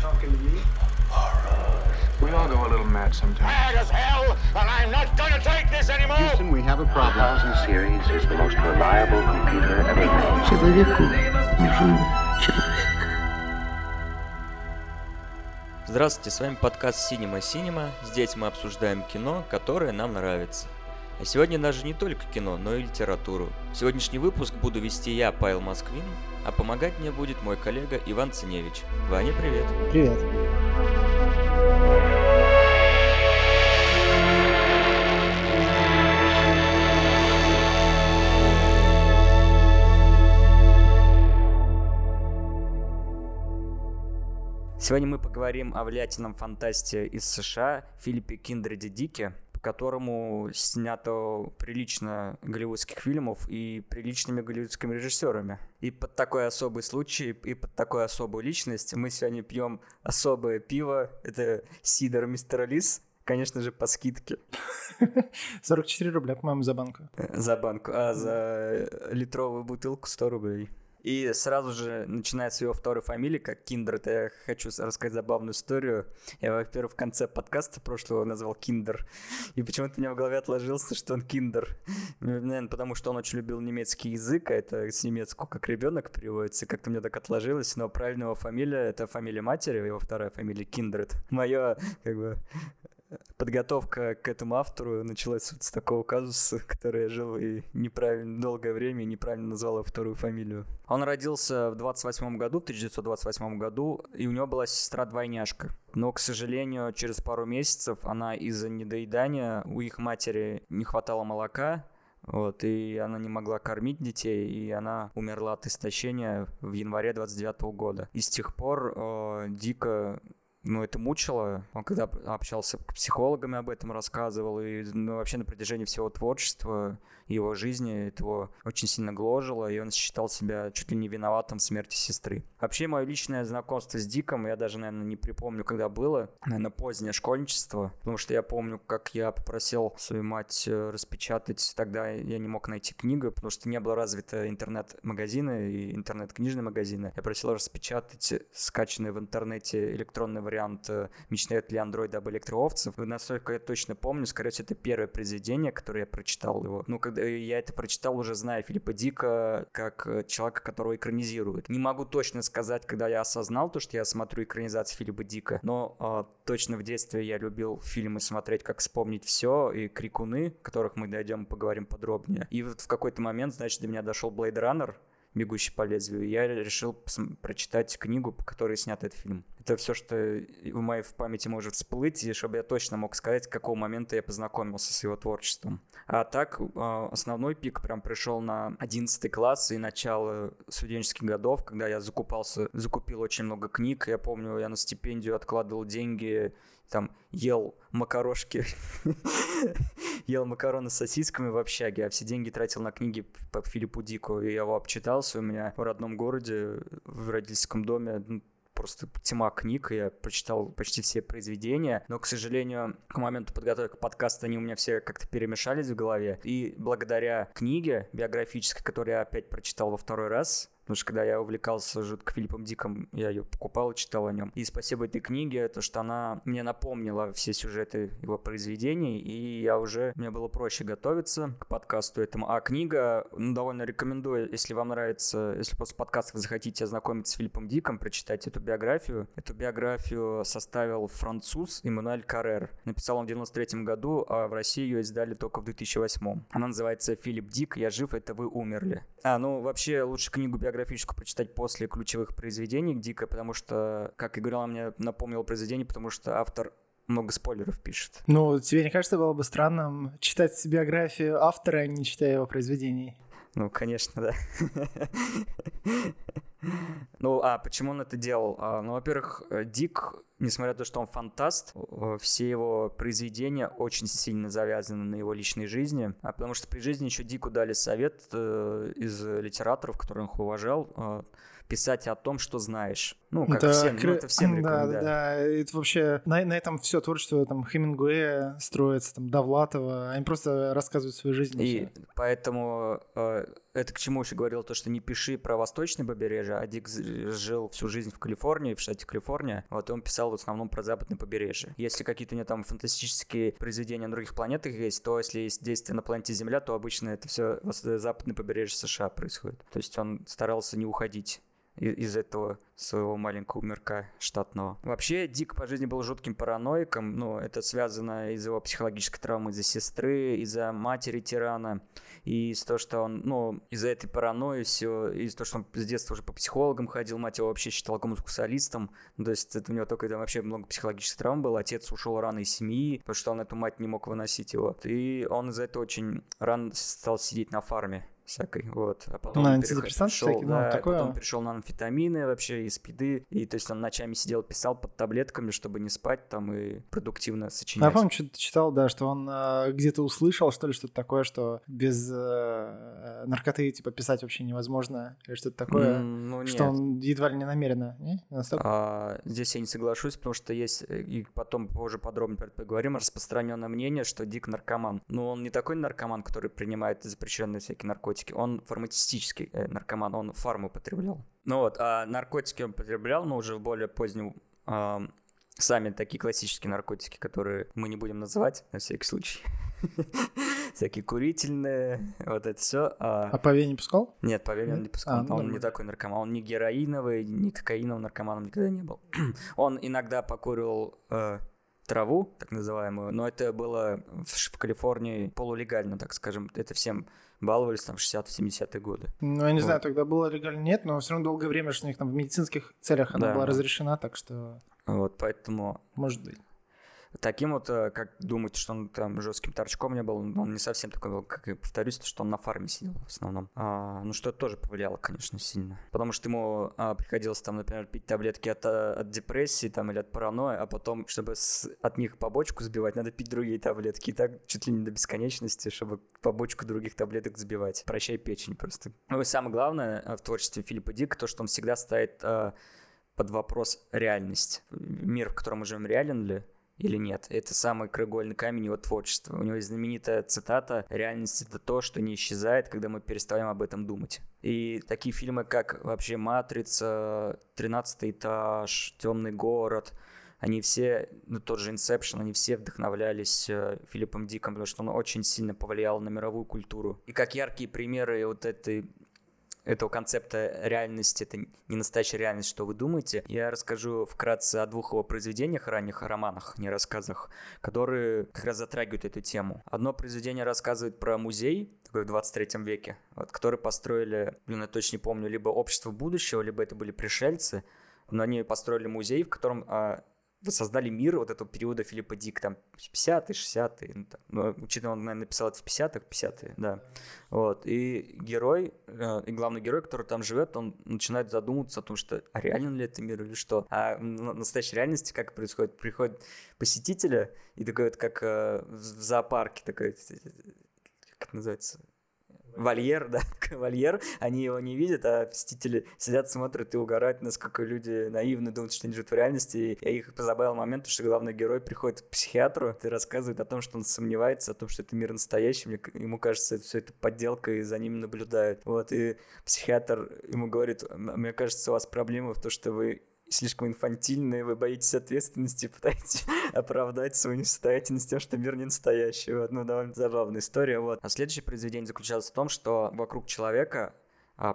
talking to me? We all go a little mad sometimes. Mad as hell, and I'm not gonna take this anymore! Houston, we have a problem. Thousand series is the most reliable computer ever made. Человеку нужен человек. Здравствуйте, с вами подкаст Cinema Cinema. Здесь мы обсуждаем кино, которое нам нравится. А сегодня даже не только кино, но и литературу. Сегодняшний выпуск буду вести я, Павел Москвин, а помогать мне будет мой коллега Иван Циневич. Ваня, привет. Привет. Сегодня мы поговорим о влиятельном фантасте из США Филиппе Киндреде Дике, по которому снято прилично голливудских фильмов и приличными голливудскими режиссерами. И под такой особый случай, и под такую особую личность мы сегодня пьем особое пиво. Это Сидор Мистер Лис, конечно же, по скидке. 44 рубля, по-моему, за банку. За банку, а за литровую бутылку 100 рублей. И сразу же, начиная с его второй фамилии, как Киндер, я хочу рассказать забавную историю. Я, во-первых, в конце подкаста прошлого назвал Киндер, и почему-то у меня в голове отложился, что он Киндер. Наверное, потому что он очень любил немецкий язык, а это с немецкого как ребенок переводится, как-то мне так отложилось, но правильная его фамилия, это фамилия матери, его вторая фамилия Киндред. Мое, как бы, подготовка к этому автору началась вот с такого казуса, который я жил и неправильно долгое время неправильно назвал его вторую фамилию. Он родился в 28 году, в 1928 году, и у него была сестра-двойняшка. Но, к сожалению, через пару месяцев она из-за недоедания у их матери не хватало молока, вот, и она не могла кормить детей, и она умерла от истощения в январе 29 года. И с тех пор э, дико ну, это мучило. Он когда общался с психологами об этом рассказывал, и ну, вообще на протяжении всего творчества его жизни это его очень сильно гложило, и он считал себя чуть ли не виноватым в смерти сестры. Вообще, мое личное знакомство с Диком, я даже, наверное, не припомню, когда было, наверное, позднее школьничество, потому что я помню, как я попросил свою мать э, распечатать, тогда я не мог найти книгу, потому что не было развито интернет-магазины и интернет-книжные магазины. Я просил распечатать скачанный в интернете электронный вариант э, «Мечтают ли андроиды об электроовцев». Насколько я точно помню, скорее всего, это первое произведение, которое я прочитал его. Ну, когда я это прочитал, уже зная Филиппа Дика как э, человека, которого экранизируют. Не могу точно сказать, когда я осознал то, что я смотрю экранизацию Филиппа Дика, но э, точно в детстве я любил фильмы смотреть, как вспомнить все, и Крикуны, которых мы дойдем поговорим подробнее. И вот в какой-то момент, значит, до меня дошел Blade Runner, «Бегущий по лезвию», я решил прочитать книгу, по которой снят этот фильм. Это все, что в моей в памяти может всплыть, и чтобы я точно мог сказать, с какого момента я познакомился с его творчеством. А так, а, основной пик прям пришел на 11 класс и начало студенческих годов, когда я закупался, закупил очень много книг. Я помню, я на стипендию откладывал деньги, там ел макарошки, ел макароны с сосисками в общаге, а все деньги тратил на книги по Филиппу Дику. И я его обчитался у меня в родном городе, в родительском доме, ну, просто тьма книг, я прочитал почти все произведения, но, к сожалению, к моменту подготовки подкаста они у меня все как-то перемешались в голове, и благодаря книге биографической, которую я опять прочитал во второй раз, Потому что когда я увлекался жутко Филиппом Диком, я ее покупал и читал о нем. И спасибо этой книге, то что она мне напомнила все сюжеты его произведений, и я уже, мне было проще готовиться к подкасту этому. А книга, ну, довольно рекомендую, если вам нравится, если после подкаста вы захотите ознакомиться с Филиппом Диком, прочитать эту биографию. Эту биографию составил француз Эммануэль Каррер. Написал он в 93 году, а в России ее издали только в 2008. Она называется «Филипп Дик. Я жив, это вы умерли». А, ну, вообще, лучше книгу биографию биографическую прочитать после ключевых произведений Дика, потому что, как и говорила, мне напомнил произведение, потому что автор много спойлеров пишет. Ну, тебе не кажется, было бы странным читать биографию автора, а не читая его произведений? Ну, конечно, да. Ну, а почему он это делал? А, ну, во-первых, Дик, несмотря на то, что он фантаст, все его произведения очень сильно завязаны на его личной жизни, а потому что при жизни еще Дику дали совет э, из литераторов, которых он уважал, э, писать о том, что знаешь. Ну, как это, всем, ну, это всем да, да, да, это вообще на, на этом все творчество там Хемингуэя строится, там Довлатова, они просто рассказывают свою жизнь. И, и поэтому э, это к чему еще говорил, то, что не пиши про восточное побережье, а Дик жил всю жизнь в Калифорнии, в штате Калифорния, вот он писал в основном про западное побережье. Если какие-то у него там фантастические произведения на других планетах есть, то если есть действие на планете Земля, то обычно это все западное побережье США происходит. То есть он старался не уходить из этого своего маленького мирка штатного. Вообще, Дик по жизни был жутким параноиком, ну, это связано из-за его психологической травмы, из-за сестры, из-за матери тирана, и из-за того, что он, ну, из-за этой паранойи все, из-за того, что он с детства уже по психологам ходил, мать его вообще считала гомосексуалистом, ну, то есть это у него только там вообще много психологических травм было, отец ушел рано из семьи, потому что он эту мать не мог выносить его, и он из-за этого очень рано стал сидеть на фарме всякой, вот. А потом на антидепрессанты всякие, ну, да, такое. потом перешел на амфетамины вообще и спиды, и то есть он ночами сидел, писал под таблетками, чтобы не спать там и продуктивно сочинять. Я помню, что-то читал, да, что он э, где-то услышал, что ли, что-то такое, что без э, наркоты, типа, писать вообще невозможно, или что-то такое, М, ну, что нет. он едва ли не намеренно, не? Настолько? А, здесь я не соглашусь, потому что есть, э, и потом позже подробно поговорим, распространенное мнение, что Дик наркоман. Но он не такой наркоман, который принимает запрещенные всякие наркотики. Он фармацевтический э, наркоман, он фарм употреблял. Ну вот, а наркотики он употреблял, но уже в более позднем... ам, сами такие классические наркотики, которые мы не будем называть, на всякий случай. Всякие курительные, вот это все. А по вене пускал? Нет, по Вене он Нет? не пускал. А, он ну, не такой наркоман. Он не героиновый, не кокаиновым наркоманом никогда не был. он иногда покурил э, траву, так называемую, но это было в Калифорнии полулегально, так скажем. Это всем баловались там в 60-70-е годы. Ну, я не Вот. знаю, тогда было легально, нет, но все равно долгое время, что у них там в медицинских целях она Да, была да. разрешена, так что, Вот, поэтому может быть. Таким вот, э, как думаете, что он там жестким торчком не был, он не совсем такой был, как и повторюсь, то, что он на фарме сидел в основном. А, ну, что это тоже повлияло, конечно, сильно. Потому что ему а, приходилось там, например, пить таблетки от, а, от депрессии там или от паранойи, а потом, чтобы с- от них побочку сбивать, надо пить другие таблетки. И так чуть ли не до бесконечности, чтобы побочку других таблеток сбивать. Прощай печень просто. Ну и самое главное а, в творчестве Филиппа Дика, то, что он всегда ставит а, под вопрос реальность. Мир, в котором мы живем, реален ли? Или нет. Это самый краеугольный камень его творчества. У него есть знаменитая цитата «Реальность — это то, что не исчезает, когда мы перестаем об этом думать». И такие фильмы, как вообще «Матрица», «Тринадцатый этаж», «Темный город», они все, ну тот же Inception, они все вдохновлялись э, Филиппом Диком, потому что он очень сильно повлиял на мировую культуру. И как яркие примеры вот этой этого концепта реальности, это не настоящая реальность, что вы думаете, я расскажу вкратце о двух его произведениях, ранних романах, не рассказах, которые как раз затрагивают эту тему. Одно произведение рассказывает про музей, такой в 23 веке, вот, который построили, блин, я точно не помню, либо общество будущего, либо это были пришельцы, но они построили музей, в котором а, воссоздали мир вот этого периода Филиппа Дик, там 50-е, 60-е, ну, ну, учитывая, он, наверное, написал это в 50-х, 50-е, да. Вот, и герой, э, и главный герой, который там живет, он начинает задумываться о том, что, а реально ли это мир или что? А в на- настоящей реальности как происходит? Приходят посетители, и такой вот, как э, в зоопарке, такой, как называется, вольер, да, вольер, они его не видят, а посетители сидят, смотрят и угорают, насколько люди наивны, думают, что они живут в реальности. И их позабавил момент, что главный герой приходит к психиатру и рассказывает о том, что он сомневается, о том, что это мир настоящий, Мне ему кажется, это все это подделка, и за ним наблюдают. Вот, и психиатр ему говорит, «М- мне кажется, у вас проблема в том, что вы слишком инфантильные, вы боитесь ответственности, пытаетесь оправдать свою несостоятельность тем, что мир не настоящий. Вот, ну, довольно забавная история. Вот. А следующее произведение заключалось в том, что вокруг человека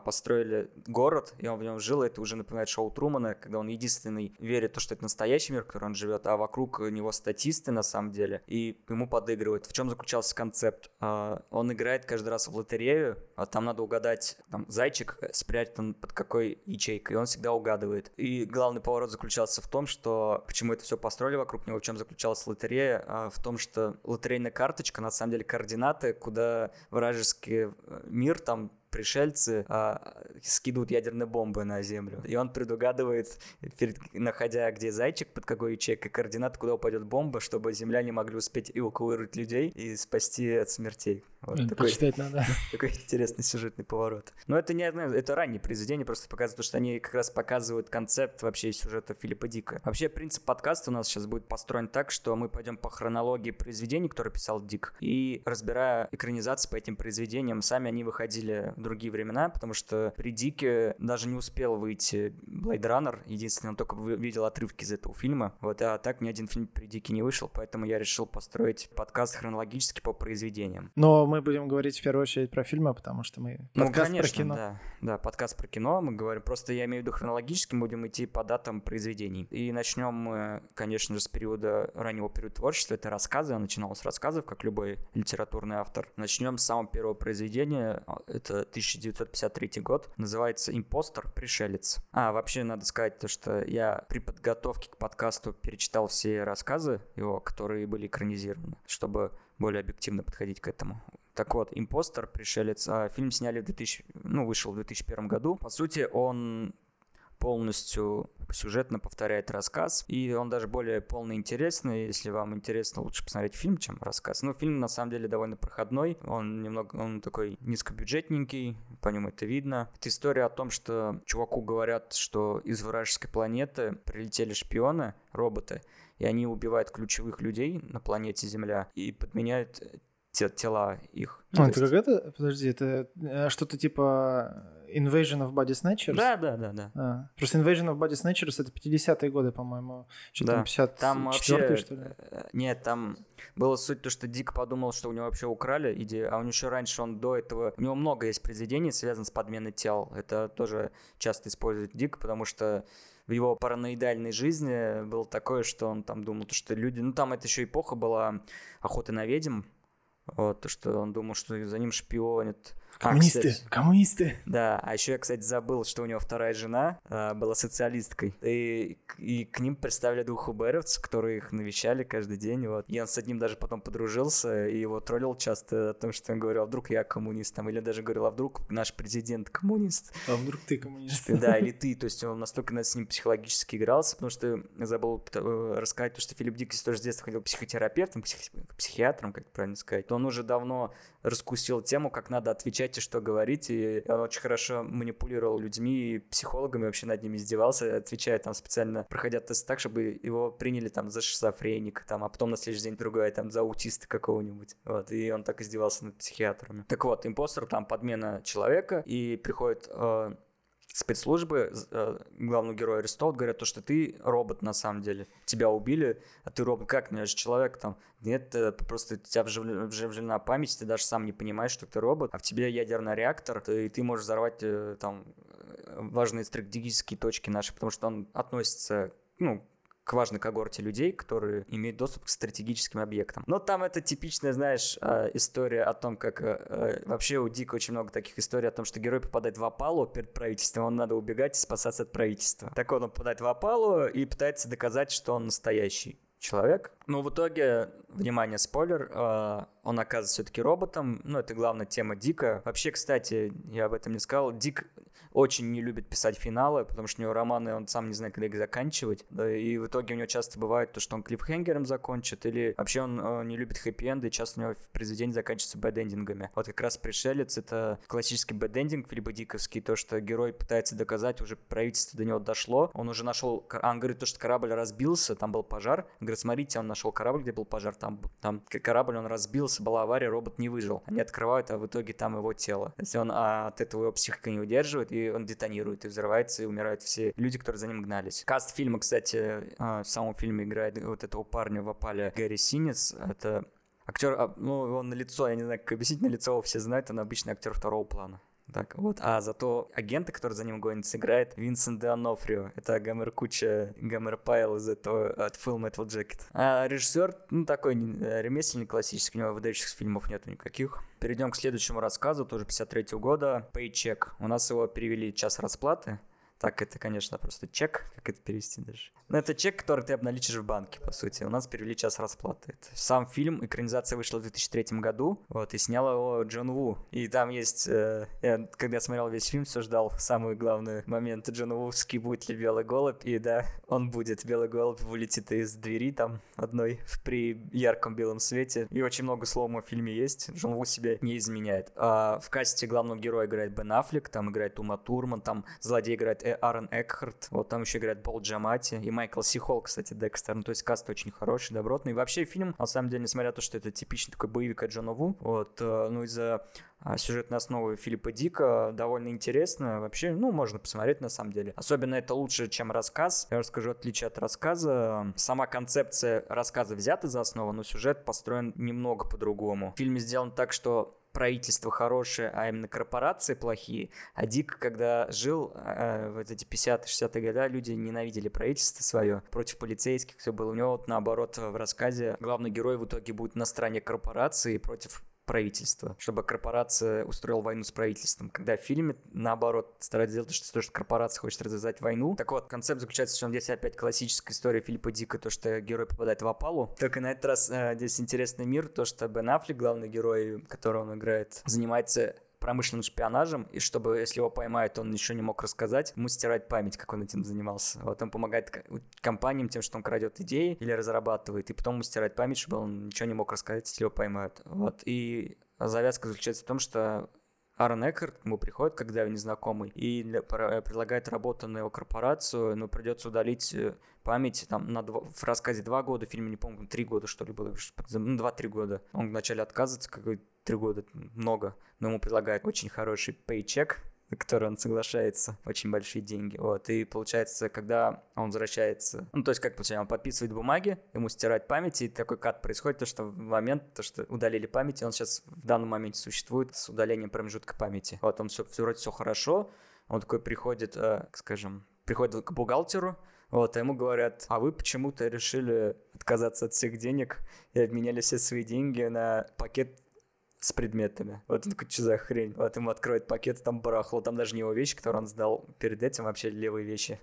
построили город, и он в нем жил. Это уже напоминает шоу Трумана, когда он единственный верит, в то, что это настоящий мир, в котором он живет, а вокруг него статисты на самом деле, и ему подыгрывают. В чем заключался концепт? А, он играет каждый раз в лотерею, а там надо угадать, там зайчик э, спрятан под какой ячейкой, и он всегда угадывает. И главный поворот заключался в том, что почему это все построили вокруг него, в чем заключалась лотерея, а в том, что лотерейная карточка, на самом деле координаты, куда вражеский э, мир там пришельцы а, скидывают ядерные бомбы на Землю. И он предугадывает, перед, находя где зайчик, под какой ячейкой координат, куда упадет бомба, чтобы земляне могли успеть эвакуировать людей и спасти от смертей. Вот Блин, такой, Почитать надо. такой интересный сюжетный поворот. Но это не одно, это раннее произведение, просто показывает, что они как раз показывают концепт вообще сюжета Филиппа Дика. Вообще принцип подкаста у нас сейчас будет построен так, что мы пойдем по хронологии произведений, которые писал Дик, и разбирая экранизации по этим произведениям, сами они выходили в другие времена, потому что при Дике даже не успел выйти Blade Runner, единственное, он только видел отрывки из этого фильма, вот, а так ни один фильм при Дике не вышел, поэтому я решил построить подкаст хронологически по произведениям. Но мы будем говорить в первую очередь про фильмы, потому что мы Ну, подкаст конечно, про кино. да. Да, подкаст про кино мы говорим. Просто я имею в виду хронологически, мы будем идти по датам произведений. И начнем мы, конечно же, с периода раннего периода творчества. Это рассказы. Я начинал с рассказов, как любой литературный автор. Начнем с самого первого произведения. А, Это 1953 год. Называется «Импостер. Пришелец». А, вообще надо сказать то, что я при подготовке к подкасту перечитал все рассказы его, которые были экранизированы, чтобы более объективно подходить к этому. Так вот, «Импостер. Пришелец». а, Фильм сняли в 2000... Ну, вышел в 2001 году. По сути, он полностью сюжетно повторяет рассказ, и он даже более полный и интересный. Если вам интересно, лучше посмотреть фильм, чем рассказ. Но фильм на самом деле довольно проходной, он немного, он такой низкобюджетненький, по нему это видно. Это история о том, что чуваку говорят, что из вражеской планеты прилетели шпионы, роботы, и они убивают ключевых людей на планете Земля и подменяют те- тела их. А, То это есть- как это? Подожди, это э, что-то типа Invasion of Body Snatchers? Да, да, да, да. А, просто Invasion of Body Snatchers это 50-е годы, по-моему. Что Да. там, 54 Там вообще... что ли? э, Нет, там была суть то, что Дик подумал, что у него вообще украли идею, а него еще раньше он до этого... У него много есть произведений, связанных с подменой тел. Это тоже часто использует Дик, потому что в его параноидальной жизни было такое, что он там думал, то, что люди... Ну, там это еще эпоха была охоты на ведьм. Вот, то, что он думал, что за ним А, Коммунисты, кстати, коммунисты. да, а еще я, кстати, забыл, что у него вторая жена а, была социалисткой. И, и к ним представили двух уберовцев, которые их навещали каждый день. Вот. И он с одним даже потом подружился, и его троллил часто о том, что он говорил, а вдруг я коммунист, там, или даже говорил, а вдруг наш президент коммунист. А вдруг ты коммунист? Да, или ты, то есть он настолько над- с ним психологически игрался, потому что забыл э, рассказать, то, что Филипп Диккенс тоже с детства ходил к психотерапевтам, к псих- к психиатрам, как правильно сказать. То он уже давно раскусил тему, как надо отвечать и что говорить, и он очень хорошо манипулировал людьми и психологами, вообще над ними издевался, отвечая там специально, проходя тест так, чтобы его приняли там за шизофреника, там, а потом на следующий день другое, там, за аутиста какого-нибудь. Вот, и он так издевался над психиатрами. Так вот, импостер, там, подмена человека, и приходит э, спецслужбы э, главного героя арестовывают, говорят, то, что ты робот на самом деле. Тебя убили, а ты робот. Как, ну же человек там. Нет, э, просто тебя вживлена, память, ты даже сам не понимаешь, что ты робот, а в тебе ядерный реактор, и ты можешь взорвать э, там важные стратегические точки наши, потому что он относится, ну, к важной когорте людей, которые имеют доступ к стратегическим объектам. Но там это типичная, знаешь, э, история о том, как э, э, вообще у Дика очень много таких историй о том, что герой попадает в опалу перед правительством, он надо убегать и спасаться от правительства. Так он попадает в опалу и пытается доказать, что он настоящий человек. Но в итоге, внимание, спойлер, э, он оказывается все-таки роботом. Ну, это главная тема Дика. Вообще, кстати, я об этом не сказал, Дик очень не любит писать финалы, потому что у него романы, он сам не знает, когда их заканчивать. И в итоге у него часто бывает то, что он клиффхенгером закончит, или вообще он э, не любит хэппи-энды, и часто у него произведения заканчиваются бэдэндингами. Вот как раз «Пришелец» — это классический бэдэндинг Филиппа Диковский, то, что герой пытается доказать, уже правительство до него дошло, он уже нашел, а он говорит то, что корабль разбился, там был пожар, он говорит, смотрите, он нашел корабль, где был пожар, там, там корабль, он разбился, была авария, робот не выжил. Они открывают, а в итоге там его тело. То есть он а, от этого его психика не удерживает, и он детонирует, и взрывается, и умирают все люди, которые за ним гнались. Каст фильма, кстати, а, в самом фильме играет вот этого парня в опале Гэри Синец, это актер, а, ну, он на лицо, я не знаю, как объяснить, на лицо его все знают, он обычный актер второго плана. Так вот. А зато агента, который за ним гонится, играет Винсент де Анофрио. Это Гомер Куча, Гомер Пайл из этого от Full Metal Jacket. А режиссер, ну, такой э, ремесленник классический, у него выдающихся фильмов нету никаких. Перейдем к следующему рассказу, тоже 53 года. Paycheck. У нас его перевели «Час расплаты». Так, это, конечно, просто чек, как это перевести даже. Но это чек, который ты обналичишь в банке, по сути. У нас перевели час расплаты. Это сам фильм, экранизация вышла в 2003 году, вот, и снял его Джон Ву. И там есть, э, я, когда смотрел весь фильм, все ждал самый главный момент Джон Вувский, будет ли белый голубь, и да, он будет. Белый голубь вылетит из двери там одной при ярком белом свете. И очень много слома в фильме есть. Джон Ву себе не изменяет. А в касте главного героя играет Бен Аффлек, там играет Ума Турман, там злодей играет Э, Аарон Экхарт, вот там еще играет Пол Джамати и Майкл Сихол, кстати, Декстер. Ну, то есть каст очень хороший, добротный. И вообще фильм, на самом деле, несмотря на то, что это типичный такой боевик от Джона Ву, вот, э, ну, из-за а, сюжетной основы Филиппа Дика довольно интересно. Вообще, ну, можно посмотреть на самом деле. Особенно это лучше, чем рассказ. Я расскажу отличие от рассказа. Сама концепция рассказа взята за основу, но сюжет построен немного по-другому. В фильме сделан так, что правительство хорошее, а именно корпорации плохие. А Дик, когда жил э, в эти 50-60-е годы, люди ненавидели правительство свое, против полицейских все было. У него вот наоборот в рассказе главный герой в итоге будет на стороне корпорации против правительства, чтобы корпорация устроила войну с правительством. Когда в фильме, наоборот, стараются сделать, что, то, что корпорация хочет развязать войну. Так вот, концепт заключается в том, здесь опять классическая история Филиппа Дика, то, что герой попадает в опалу. Только на этот раз э, здесь интересный мир, то, что Бен Аффлек, главный герой, которого он играет, занимается промышленным шпионажем, и чтобы, если его поймают, он еще не мог рассказать, ему стирать память, как он этим занимался. Вот он помогает компаниям тем, что он крадет идеи или разрабатывает, и потом ему стирать память, чтобы он ничего не мог рассказать, если его поймают. Вот, и завязка заключается в том, что Аарон Экхарт ему приходит, когда его незнакомый, и для, предлагает работу на его корпорацию, но придется удалить э, память там на два, в рассказе два года, в фильме, не помню, три года, что ли, было, ну, два-три года. Он вначале отказывается, как три года много, но ему предлагают очень хороший пейчек, на который он соглашается, очень большие деньги. Вот, и получается, когда он возвращается, ну, то есть, как получается, он подписывает бумаги, ему стирать память, и такой кат происходит, то, что в момент, то, что удалили память, и он сейчас в данном моменте существует с удалением промежутка памяти. Вот, он все, все вроде все хорошо, он такой приходит, э, скажем, приходит к бухгалтеру, вот, а ему говорят, а вы почему-то решили отказаться от всех денег и обменяли все свои деньги на пакет с предметами. Вот он такой, что за хрень? Вот ему откроет пакет, там барахло, там даже не его вещи, которые он сдал перед этим, вообще левые вещи.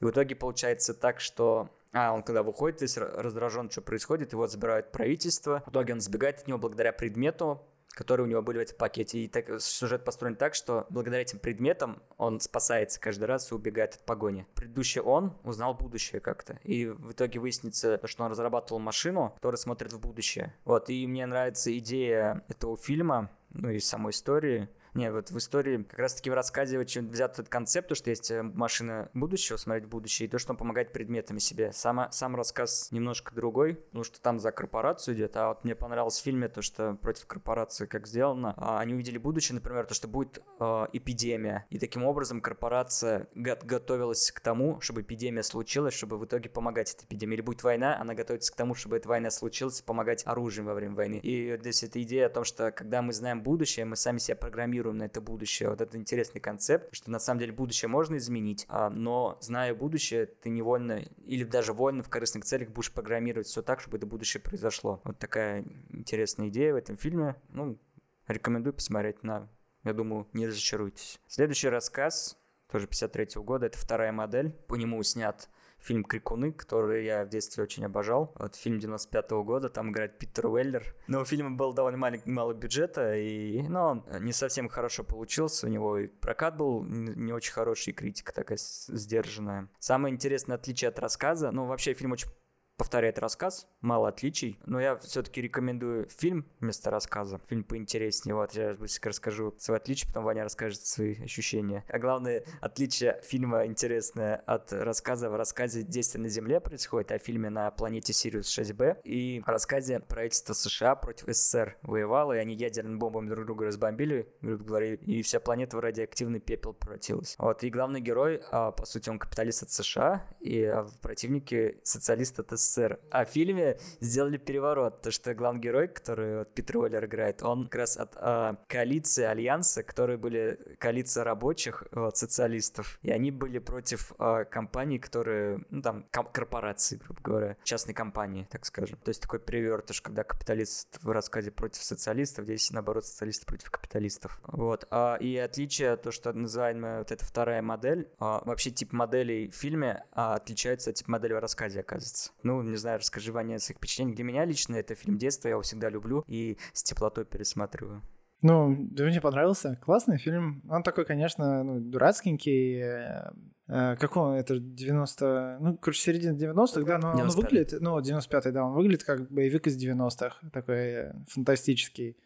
И в итоге получается так, что а, он когда выходит, здесь раздражен, что происходит, его забирают правительство. В итоге он сбегает от него благодаря предмету, которые у него были в этом пакете. И так, сюжет построен так, что благодаря этим предметам он спасается каждый раз и убегает от погони. Предыдущий он узнал будущее как-то. И в итоге выяснится, что он разрабатывал машину, которая смотрит в будущее. Вот, и мне нравится идея этого фильма, ну и самой истории, не, вот в истории как раз-таки в рассказе очень взят этот концепт, то, что есть э, машина будущего, смотреть будущее, и то, что он помогает предметами себе. Сама, сам рассказ немножко другой, потому что там за корпорацию идет, а вот мне понравилось в фильме то, что против корпорации как сделано. А они увидели будущее, например, то, что будет э, эпидемия, и таким образом корпорация готовилась к тому, чтобы эпидемия случилась, чтобы в итоге помогать этой эпидемии. Или будет война, она готовится к тому, чтобы эта война случилась, помогать оружием во время войны. И здесь эта идея о том, что когда мы знаем будущее, мы сами себя программируем программируем на это будущее. Вот это интересный концепт, что на самом деле будущее можно изменить, а, но зная будущее, ты невольно или даже вольно в корыстных целях будешь программировать все так, чтобы это будущее произошло. Вот такая интересная идея в этом фильме. Ну, рекомендую посмотреть на я думаю, не разочаруйтесь. Следующий рассказ, тоже 53 -го года, это вторая модель. По нему снят фильм «Крикуны», который я в детстве очень обожал. Вот фильм 95 -го года, там играет Питер Уэллер. Но у фильма был довольно маленький, мало бюджета, и, ну, он не совсем хорошо получился. У него и прокат был не очень хороший, и критика такая сдержанная. Самое интересное отличие от рассказа, ну, вообще фильм очень повторяет рассказ, мало отличий, но я все-таки рекомендую фильм вместо рассказа. Фильм поинтереснее. Вот я быстренько расскажу свои отличия, потом Ваня расскажет свои ощущения. А главное отличие фильма интересное от рассказа. В рассказе действие на Земле происходит, а в фильме на планете Сириус 6b. И в рассказе правительство США против СССР воевало, и они ядерными бомбами друг друга разбомбили, грубо говоря, и вся планета в радиоактивный пепел превратилась. Вот, и главный герой, а, по сути, он капиталист от США, и а, противники социалист от СССР. А в фильме сделали переворот, то что главный герой, который вот, Питер Уоллер играет, он как раз от а, коалиции Альянса, которые были коалиция рабочих, вот, социалистов, и они были против а, компаний, которые, ну там, корпорации, грубо говоря, частной компании, так скажем. То есть такой перевертыш, когда капиталист в рассказе против социалистов, здесь наоборот социалисты против капиталистов. Вот. А, и отличие, то, что называемая вот эта вторая модель, а, вообще тип моделей в фильме а, отличается от типа модели в рассказе, оказывается. Ну, не знаю, расскажи, Ваня, своих впечатлений. Для меня лично это фильм детства, я его всегда люблю и с теплотой пересматриваю. Ну, да мне понравился. Классный фильм. Он такой, конечно, ну, дурацкенький. Э, э, как он, это 90... Ну, короче, середина 90-х, да, но он 95-й. выглядит... Ну, 95-й, да, он выглядит как боевик из 90-х. Такой э, фантастический.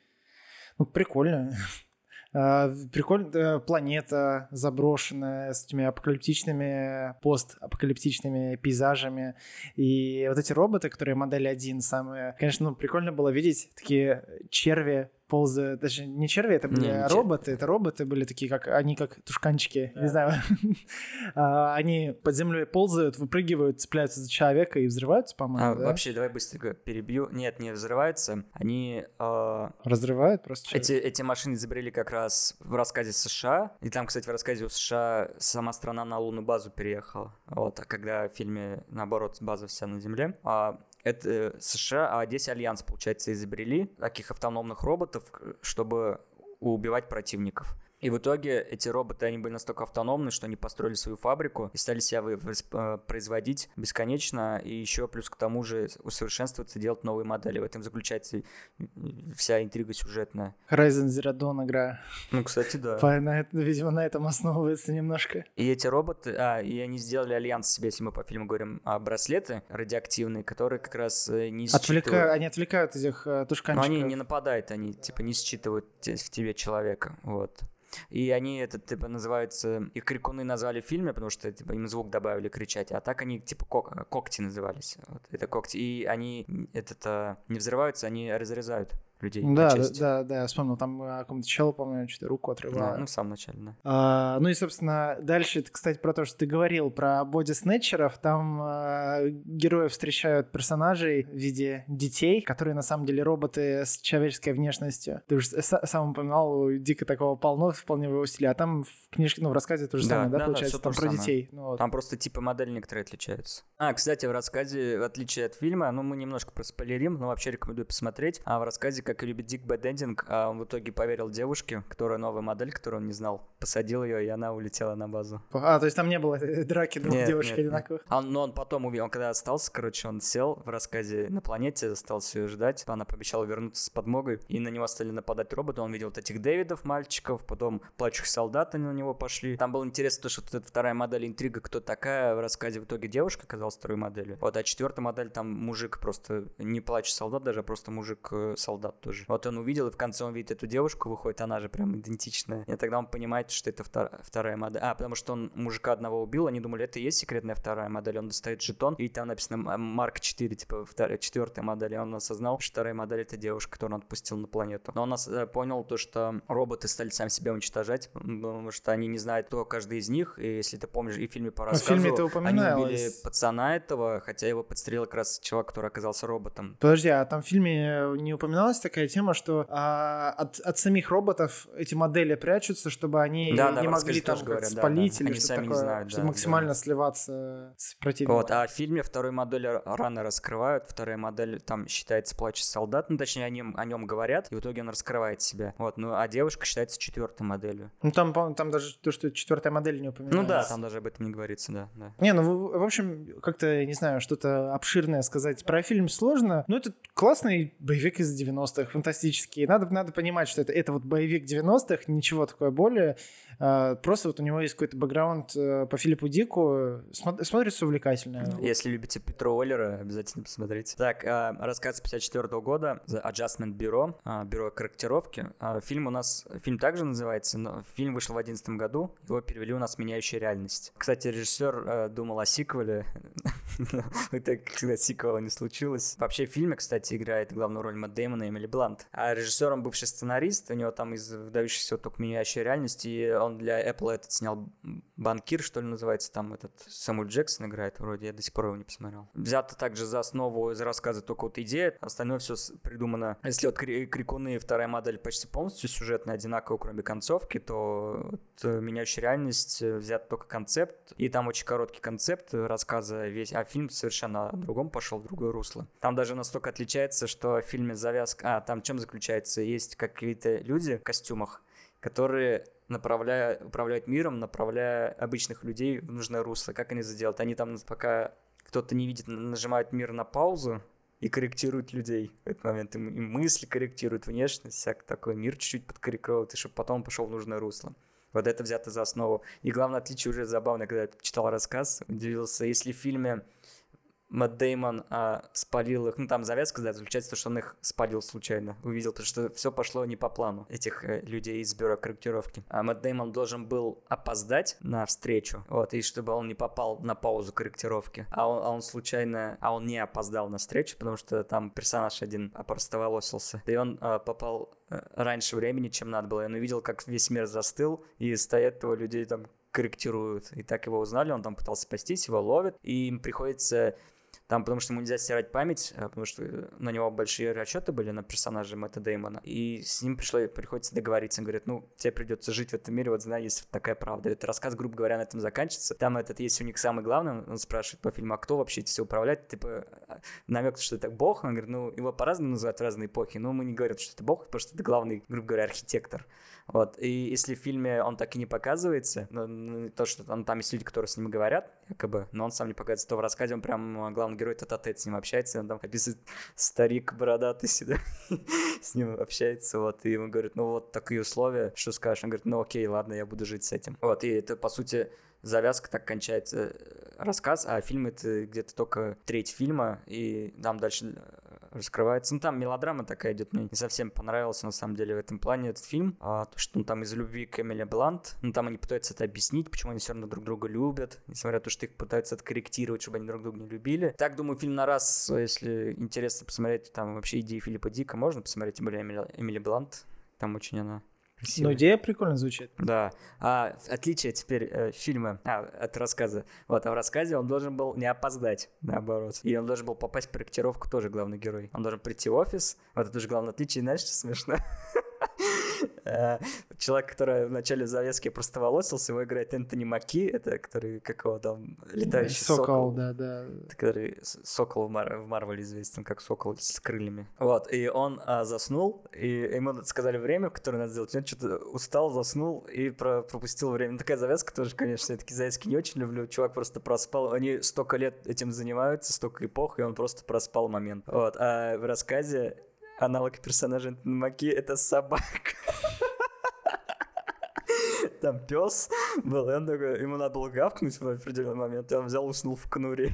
Ну, прикольно. А, Прикольно, э, планета заброшенная с этими апокалиптичными, постапокалиптичными пейзажами. И вот эти роботы, которые модели 1 самые, конечно, ну, прикольно было видеть такие черви ползают, даже не черви, это были Не, роботы, это роботы были такие, как они как тушканчики, не знаю. А, Они под землей ползают, выпрыгивают, цепляются за человека и взрываются, А, по-моему, да? Вообще, давай быстренько перебью. Нет, не взрываются. Они... а, Разрывают просто человека. эти, эти машины изобрели как раз в рассказе США. И там, кстати, в рассказе у США сама страна на лунную базу переехала. Вот, а когда в фильме, наоборот, база вся на Земле. А, это э, США, а здесь Альянс, получается, изобрели таких автономных роботов, чтобы убивать противников. И в итоге эти роботы, они были настолько автономны, что они построили свою фабрику и стали себя э, производить бесконечно, и еще плюс к тому же усовершенствоваться, делать новые модели. В этом заключается вся интрига сюжетная. Horizon Zero Dawn игра. Ну, кстати, да. По- на видимо, на этом основывается немножко. И эти роботы, а, и они сделали альянс себе, если мы по фильму говорим, а, браслеты радиоактивные, которые как раз э, не Отвлека... считывают... Они отвлекают этих э, Но тушканчиков. они не нападают, они типа не считывают в тебе человека, вот. И они, это, типа, называются... Их крикуны назвали в фильме, потому что, типа, им звук добавили кричать. А так они, типа, кок- когти назывались. Вот, это когти. И они, этот, а, не взрываются, они разрезают людей Да, да, да, да, я вспомнил, там э, какому-то челу, по-моему, что-то руку Да, отрывало. ну, в самом начале, да. А, ну и, собственно, дальше, это, кстати, про то, что ты говорил про боди снетчеров. Там а, герои встречают персонажей в виде детей, которые на самом деле роботы с человеческой внешностью. Ты уже сам упоминал, у Дика такого полно вполне в его стиле, а там в книжке, ну, в рассказе то же Да, самое, да, да, да, получается, всё там про самое. детей. Ну, вот. Там просто типы модели некоторые отличаются. А, кстати, в рассказе, в отличие от фильма, ну, мы немножко проспойлерим, но вообще рекомендую посмотреть. А в рассказе, как и любит Дик Бэд Эндинг, а он в итоге поверил девушке, которая новая модель, которую он не знал. Посадил ее, и она улетела на базу. А, то есть там не было э, драки двух Нет, девушек нет, нет. одинаковых. А Он, но он потом увидел, он когда остался, короче, он сел в рассказе на планете, остался ее ждать. Она пообещала вернуться с подмогой, и на него стали нападать роботы. Он видел вот этих Дэвидов, мальчиков, потом плачущих солдат они на него пошли. Там было интересно то, что вот эта вторая модель интрига, кто такая. В рассказе в итоге девушка оказалась второй моделью. Вот, а четвертая модель там мужик просто, не плачущий солдат даже, а просто мужик-солдат тоже. Вот он увидел, и в конце он видит эту девушку, выходит, она же прям идентичная. И тогда он понимает, что это втор- вторая модель. А, потому что он мужика одного убил, они думали, это и есть секретная вторая модель. Он достает жетон, и там написано Марк 4, типа вторая, четвертая модель. И он осознал, что вторая модель это девушка, которую он отпустил на планету. Но он ос- э, понял то, что роботы стали сами себя уничтожать, потому что они не знают, кто каждый из них. И если ты помнишь, и в фильме по в рассказу, фильме они упоминалось. убили пацана этого, хотя его подстрелил как раз человек, который оказался роботом. Подожди, а там в фильме не упоминалась такая тема, что а, от, от самих роботов эти модели прячутся, чтобы они Да, да, не в могли там говорят, да, спалить да. или Они что сами не такое, знают, чтобы да, максимально да. сливаться с противником. Вот, а в фильме вторую модель рано раскрывают, вторая модель там считается плачущий солдат, ну точнее о нем, о нем говорят, и в итоге он раскрывает себя. Вот, ну а девушка считается четвертой моделью. Ну там, там даже то, что четвертая модель не упоминается. Ну да, там даже об этом не говорится, да, да. Не, ну, в, в общем, как-то, не знаю, что-то обширное сказать про фильм сложно. Но это классный боевик из 90-х, фантастический. Надо, надо понимать, что это, это вот боевик 90-х, ничего такое более. А, просто вот у него есть какой-то бэкграунд э, по Филиппу Дику. Смо- смотрится увлекательно. Если любите Петра Уоллера, обязательно посмотрите. Так, а, рассказ 54 года, The Adjustment Bureau, а, бюро корректировки. Фильм у нас, фильм также называется, но фильм вышел в 2011 году, его перевели у нас «Меняющая реальность». Кстати, режиссер э, думал о сиквеле, И так, когда сиквела не случилось. Вообще в фильме, кстати, играет главную роль Мэтт Дэймон и Эмили Блант. А режиссером бывший сценарист, у него там из выдающихся только меняющей реальности, он для Apple этот снял «Банкир», что ли, называется, там этот Самуэль Джексон играет вроде, я до сих пор его не посмотрел. Взято также за основу из рассказа только вот идея, остальное все придумано. Если вот Крикуны вторая модель почти полностью сюжетно одинаковая, кроме концовки, то вот, э, меняющая реальность э, взят только концепт, и там очень короткий концепт рассказа весь, а фильм совершенно о другом пошел, в другое русло. Там даже настолько отличается, что в фильме завязка... А, там в чем заключается? Есть какие-то люди в костюмах, которые направляя, управляют миром, направляя обычных людей в нужное русло. Как они это делают? Они там, пока кто-то не видит, нажимают мир на паузу, и корректируют людей в этот момент. Им, им мысли корректируют, внешность, всяк такой мир чуть-чуть подкорректируют, и чтобы потом пошел в нужное русло. Вот это взято за основу. И главное отличие уже забавно, когда я читал рассказ, удивился, если в фильме Мэтт Деймон а, спалил их. Ну, там завязка да, заключается в том, что он их спалил случайно. Увидел, потому что все пошло не по плану этих э, людей из бюро корректировки. А Мэтт Деймон должен был опоздать на встречу, вот, и чтобы он не попал на паузу корректировки. А он, а он случайно, а он не опоздал на встречу, потому что там персонаж один опростоволосился. И он а, попал э, раньше времени, чем надо было. И он увидел, как весь мир застыл, и стоят его людей там корректируют. И так его узнали, он там пытался спастись, его ловят, и им приходится там, потому что ему нельзя стирать память, а, потому что э, на него большие расчеты были на персонажа Мэтта Деймона. И с ним пришло, приходится договориться. Он говорит, ну, тебе придется жить в этом мире, вот знаю, есть такая правда. Этот рассказ, грубо говоря, на этом заканчивается. Там этот есть у них самый главный, он спрашивает по фильму, а кто вообще эти все управляет? Типа, а, намек, что это бог. Он говорит, ну, его по-разному называют в разные эпохи, но мы не говорим, что это бог, потому что это главный, грубо говоря, архитектор. Вот. И если в фильме он так и не показывается, ну, ну, то, что он, там есть люди, которые с ним говорят, якобы, но он сам не показывается, то в рассказе он прям главный герой тет а с ним общается, он там описывает старик бородатый сюда, с ним общается, вот, и ему говорит, ну вот такие условия, что скажешь? Он говорит, ну окей, ладно, я буду жить с этим. Вот, и это, по сути, завязка так кончается э, рассказ, а фильм это где-то только треть фильма, и там дальше раскрывается. Ну, там мелодрама такая идет, мне не совсем понравился, на самом деле, в этом плане этот фильм. А, то, что он там из любви к Эмили Блант, ну, там они пытаются это объяснить, почему они все равно друг друга любят, несмотря на то, что их пытаются откорректировать, чтобы они друг друга не любили. Так, думаю, фильм на раз, если интересно посмотреть, там вообще идеи Филиппа Дика можно посмотреть, тем более Эмили, Эмили Блант, там очень она Красивый. Ну, идея прикольно звучит. Да. А отличие теперь э, фильма а, от рассказа. Вот, а в рассказе он должен был не опоздать, наоборот. И он должен был попасть в проектировку тоже главный герой. Он должен прийти в офис. Вот это тоже главное отличие, знаешь, что смешно? Человек, который в начале завески просто волосился, его играет Энтони Маки, это который, как его там, летающий сокол. Сокол, да, да. Который сокол в, Мар- в Марвеле известен, как сокол с крыльями. Вот, и он а, заснул, и ему сказали время, которое надо сделать, он что-то устал, заснул и про- пропустил время. Ну, такая завязка тоже, конечно, я такие завязки не очень люблю. Чувак просто проспал, они столько лет этим занимаются, столько эпох, и он просто проспал момент. Вот, а в рассказе аналог персонажа Маки — это собака. Там пес был, и он такой, ему надо было гавкнуть в определенный момент, и он взял, уснул в конуре.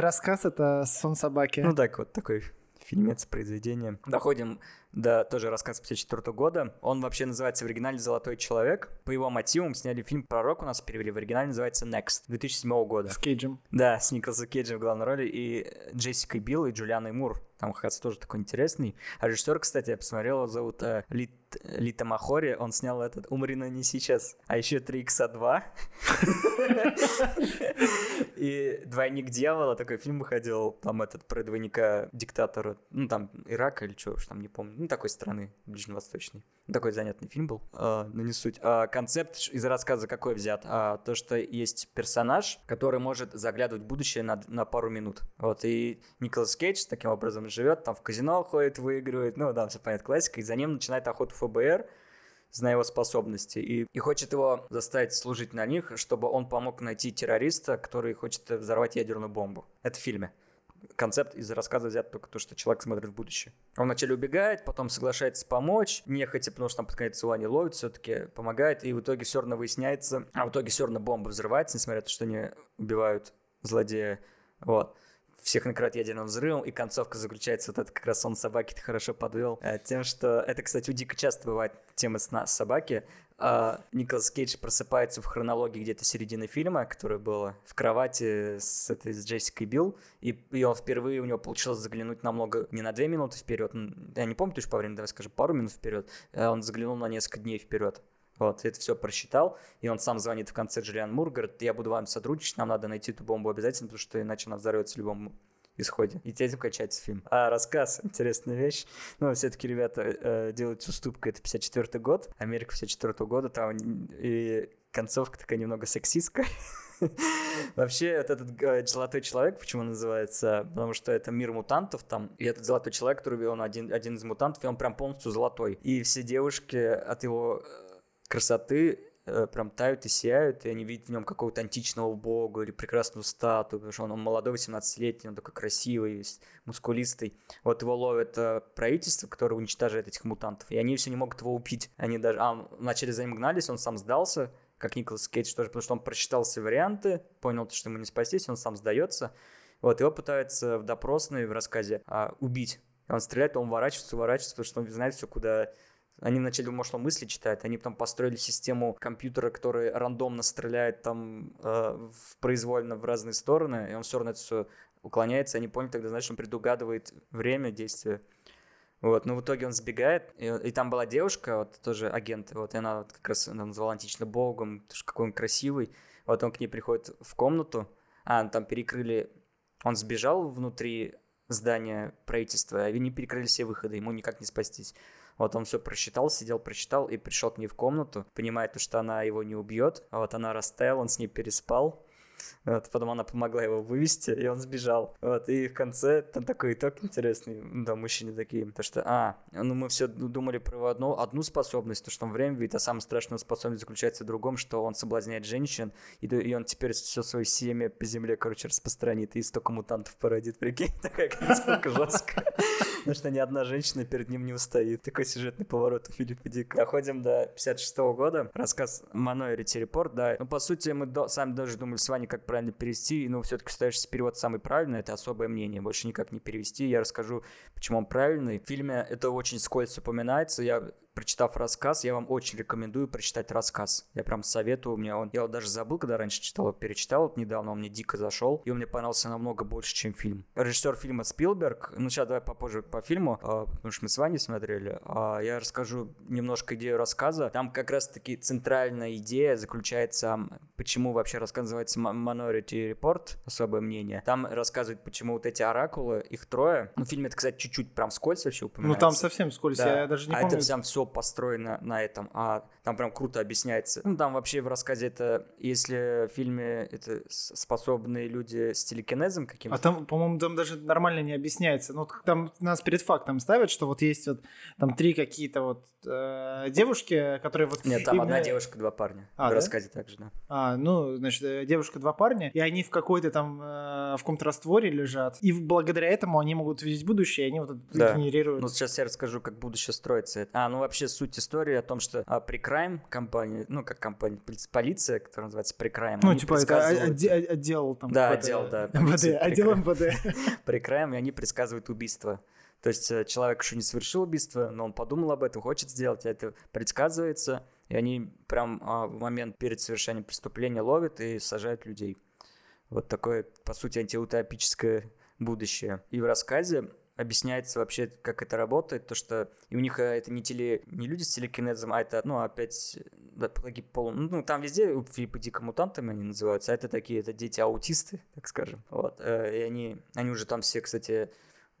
Рассказ — это сон собаки. Ну так, вот такой фильмец, произведение. Доходим до тоже рассказ 54 года. Он вообще называется в оригинале «Золотой человек». По его мотивам сняли фильм «Пророк», у нас перевели в оригинале, называется «Next» 2007 года. С Кейджем. Да, с Николасом Кейджем в главной роли, и Джессикой Билл, и Джулианой Мур. Там, кажется, тоже такой интересный. А режиссер, кстати, я посмотрел, его зовут э, Лит, Лита Махори. Он снял этот «Умри, но не сейчас». А еще 3 икса 2. И «Двойник дьявола», такой фильм выходил, там этот про двойника диктатора, ну там Ирака или что уж там, не помню, ну такой страны ближневосточной. Такой занятный фильм был, а, но не суть. А, концепт из рассказа какой взят? А, то, что есть персонаж, который может заглядывать в будущее на, на пару минут. Вот, и Николас Кейдж таким образом живет, там в казино ходит, выигрывает, ну да, все понятно, классика, и за ним начинает охоту ФБР, зная его способности, и, и хочет его заставить служить на них, чтобы он помог найти террориста, который хочет взорвать ядерную бомбу. Это в фильме концепт из рассказа взят только то, что человек смотрит в будущее. Он вначале убегает, потом соглашается помочь, нехотя, потому что там под конец его они ловят, все-таки помогает, и в итоге все равно выясняется, а в итоге все равно бомба взрывается, несмотря на то, что они убивают злодея. Вот всех накрывает ядерным взрывом, и концовка заключается, вот это как раз он собаки хорошо подвел, э, тем, что это, кстати, у Дика часто бывает тема сна собаки, а Николас Кейдж просыпается в хронологии где-то середины фильма, которая была в кровати с этой с Джессикой Билл, и, и он впервые у него получилось заглянуть намного не на две минуты вперед, я не помню точно по времени, давай скажем, пару минут вперед, а он заглянул на несколько дней вперед. Вот, это все просчитал, и он сам звонит в конце Джиллиан Мур, говорит, я буду вам сотрудничать, нам надо найти эту бомбу обязательно, потому что иначе она взорвется в любом исходе. И этим качается фильм. А рассказ, интересная вещь. Ну, все-таки ребята э, делают уступку, это 54 год, Америка 54 года, там и концовка такая немного сексистская. Вообще, вот этот э, золотой человек, почему он называется? Потому что это мир мутантов там, и этот золотой человек, который он один, один из мутантов, и он прям полностью золотой. И все девушки от его э, красоты прям тают и сияют, и они видят в нем какого-то античного бога или прекрасную статую, потому что он, он молодой, 18-летний, он такой красивый, мускулистый. Вот его ловит э, правительство, которое уничтожает этих мутантов, и они все не могут его убить. Они даже а, начали за ним гнались, он сам сдался, как Николас Кейдж тоже, потому что он просчитал все варианты, понял, что ему не спастись, он сам сдается. Вот, его пытаются в допросной, в рассказе а, убить. Он стреляет, он уворачивается, уворачивается, потому что он знает все, куда они начали, может, мысли читать, они потом построили систему компьютера, который рандомно стреляет там э, в произвольно в разные стороны, и он все равно это все уклоняется, они поняли тогда, значит, он предугадывает время действия. Вот, но в итоге он сбегает, и, и там была девушка, вот тоже агент, вот, и она вот как раз она назвала антично богом, потому что какой он красивый. Вот он к ней приходит в комнату, а, там перекрыли, он сбежал внутри здания правительства, а они перекрыли все выходы, ему никак не спастись. Вот он все просчитал, сидел, прочитал и пришел к ней в комнату, понимает, что она его не убьет. Вот она растаяла, он с ней переспал. Вот, потом она помогла его вывести, и он сбежал. Вот, и в конце там такой итог интересный. Да, мужчины такие. То, что, а, ну мы все думали про одну, одну способность, то, что он время видит, а самая страшная способность заключается в другом, что он соблазняет женщин, и, и он теперь все свое семя по земле, короче, распространит, и столько мутантов породит. Прикинь, такая концовка жесткая. Потому что ни одна женщина перед ним не устоит. Такой сюжетный поворот у Филиппа Дика. Доходим до 56 года. Рассказ Minority Report, да. Ну, по сути, мы до, сами даже думали с вами, как правильно перевести, но все-таки стоящийся перевод самый правильный, это особое мнение. Больше никак не перевести. Я расскажу, почему он правильный. В фильме это очень скользко упоминается. Я прочитав рассказ, я вам очень рекомендую прочитать рассказ. Я прям советую, мне он... Я вот даже забыл, когда раньше читал, перечитал вот недавно, он мне дико зашел, и он мне понравился намного больше, чем фильм. Режиссер фильма Спилберг, ну сейчас давай попозже по фильму, а, потому что мы с вами смотрели, а я расскажу немножко идею рассказа. Там как раз-таки центральная идея заключается, почему вообще рассказ называется Minority Report, особое мнение. Там рассказывают, почему вот эти оракулы, их трое. Ну, в фильме это, кстати, чуть-чуть прям скользь вообще упоминается. Ну, там совсем скользь, да. я даже не а помню. это прям все построено на этом, а там прям круто объясняется. Ну, там вообще в рассказе это, если в фильме это способные люди с телекинезом каким-то. А там, по-моему, там даже нормально не объясняется. Ну, там нас перед фактом ставят, что вот есть вот там три какие-то вот э, девушки, которые вот... Нет, там именно... одна девушка, два парня. А, в да? рассказе также, да. А, ну, значит, э, девушка, два парня, и они в какой-то там, э, в каком-то растворе лежат, и благодаря этому они могут видеть будущее, и они вот да. генерируют. Ну, сейчас я расскажу, как будущее строится. А, ну, вообще суть истории о том, что а, Precrime компания, ну, как компания, полиция, которая называется Precrime. Ну, типа это отдел, там. Да, отдел, да. МВД, отдел МВД. Precrime, и они предсказывают убийство. То есть э, человек еще не совершил убийство, но он подумал об этом, хочет сделать, это предсказывается, и они прям а, в момент перед совершением преступления ловят и сажают людей. Вот такое, по сути, антиутопическое будущее. И в рассказе объясняется вообще, как это работает, то что и у них э, это не, теле, не люди с телекинезом, а это, ну, опять, да, полу... ну, там везде у Филиппа Дика мутантами они называются, а это такие, это дети-аутисты, так скажем, вот, э, и они, они уже там все, кстати,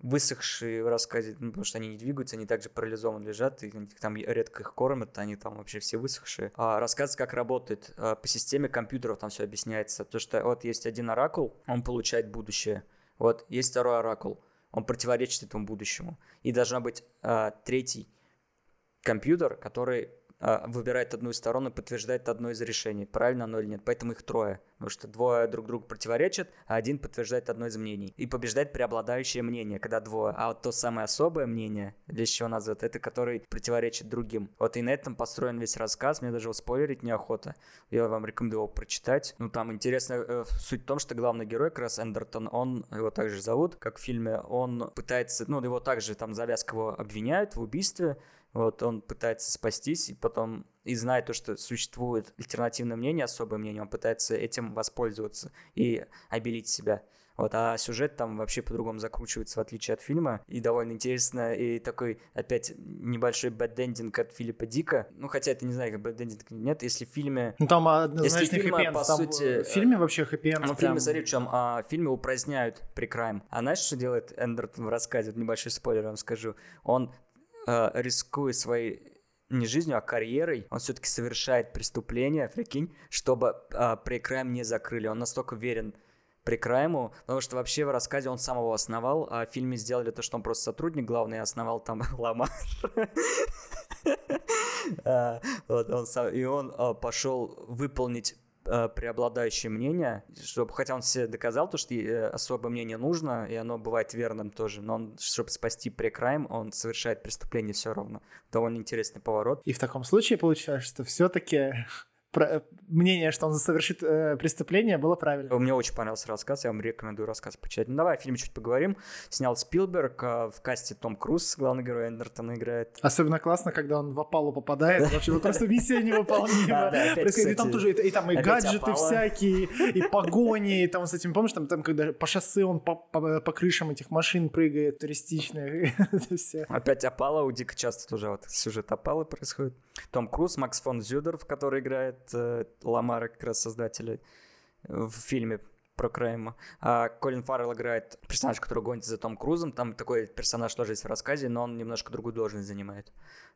высохшие в рассказе, ну, потому что они не двигаются, они также парализованы лежат, и там редко их кормят, они там вообще все высохшие. А рассказ, как работает а, по системе компьютеров, там все объясняется. То, что вот есть один оракул, он получает будущее. Вот, есть второй оракул, он противоречит этому будущему. И должна быть а, третий компьютер, который выбирает одну из сторон и подтверждает одно из решений, правильно оно или нет. Поэтому их трое, потому что двое друг другу противоречат, а один подтверждает одно из мнений. И побеждает преобладающее мнение, когда двое. А вот то самое особое мнение, для чего называют, это который противоречит другим. Вот и на этом построен весь рассказ, мне даже спойлерить неохота. Я вам рекомендую его прочитать. Ну, там интересно, э, суть в том, что главный герой, как раз Эндертон, он, его также зовут, как в фильме, он пытается, ну, его также там завязка его обвиняют в убийстве, Вот он пытается спастись, и потом, и зная то, что существует альтернативное мнение, особое мнение, он пытается этим воспользоваться и обелить себя. Вот, а сюжет там вообще по-другому закручивается, в отличие от фильма. И довольно интересно, и такой, опять, небольшой бэддендинг от Филиппа Дика. Ну, хотя это не знаю, как бэддендинг нет. Если в фильме... Ну, там однозначно Если фильма, по Там, сути, В фильме вообще хэппи-энд. Ну, в фильме, смотри, в чем, а, в фильме упраздняют прекрайм. А знаешь, что делает Эндертон в рассказе? Вот небольшой спойлер вам скажу. Он, э, рискуя своей не жизнью, а карьерой, он все-таки совершает преступление, прикинь, чтобы а, прекрайм не закрыли. Он настолько верен Прикрайму, потому что вообще в рассказе он сам его основал, а в фильме сделали то, что он просто сотрудник главный, основал там Ламар. А, вот он И он а, пошел выполнить преобладающее мнение, чтобы, хотя он все доказал, то, что э, особое мнение нужно, и оно бывает верным тоже, но он, чтобы спасти прекрайм, он совершает преступление все равно. Довольно интересный поворот. И в таком случае получается, что все-таки мнение, что он совершит э, преступление, было правильно. Мне очень понравился рассказ, я вам рекомендую рассказ почитать. Ну давай о фильме чуть поговорим. Снял Спилберг, а в касте Том Круз, главный герой Эндертона играет. Особенно классно, когда он в опалу попадает. Вообще, вот просто миссия невыполнима. И там тоже, и там и гаджеты всякие, и погони, и там с этим, помнишь, там, когда по шоссе он по, крышам этих машин прыгает, туристичных. Опять опала, у Дика часто тоже вот сюжет опалы происходит. Том Круз, Макс фон Зюдеров, который играет э, Ламара, как раз создателя в фильме про Крайма. А Колин Фаррелл играет персонаж, который гонится за Том Крузом. Там такой персонаж тоже есть в рассказе, но он немножко другую должность занимает.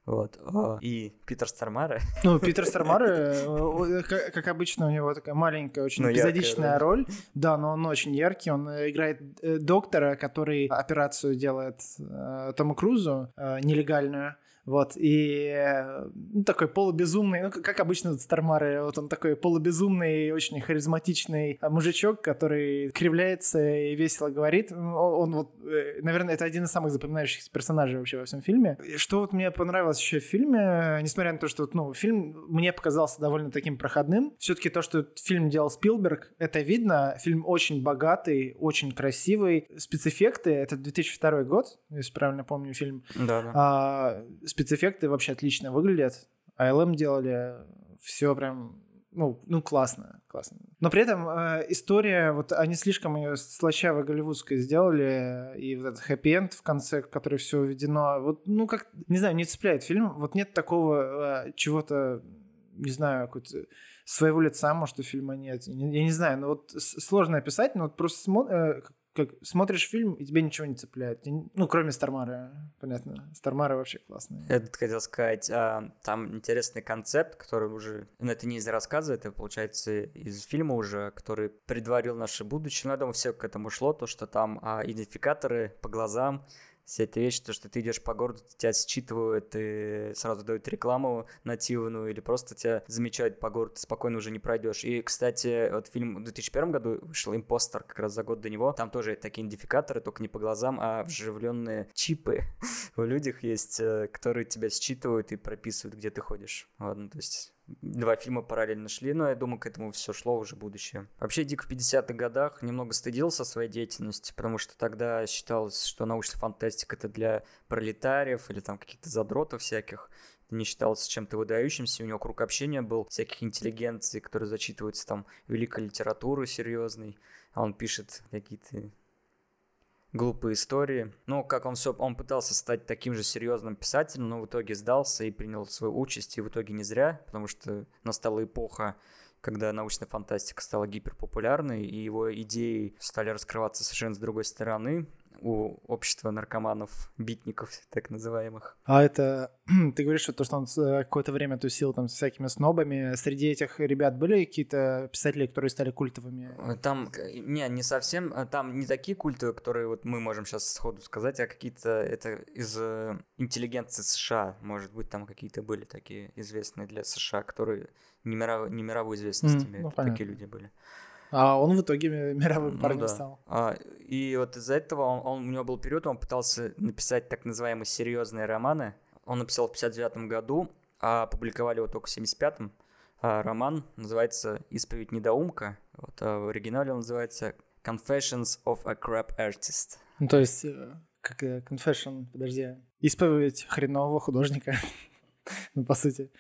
Вот. А, И Питер Стармара. Ну, Питер Стармар, э, э, как обычно, у него такая маленькая, очень Ну, яркая эпизодичная роль. Да, но он очень яркий. Он э, играет э, доктора, который операцию делает э, Тому Крузу, э, нелегальную. Вот, и э, ну, такой полубезумный, ну, как- обычно Стармары, вот он такой полубезумный, очень харизматичный э, мужичок, который кривляется и весело говорит. Ну, Он вот, э, наверное, это один из самых запоминающихся персонажей вообще во всем фильме. И Что вот мне понравилось еще в фильме, несмотря на то, что ну, фильм мне показался довольно таким проходным, все-таки то, что фильм делал Спилберг, это видно. Фильм очень богатый, очень красивый. Спецэффекты, это 2002 год, если правильно помню фильм. Да, да. А, спецэффекты вообще отлично выглядят. ALM делали все прям ну, ну классно, классно. Но при этом э, история, вот они слишком ее слащаво голливудской сделали, и вот этот хэппи-энд в конце, который все введено, вот, ну, как, не знаю, не цепляет фильм. Вот нет такого э, чего-то, не знаю, какой-то своего лица, может, у фильма нет. Я не, я не знаю, но вот с- сложно описать, но вот просто смо- э, как смотришь фильм, и тебе ничего не цепляет. Ну, кроме Стармара, понятно. Стармара вообще классный. Я тут хотел сказать, а, там интересный концепт, который уже, ну это не из рассказа, это получается из фильма уже, который предварил наше будущее. Ну, я думаю, все к этому шло, то, что там а, идентификаторы по глазам, все эти вещи, то, что ты идешь по городу, тебя считывают и сразу дают рекламу нативную, или просто тебя замечают по городу, ты спокойно уже не пройдешь. И, кстати, вот фильм в 2001 году вышел «Импостер», как раз за год до него. Там тоже такие идентификаторы, только не по глазам, а вживленные чипы в людях есть, э, которые тебя считывают и прописывают, где ты ходишь. Ладно, то есть два фильма параллельно шли, но я думаю, к этому все шло уже будущее. Вообще, Дик в 50-х годах немного стыдился своей деятельности, потому что тогда считалось, что научная фантастика это для пролетариев или там каких-то задротов всяких. Не считалось чем-то выдающимся, у него круг общения был всяких интеллигенций, которые зачитываются там великой литературы серьезной, а он пишет какие-то глупые истории. Ну, как он все, он пытался стать таким же серьезным писателем, но в итоге сдался и принял свою участь, и в итоге не зря, потому что настала эпоха, когда научная фантастика стала гиперпопулярной, и его идеи стали раскрываться совершенно с другой стороны у общества наркоманов, битников, так называемых. А это, ты говоришь, что то, что он э, какое-то время тусил там с всякими снобами, среди этих ребят были какие-то писатели, которые стали культовыми? Э, Там, к- не, не совсем, а там не такие культы, которые вот мы можем сейчас сходу сказать, а какие-то, это из э, интеллигенции США, может быть, там какие-то были такие известные для США, которые не, миров, не мировой известности имеют, ну, такие люди были. А он в итоге ми- мировым Ну парнем да. стал. А, и вот из-за этого он, он- у него был период, он пытался написать так называемые серьезные романы. Он написал в 59 году, а опубликовали его только в 75-м. А роман называется «Исповедь недоумка». Вот, а в оригинале он называется «Confessions of a Crap Artist». Ну, то есть, э, как э, confession, подожди. Исповедь хренового художника. ну, по сути.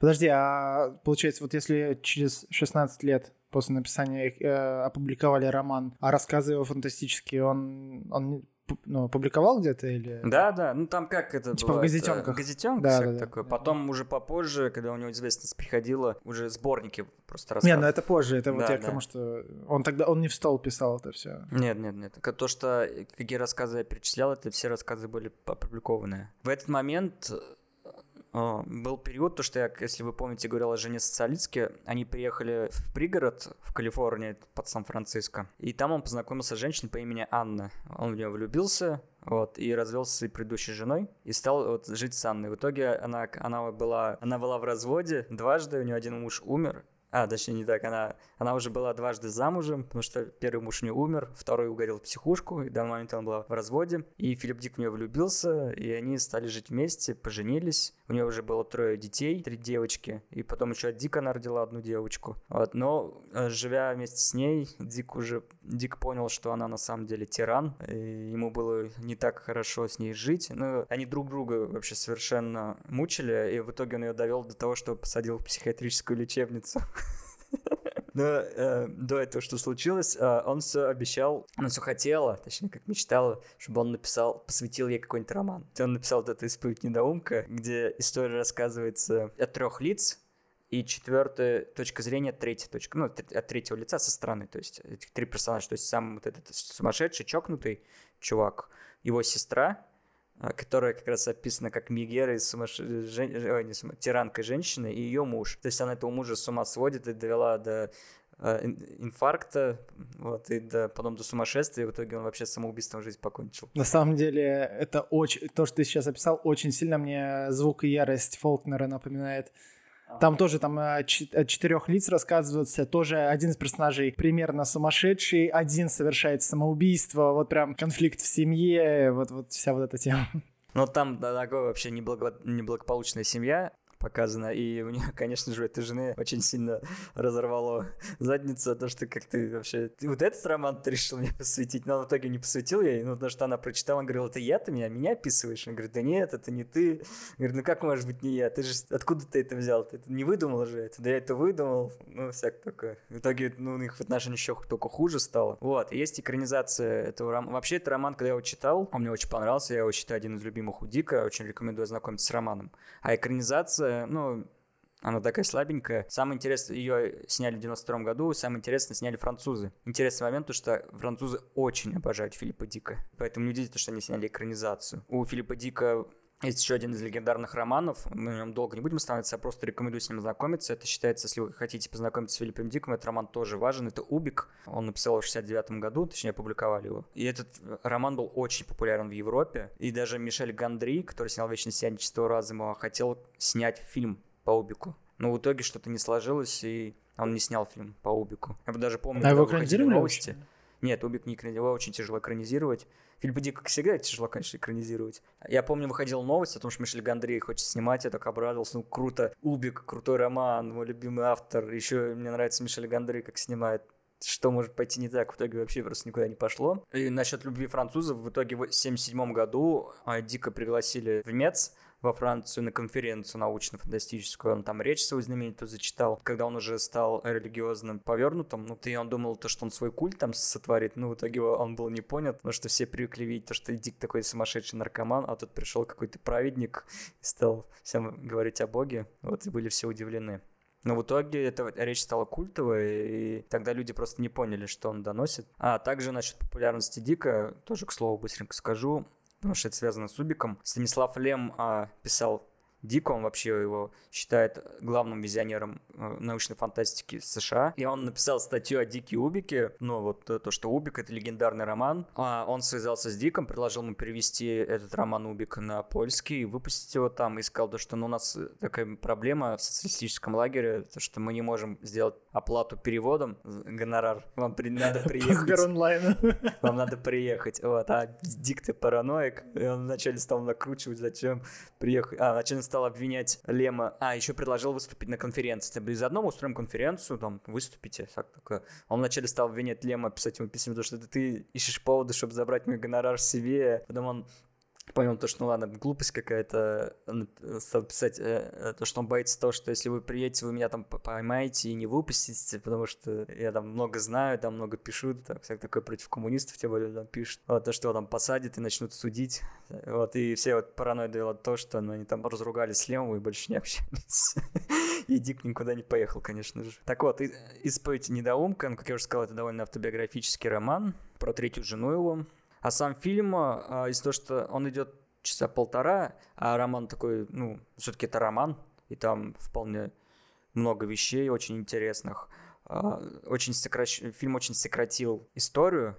Подожди, а получается, вот если через 16 лет после написания э, опубликовали роман, а рассказы его фантастические, он, он ну, публиковал где-то или... Да, да, ну там как это Типа в бывает, газетенках. э, Газетенка, Да, да, да. такое. Потом уже попозже, когда у него известность приходила, уже сборники просто Не, рассказывали. ну это позже, это вот Да, я к да. тому, что он тогда, он не в стол писал это все. Нет, нет, нет. То, что э, какие рассказы я перечислял, это все рассказы были опубликованы. В этот момент э, был период, то, что я, если вы помните, говорил о жене социалистке, они приехали в пригород в Калифорнии под Сан-Франциско, и там он познакомился с женщиной по имени Анна. Он в нее влюбился, вот, и развелся с своей предыдущей женой, и стал вот жить с Анной. В итоге она, она, была, она была в разводе дважды, у нее один муж умер, а, точнее, не так. Она, она уже была дважды замужем, потому что первый муж у нее умер, второй угодил в психушку, и до момента она была в разводе. И Филипп Дик в нее влюбился, и они стали жить вместе, поженились. У нее уже было трое детей, три девочки, и потом еще от Дика она родила одну девочку. Вот. Но э, живя вместе с ней, Дик уже Дик понял, что она на самом деле тиран, и ему было не так хорошо с ней жить. Ну, они друг друга вообще совершенно мучили, и в итоге он ее довел до того, что посадил в психиатрическую лечебницу. Но э, до этого, что случилось, э, он все обещал, она все хотела, точнее, как мечтала, чтобы он написал, посвятил ей какой-нибудь роман. Он написал вот эту «Исповедь недоумка», где история рассказывается от трех лиц, и четвертая точка зрения, третья точка, ну, от третьего лица со стороны, то есть этих три персонажа, то есть сам вот этот сумасшедший, чокнутый чувак, его сестра, которая как раз описана как Мегера из сумасш... жен- ой, не сума- тиранкой женщины, и ее муж. То есть она этого мужа с ума сводит и довела до э, ин- инфаркта, вот, и до, потом до сумасшествия, и в итоге он вообще самоубийством жизнь покончил. На самом деле, это очень... То, что ты сейчас описал, очень сильно мне звук и ярость Фолкнера напоминает. Там тоже там э, ч- от четырех лиц рассказывается, тоже один из персонажей примерно сумасшедший, один совершает самоубийство, вот прям конфликт в семье, вот, вот вся вот эта тема. Но там да, такая вообще неблаго- неблагополучная семья показана, и у нее, конечно же, у этой жены очень сильно разорвало задницу, то, что как ты вообще... Ты вот этот роман ты решил мне посвятить, но в итоге не посвятил ей, ну, потому что она прочитала, он говорил, это я, ты меня, меня описываешь? Он говорит, да нет, это не ты. Я говорю, ну как может быть не я? Ты же, откуда ты это взял? Ты это не выдумал же это? Да я это выдумал. Ну, всяк такое. В итоге, ну, в отношениях еще только хуже стало. Вот, есть экранизация этого романа. Вообще, это роман, когда я его читал, он мне очень понравился, я его считаю один из любимых у Дика, очень рекомендую ознакомиться с романом. А экранизация, ну, она такая слабенькая. Самое интересное, ее сняли в 92 году, самое интересное сняли французы. Интересный момент, то что французы очень обожают Филиппа Дика. Поэтому неудивительно, что они сняли экранизацию. У Филиппа Дика есть еще один из легендарных романов, мы на нем долго не будем останавливаться, я просто рекомендую с ним знакомиться. Это считается, если вы хотите познакомиться с Филиппом Диком, этот роман тоже важен. Это «Убик», он написал в 69 году, точнее, опубликовали его. И этот роман был очень популярен в Европе. И даже Мишель Гандри, который снял «Вечное сияние чистого разума», хотел снять фильм по «Убику». Но в итоге что-то не сложилось, и он не снял фильм по «Убику». Я даже помню, А когда его выходили новости. вообще? Нет, Убик не экранизировал, очень тяжело экранизировать. Филиппа Дика, как всегда, тяжело, конечно, экранизировать. Я помню, выходила новость о том, что Мишель Гандри хочет снимать, я так обрадовался, ну круто, Убик, крутой роман, мой любимый автор, еще мне нравится Мишель Гандри, как снимает. Что может пойти не так, в итоге вообще просто никуда не пошло. И насчет любви французов, в итоге в 1977 году а, Дика пригласили в МЕЦ, во Францию на конференцию научно-фантастическую. Он там речь свою знаменитую зачитал. Когда он уже стал религиозным повернутым, ну, и он думал, то, что он свой культ там сотворит, ну, в итоге он был не понят, потому что все привыкли видеть то, что Дик такой сумасшедший наркоман, а тут пришел какой-то праведник и стал всем говорить о Боге. Вот, и были все удивлены. Но в итоге эта речь стала культовой, и тогда люди просто не поняли, что он доносит. А также насчет популярности Дика, тоже, к слову, быстренько скажу, потому что это связано с Убиком. Станислав Лем а, писал Дико, он вообще его считает главным визионером э, научной фантастики США. И он написал статью о Дике Убике, ну вот то, что Убик это легендарный роман. А он связался с Диком, предложил ему перевести этот роман Убик на польский и выпустить его там. И сказал, то, что ну, у нас такая проблема в социалистическом лагере, то, что мы не можем сделать оплату переводом, гонорар. Вам при- надо приехать. Онлайн. Вам надо приехать. Вот. А Дик ты параноик. И он вначале стал накручивать, зачем приехать. А, вначале стал обвинять Лема. А, еще предложил выступить на конференции. Типа, заодно мы устроим конференцию, там, выступите. Так, такое. Он вначале стал обвинять Лема, писать ему письма, потому что ты ищешь поводы, чтобы забрать мой гонорар себе. Потом он понял то, что ну ладно, глупость какая-то, стал писать э, э, то, что он боится того, что если вы приедете, вы меня там поймаете и не выпустите, потому что я там много знаю, там много пишу, там всякое такое против коммунистов, тем более там пишут. Вот, то, что его там посадят и начнут судить. Вот, и все вот параноид делают то, что ну, они там разругались с Лемом и больше не общались. И Дик никуда не поехал, конечно же. Так вот, «Исповедь недоумка», ну, как я уже сказал, это довольно автобиографический роман про третью жену его, а сам фильм, а, из того, что он идет часа полтора, а роман такой, ну, все-таки это роман, и там вполне много вещей очень интересных. А, очень сокращ... Фильм очень сократил историю,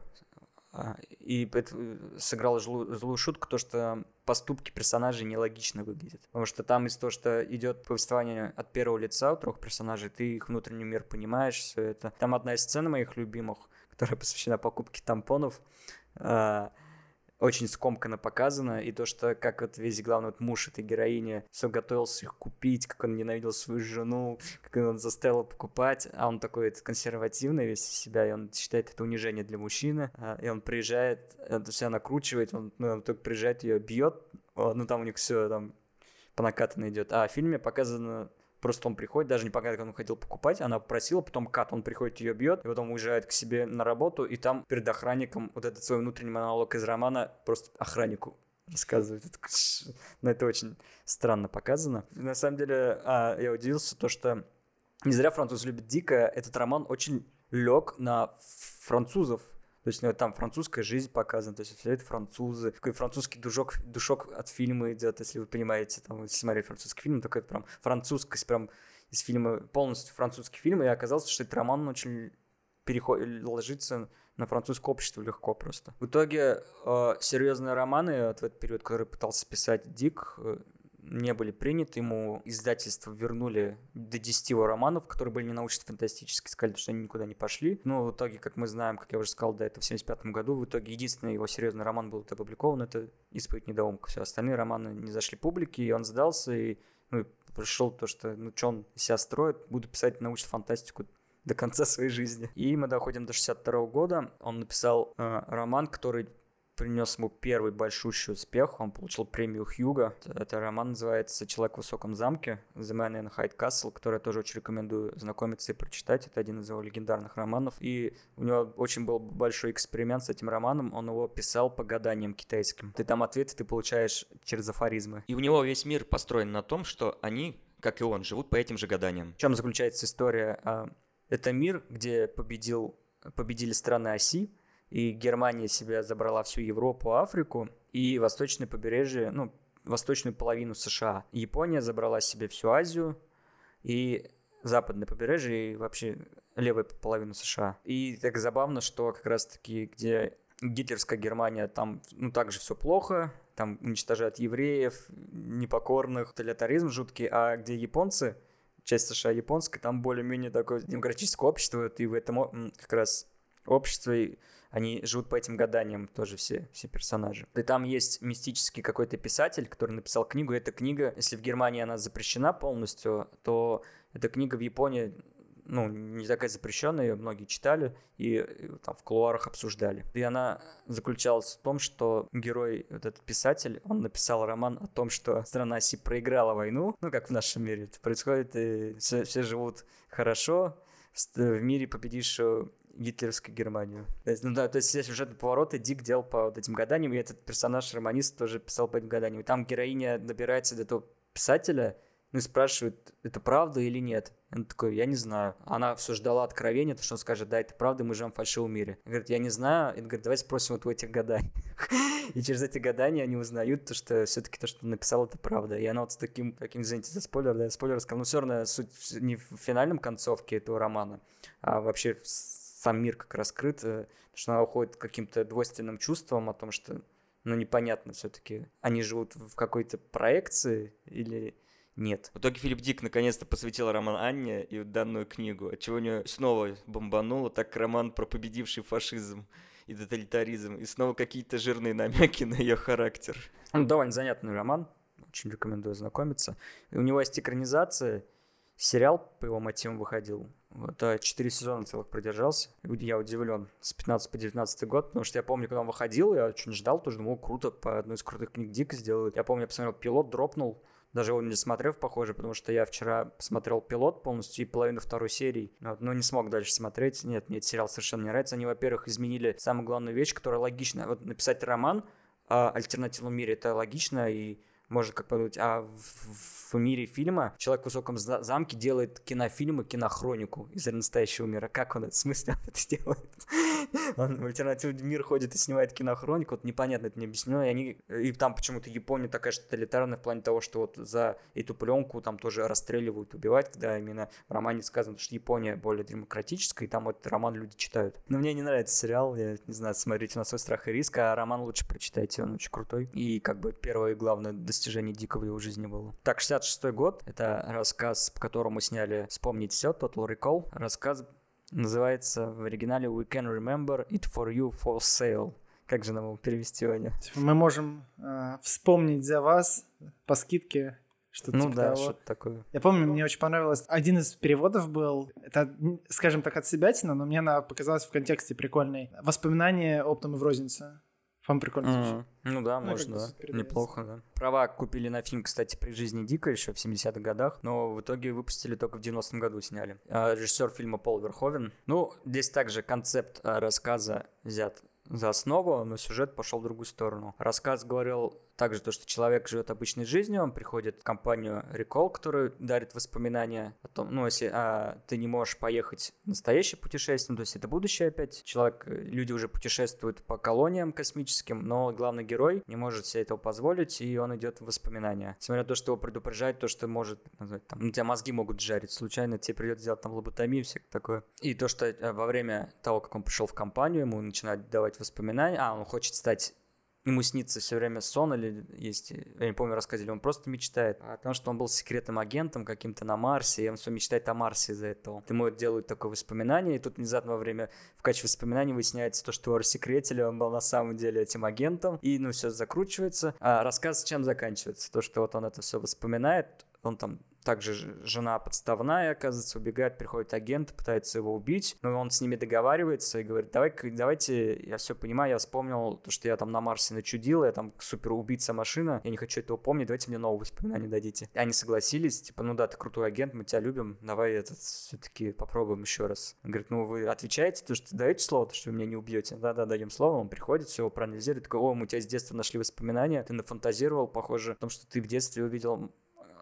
а, и это э, сыграл злую, шутку, то, что поступки персонажей нелогично выглядят. Потому что там из того, что идет повествование от первого лица у трех персонажей, ты их внутренний мир понимаешь, все это. Там одна из сцен моих любимых, которая посвящена покупке тампонов. А, очень скомканно показано, и то, что как вот весь главный вот муж этой героини все готовился их купить, как он ненавидел свою жену, как он заставил покупать, а он такой это, консервативный весь из себя, и он считает это унижение для мужчины, а, и он приезжает, это все накручивает, он, ну, он только приезжает, ее бьет, ну там у них все там по накатанной идет, а в фильме показано Просто он приходит, даже не показывает, как он хотел покупать, она попросила, потом кат, он приходит, ее бьет, и потом уезжает к себе на работу, и там перед охранником вот этот свой внутренний монолог из романа просто охраннику рассказывает. Но это очень странно показано. На самом деле, а, я удивился, то, что не зря француз любит дико, этот роман очень лег на французов, то есть ну, там французская жизнь показана, то есть все это французы, такой французский душок, душок от фильма идет, если вы понимаете, там, если смотреть французский фильм, такой прям французскость прям из фильма, полностью французский фильм, и оказалось, что этот роман очень переходит, ложится на французское общество легко просто. В итоге э, серьезные романы вот в этот период, который пытался писать Дик, э, не были приняты, ему издательство вернули до 10 его романов, которые были не научно-фантастические, сказали, что они никуда не пошли. Но в итоге, как мы знаем, как я уже сказал, да, это в 75 году, в итоге единственный его серьезный роман был опубликован, это «Исповедь недоумка». Все остальные романы не зашли публике, и он сдался, и ну, пришел то, что, ну, что он себя строит, буду писать научную фантастику до конца своей жизни. И мы доходим до 62 года. Он написал э, роман, который принес ему первый большущий успех. Он получил премию Хьюга. Это роман называется «Человек в высоком замке» The Man in High Castle, который я тоже очень рекомендую знакомиться и прочитать. Это один из его легендарных романов. И у него очень был большой эксперимент с этим романом. Он его писал по гаданиям китайским. Ты там ответы ты получаешь через афоризмы. И у него весь мир построен на том, что они, как и он, живут по этим же гаданиям. В чем заключается история? А, это мир, где победил, победили страны оси, и Германия себе забрала всю Европу, Африку и восточное побережье, ну, восточную половину США. Япония забрала себе всю Азию и западное побережье и вообще левую половину США. И так забавно, что как раз-таки, где гитлерская Германия, там, ну, также все плохо, там уничтожают евреев, непокорных, тоталитаризм жуткий, а где японцы, часть США японская, там более-менее такое демократическое общество, и в этом как раз обществе они живут по этим гаданиям тоже все, все персонажи. И там есть мистический какой-то писатель, который написал книгу. Эта книга, если в Германии она запрещена полностью, то эта книга в Японии ну, не такая запрещенная, ее многие читали и там в кулуарах обсуждали. И она заключалась в том, что герой, вот этот писатель, он написал роман о том, что страна Си проиграла войну, ну, как в нашем мире это происходит, и все, все живут хорошо, в мире победившего гитлеровскую Германию. То есть, ну да, то есть все сюжетные повороты Дик делал по вот этим гаданиям, и этот персонаж-романист тоже писал по этим гаданиям. И там героиня добирается до этого писателя, ну и спрашивает, это правда или нет. Он такой, я не знаю. Она все ждала откровения, то, что он скажет, да, это правда, мы живем в фальшивом мире. Он говорит, я не знаю. И он говорит, давай спросим вот у этих гаданий. И через эти гадания они узнают, то, что все-таки то, что написал, это правда. И она вот с таким, таким извините за спойлер, да, спойлер сказал, ну все равно суть не в финальном концовке этого романа, а вообще сам мир как раскрыт, э, что она уходит каким-то двойственным чувством о том, что ну непонятно все-таки, они живут в какой-то проекции или нет. В итоге Филипп Дик наконец-то посвятил роман Анне и данную книгу, отчего у нее снова бомбануло, так роман про победивший фашизм и тоталитаризм, и снова какие-то жирные намеки на ее характер. Ну, довольно занятный роман. очень рекомендую ознакомиться. И у него есть экранизация, сериал по его мотивам выходил. Вот, а, четыре сезона целых продержался. Я удивлен с 15 по 19 год, потому что я помню, когда он выходил, я очень ждал, тоже думал, круто, по одной из крутых книг Дика сделают. Я помню, я посмотрел пилот, дропнул, даже его не смотрев, похоже, потому что я вчера посмотрел пилот полностью и половину второй серии, вот, но не смог дальше смотреть. Нет, мне этот сериал совершенно не нравится. Они, во-первых, изменили самую главную вещь, которая логична. Вот написать роман о альтернативном мире, это логично, и можно как подумать, а в, в мире фильма человек в высоком замке делает кинофильмы, кинохронику из настоящего мира. Как он это, в смысле он это делает? Он в альтернативный мир ходит и снимает кинохронику, вот непонятно, это не объяснено, и они, и там почему-то Япония такая что тоталитарная в плане того, что вот за эту пленку там тоже расстреливают, убивать, когда именно в романе сказано, что Япония более демократическая, и там вот роман люди читают. Но мне не нравится сериал, я не знаю, смотрите на свой страх и риск, а роман лучше прочитайте, он очень крутой. И как бы первое и главное достижение Дикого в его жизни было. Так, 66 год, это рассказ, по которому сняли «Вспомнить все», Total Recall, рассказ Называется в оригинале We can remember it for you for sale. Как же нам его перевести, Ваня? Типа, мы можем э, вспомнить за вас по скидке что-то ну типа да, того. что-то такое. Я помню, мне очень понравилось. Один из переводов был, это, скажем так, от себятина, но мне она показалась в контексте прикольной. Воспоминания оптом и в рознице. Вам прикольно mm-hmm. Ну да, ну, можно, да. Неплохо, да. Права купили на фильм, кстати, при жизни Дика еще в 70-х годах, но в итоге выпустили только в 90-м году сняли. А, режиссер фильма Пол Верховен. Ну, здесь также концепт а, рассказа взят за основу, но сюжет пошел в другую сторону. Рассказ говорил также то, что человек живет обычной жизнью, он приходит в компанию Recall, которая дарит воспоминания о том, ну, если а, ты не можешь поехать в настоящее путешествие, то есть это будущее опять. Человек, люди уже путешествуют по колониям космическим, но главный герой не может себе этого позволить, и он идет в воспоминания. Смотря то, что его предупреждает, то, что может, там, у тебя мозги могут жарить случайно, тебе придется делать там лоботомию, все такое. И то, что э, во время того, как он пришел в компанию, ему начинают давать воспоминания, а, он хочет стать ему снится все время сон, или есть, я не помню, рассказывали, он просто мечтает о том, что он был секретным агентом каким-то на Марсе, и он все мечтает о Марсе из-за этого. Ему делают такое воспоминание, и тут внезапно во время, в качестве воспоминаний выясняется то, что его рассекретили, он был на самом деле этим агентом, и ну все закручивается. А рассказ чем заканчивается? То, что вот он это все воспоминает, он там также жена подставная, оказывается, убегает, приходит агент, пытается его убить, но он с ними договаривается и говорит, давай, давайте, я все понимаю, я вспомнил то, что я там на Марсе начудил, я там супер убийца машина, я не хочу этого помнить, давайте мне новые воспоминания дадите. И они согласились, типа, ну да, ты крутой агент, мы тебя любим, давай этот все-таки попробуем еще раз. Он говорит, ну вы отвечаете, то, что даете слово, то, что вы меня не убьете. Да-да, даем слово, он приходит, все проанализирует, такой, о, мы у тебя с детства нашли воспоминания, ты нафантазировал, похоже, о том, что ты в детстве увидел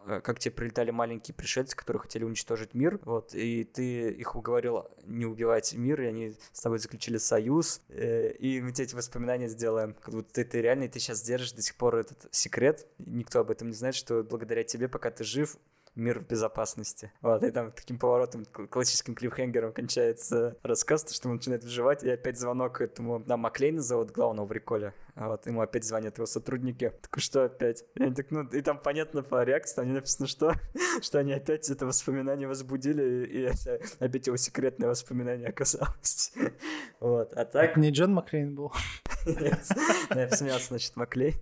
как тебе прилетали маленькие пришельцы, которые хотели уничтожить мир, вот, и ты их уговорил не убивать мир, и они с тобой заключили союз, э, и мы тебе эти воспоминания сделаем. Как будто ты, ты реально, и ты сейчас держишь до сих пор этот секрет, никто об этом не знает, что благодаря тебе, пока ты жив, мир в безопасности. Вот, и там таким поворотом, классическим клиффхенгером кончается рассказ, то, что он начинает выживать, и опять звонок этому, да, Маклейна зовут главного в Риколе, а вот ему опять звонят его сотрудники. Так что опять? И, они так, ну, и там понятно по реакции, там не написано, что, что они опять это воспоминание возбудили, и, и опять его секретное воспоминание оказалось. Вот, а так... Не Джон Маклейн был. Нет, я посмеялся, значит, Маклейн.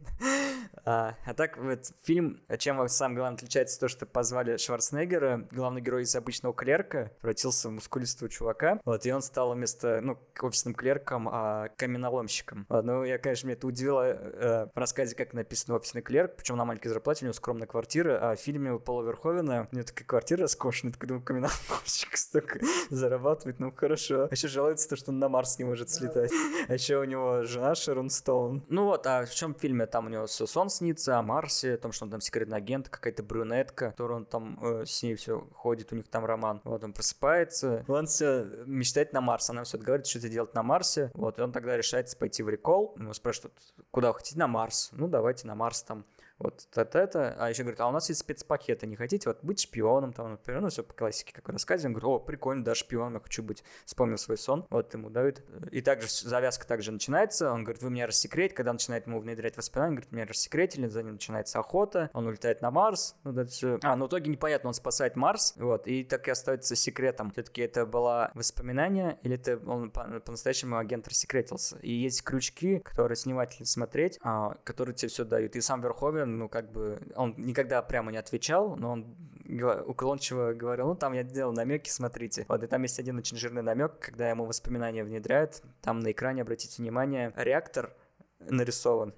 А, а так, вот фильм, чем сам главное отличается, то, что позвали Шварценеггера, главный герой из обычного клерка, превратился в мускулистого чувака, вот, и он стал вместо, ну, офисным клерком, а каменоломщиком. Вот, ну, я, конечно, меня это удивило э, в рассказе, как написано офисный клерк, причем на маленькой зарплате, у него скромная квартира, а в фильме у Пола Верховена у него такая квартира роскошная, такой, думаю, каменоломщик столько зарабатывает, ну, хорошо. А еще жалуется то, что он на Марс не может слетать. А еще у него жена Шерон Стоун. Ну вот, а в чем фильме? Там у него все сон снится о Марсе, о том, что он там секретный агент, какая-то брюнетка, которая он там э, с ней все ходит, у них там роман. Вот он просыпается, он все мечтает на Марс, она все говорит, что это делать на Марсе. Вот, и он тогда решается пойти в рекол. Ему спрашивают, куда вы хотите? На Марс. Ну, давайте на Марс там вот это, это. А еще говорит, а у нас есть спецпакеты, не хотите вот быть шпионом, там, например, ну, все по классике, как. Он говорит, о, прикольно, да, шпион, я хочу быть. Вспомнил свой сон, вот ему дают. И также завязка также начинается, он говорит, вы меня рассекретите, когда начинает ему внедрять воспоминания, говорит, меня рассекретили, за ним начинается охота, он улетает на Марс, ну, это все. А, ну, в итоге непонятно, он спасает Марс, вот, и так и остается секретом. Все-таки это было воспоминание, или это он по-настоящему агент рассекретился. И есть крючки, которые сниматели смотреть, а, которые тебе все дают. И сам Верховен Ну, как бы, он никогда прямо не отвечал, но он уклончиво говорил, ну, там я делал намеки, смотрите. Вот, и там есть один очень жирный намек, когда ему воспоминания внедряют, там на экране, обратите внимание, реактор нарисован.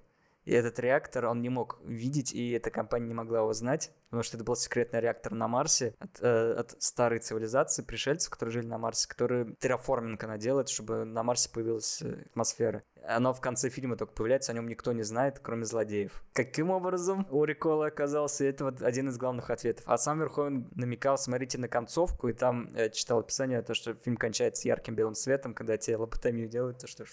И этот реактор он не мог видеть, и эта компания не могла его знать, потому что это был секретный реактор на Марсе от, э, от старой цивилизации, пришельцев, которые жили на Марсе, которые терраформинг она делает, чтобы на Марсе появилась э, атмосфера. Оно в конце фильма только появляется, о нем никто не знает, кроме злодеев. Каким образом у Рикола оказался? Это вот один из главных ответов. А сам Верховен намекал, смотрите на концовку, и там э, читал описание, то, что фильм кончается ярким белым светом, когда тебе лоботомию делают, то что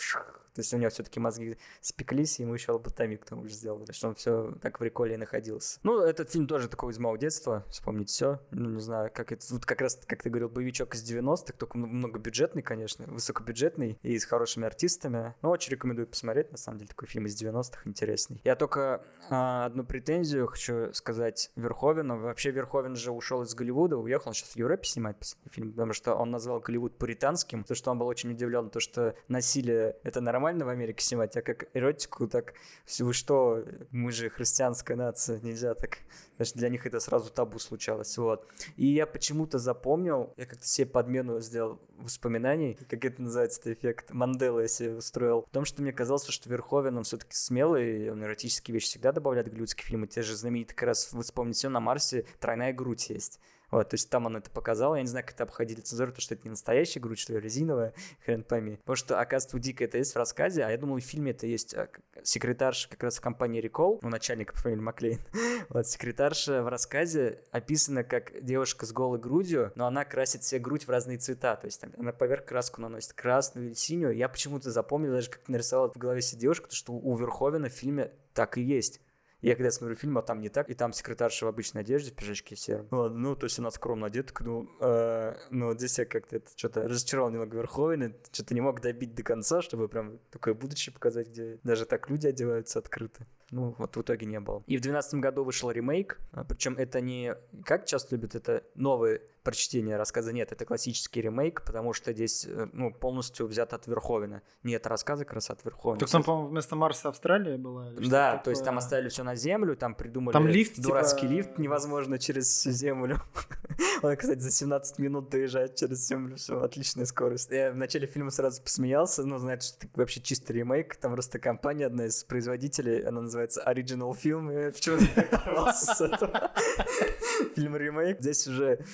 то есть у него все-таки мозги спеклись, и ему еще лоботомию к тому же сделали, что он все так в Риколе и находился. Ну, этот фильм тоже такой из моего детства, вспомнить все. Ну, не знаю, как это, вот как раз, как ты говорил, боевичок из 90-х, только многобюджетный, конечно, высокобюджетный и с хорошими артистами. Но очень рекомендую посмотреть, на самом деле, такой фильм из 90-х интересный. Я только а, одну претензию хочу сказать Верховену. Вообще Верховен же ушел из Голливуда, уехал, он сейчас в Европе снимает фильм, потому что он назвал Голливуд пуританским, то, что он был очень удивлен, то, что насилие — это нормально в Америке снимать, а как эротику, так вы что, мы же христианская нация, нельзя так. Значит, для них это сразу табу случалось, вот. И я почему-то запомнил, я как-то себе подмену сделал воспоминаний, как это называется, эффект Мандела себе устроил, в том, что мне казалось, что Верховен, он все-таки смелый, он эротические вещи всегда добавляет в голливудские фильмы, те же знаменитые, как раз вы вспомните, на Марсе тройная грудь есть. Вот, то есть там он это показал. Я не знаю, как это обходили цензуру, то что это не настоящая грудь, что ли, резиновая, хрен пойми. Потому что, оказывается, у Дика это есть в рассказе, а я думал, в фильме это есть а, секретарша как раз в компании Recall, ну, начальник по фамилии Маклейн. вот, секретарша в рассказе описана как девушка с голой грудью, но она красит себе грудь в разные цвета. То есть там, она поверх краску наносит красную или синюю. Я почему-то запомнил, даже как нарисовал в голове себе девушку, потому что у Верховена в фильме так и есть. Я когда смотрю фильм, а там не так, и там секретарша в обычной одежде, в пиджачке сером. Вот, ну, то есть она скромно одета, ну, э, ну, вот здесь я как-то что-то разочаровал немного Верховен, что-то не мог добить до конца, чтобы прям такое будущее показать, где даже так люди одеваются открыто. Ну, вот в итоге не было. И в 2012 году вышел ремейк, а, причем это не, как часто любят, это новые прочтение рассказа нет, это классический ремейк, потому что здесь э, ну, полностью взят от Верховена. Нет рассказа как раз от Верховена. Так там, по-моему, вместо Марса Австралия была? Да, то есть там оставили все на Землю, там придумали там лифт, дурацкий типа... лифт невозможно через Землю. Он, кстати, за 17 минут доезжает через Землю, все, отличная скорость. Я в начале фильма сразу посмеялся, ну, знаете, что это вообще чистый ремейк, там просто компания, одна из производителей, она называется Original Film, и я с этого? Фильм ремейк. Здесь уже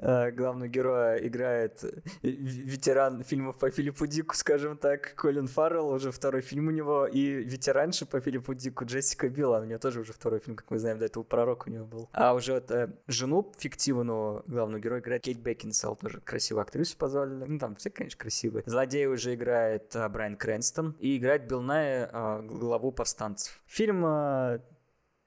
главного героя играет э, ветеран фильмов по Филиппу Дику, скажем так, Колин Фаррелл, уже второй фильм у него, и ветеранша по Филиппу Дику Джессика Билан, у нее тоже уже второй фильм, как мы знаем, до этого пророк у него был. А уже вот э, жену фиктивную главного героя играет Кейт Бекинсел, тоже красивую актрису позвали, ну там все, конечно, красивые. Злодей уже играет э, Брайан Крэнстон и играет Билл Най, э, главу повстанцев. Фильм э,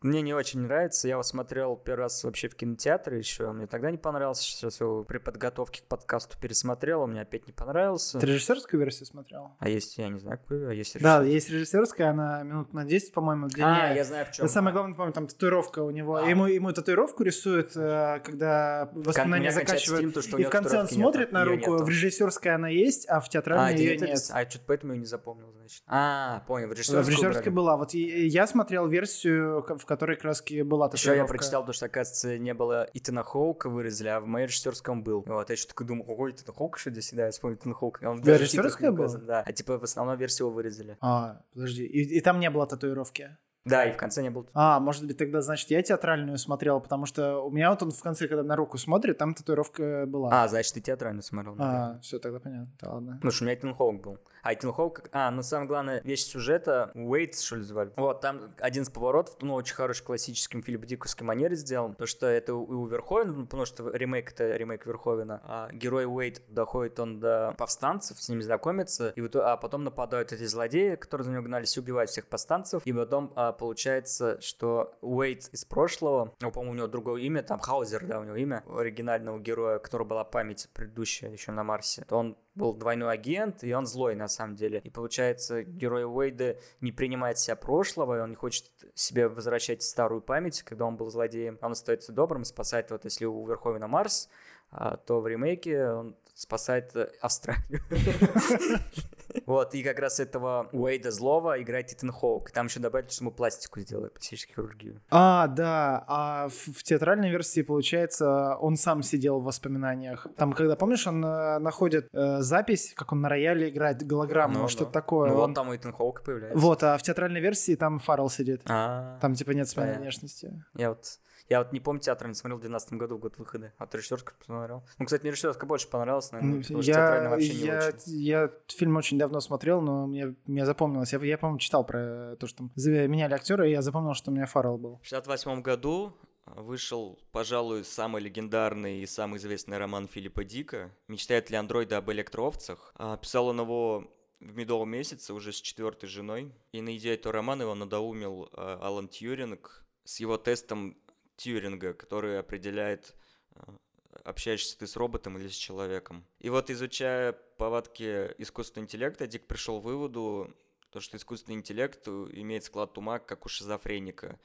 мне не очень нравится. Я его смотрел первый раз вообще в кинотеатре еще. Мне тогда не понравился. Сейчас его при подготовке к подкасту пересмотрел. Он мне опять не понравился. Ты режиссерскую версию смотрел? А есть, я не знаю, какую, а есть режиссерская? Да, есть режиссерская, она минут на 10, по-моему, длиннее. А, я знаю в чем. Да, самое главное, по-моему, там татуировка у него. А. Ему, ему татуировку рисуют, э, когда воспоминания заканчивают. Фильм, то, что и в конце он смотрит на руку. В режиссерской она есть, а в театральной а, ее нет. А, что-то поэтому я не запомнил, значит. А, понял, в режиссерской В режиссерской была. Вот я смотрел версию, в которой краски была татуировка. Еще я прочитал, то, что, оказывается, не было Итана Хоука вырезали, а в моей режиссерском был. Вот, я еще такой думал, какой Итан Хоук, что здесь, да, я вспомнил Итан Хоук. Он да, режиссерская была? Да, а типа в основном версию вырезали. А, подожди, и, и там не было татуировки? Да, и в конце не был. А, может быть, тогда, значит, я театральную смотрел, потому что у меня вот он в конце, когда на руку смотрит, там татуировка была. А, значит, ты театральную смотрел. А, все, тогда понятно, да, ладно. Ну, что у меня Итан Хоук был. А Итан Хоук, а, ну, самая главная вещь сюжета, Уэйтс, что ли, звали. Вот, там один из поворотов, ну, очень хороший классическим Филипп Диковской манере сделан, то, что это у, у Верховена, ну, потому что ремейк это ремейк Верховена, а герой Уэйт доходит он до повстанцев, с ними знакомится, и вот, а потом нападают эти злодеи, которые за него гнались, убивают всех повстанцев, и потом а, получается, что Уэйт из прошлого, ну, по-моему, у него другое имя, там Хаузер, да, у него имя оригинального героя, который была память предыдущая еще на Марсе, то он был двойной агент, и он злой на самом деле. И получается, герой Уэйда не принимает себя прошлого, и он не хочет себе возвращать старую память, когда он был злодеем. Он остается добрым, спасает, вот если у Верховена Марс, а, то в ремейке он спасает Австралию. Вот, и как раз этого Уэйда злого играет Итан Хоук. Там еще добавили, что ему пластику сделали, пластическую хирургию. А, да, а в, в театральной версии, получается, он сам сидел в воспоминаниях. Там, когда, помнишь, он э, находит э, запись, как он на рояле играет голограмму, Ну, что-то да. такое. Ну, Он- вот там Итан Хоук появляется. Вот, а в театральной версии там Фаррелл сидит. А, Там, типа, нет смены внешности. Я вот, я вот не помню театр, не смотрел в 2012 году, в год выхода. А ты режиссерскую посмотрел? Ну, кстати, мне режиссерская больше понравилась, наверное, потому что театральная Я, вообще не я, очень. я фильм очень давно смотрел, но мне, мне запомнилось. Я, я, по-моему, читал про то, что меняли актера, и я запомнил, что у меня Фаррелл был. В 68 году вышел, пожалуй, самый легендарный и самый известный роман Филиппа Дика «Мечтает ли андроиды об электроовцах?». А, Писал он его в медовом месяце уже с четвертой женой. И на идею этого романа его надоумил а, Алан Тьюринг с его тестом Тьюринга, который определяет, а, общаешься ты с роботом или с человеком. И вот изучая повадки искусственного интеллекта, Дик пришел к выводу, то, что искусственный интеллект э, имеет склад ума, как у шизофреника.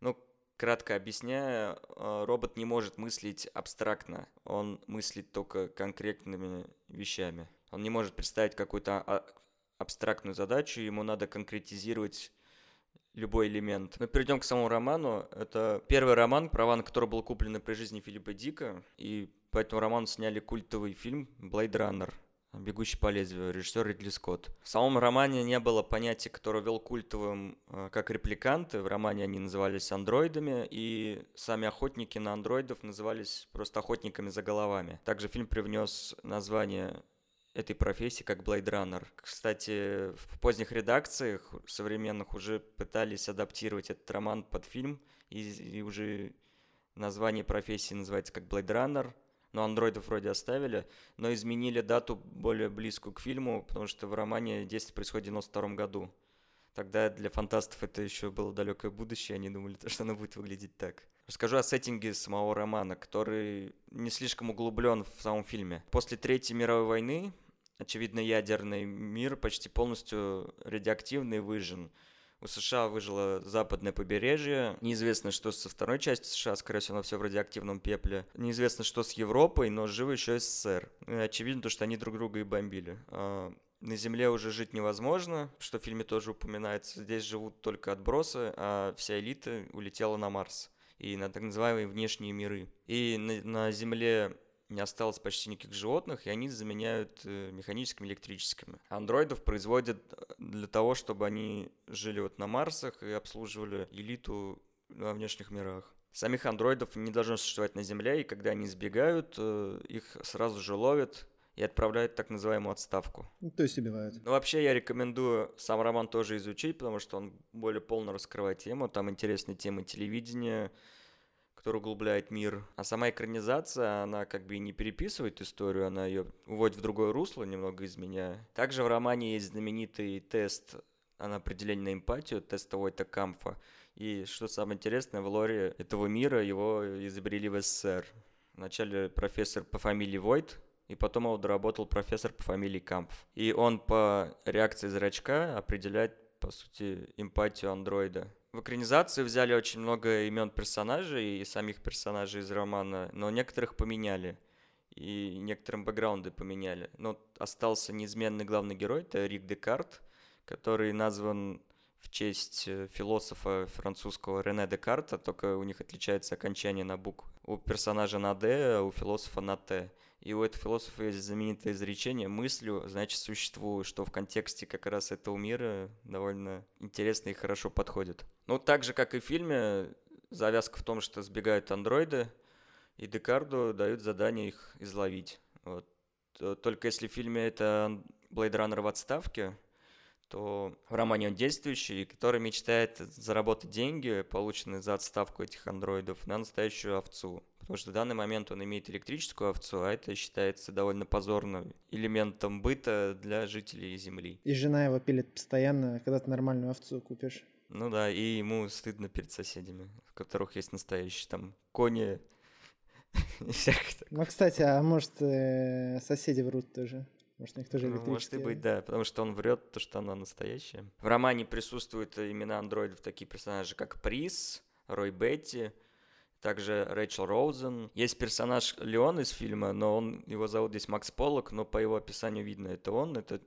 Ну, кратко объясняя, э, робот не может мыслить абстрактно. Он мыслит только конкретными вещами. Он не может представить какую-то а- абстрактную задачу, ему надо конкретизировать любой элемент. Но перейдем к самому роману. Это первый роман, права на который был куплен при жизни Филиппа Дика, и по этому роману сняли культовый фильм «Блейд Раннер». «Бегущий по лезвию», режиссер Ридли Скотт. В самом романе не было понятия, которое вел культовым э, как репликанты. В романе они назывались андроидами, и сами охотники на андроидов назывались просто охотниками за головами. Также фильм привнес название этой профессии как Blade Runner. Кстати, в поздних редакциях современных уже пытались адаптировать этот роман под фильм, и, и уже название профессии называется как Blade Runner, но андроидов вроде оставили, но изменили дату более близкую к фильму, потому что в романе действие происходит в 92 году. Тогда для фантастов это еще было далекое будущее, они думали, что оно будет выглядеть так. Расскажу о сеттинге самого романа, который не слишком углублен в самом фильме. После Третьей мировой войны, очевидно, ядерный мир почти полностью радиоактивный выжжен. У США выжило западное побережье. Неизвестно, что со второй частью США, скорее всего, все в радиоактивном пепле. Неизвестно, что с Европой, но живы еще СССР. И очевидно, то, что они друг друга и бомбили. А, На Земле уже жить невозможно, что в фильме тоже упоминается. Здесь живут только отбросы, а вся элита улетела на Марс и на так называемые внешние миры. И на, на Земле не осталось почти никаких животных, и они заменяют э, механическими, электрическими. Андроидов производят э, для того, чтобы они жили вот на Марсах и обслуживали элиту во внешних мирах. Самих андроидов не должно существовать на Земле, и когда они сбегают, э, их сразу же ловят и отправляют в так называемую отставку. Ну, То есть убивают. Ну, вообще, я рекомендую сам роман тоже изучить, потому что он более полно раскрывает тему. Там интересные темы телевидения, который углубляет мир. А сама экранизация, она как бы и не переписывает историю, она ее уводит в другое русло, немного изменяя. Также в романе есть знаменитый тест на определение на эмпатию, тест Войта Камфа. И что самое интересное, в лоре этого мира его изобрели в СССР. Вначале профессор по фамилии Войт, и потом его доработал профессор по фамилии Кампф. И он по реакции зрачка определяет, по сути, эмпатию андроида. В экранизации взяли очень много имен персонажей и самих персонажей из романа, но некоторых поменяли. И некоторым бэкграунды поменяли. Но остался неизменный главный герой, это Рик Декарт, который назван в честь э, философа французского Рене Декарта, только у них отличается окончание на букву. У персонажа на «Д», а у философа на «Т». И у этого философа есть знаменитое изречение «мыслью, значит, существую», что в контексте как раз этого мира довольно интересно и хорошо подходит. Ну, так же, как и в фильме, завязка в том, что сбегают андроиды, и Декарду дают задание их изловить. Вот. Т- Только если в фильме это Blade Runner в отставке, то в романе он действующий, который мечтает заработать деньги, полученные за отставку этих андроидов, на настоящую овцу. Потому что в данный момент он имеет электрическую овцу, а это считается довольно позорным элементом быта для жителей Земли. И жена его пилит постоянно, когда ты нормальную овцу купишь. Ну да, и ему стыдно перед соседями, у которых есть настоящие там кони. Ну, кстати, а может, э, соседи врут тоже? Может, у них тоже Ну, Может и быть, да, потому что он врет, то, что она настоящая. В романе присутствуют имена андроидов, такие персонажи, как Приз, Рой Бетти, также Рэйчел Роузен. Есть персонаж Леон из фильма, но он, его зовут здесь Макс Поллок, но по его описанию видно, это он, это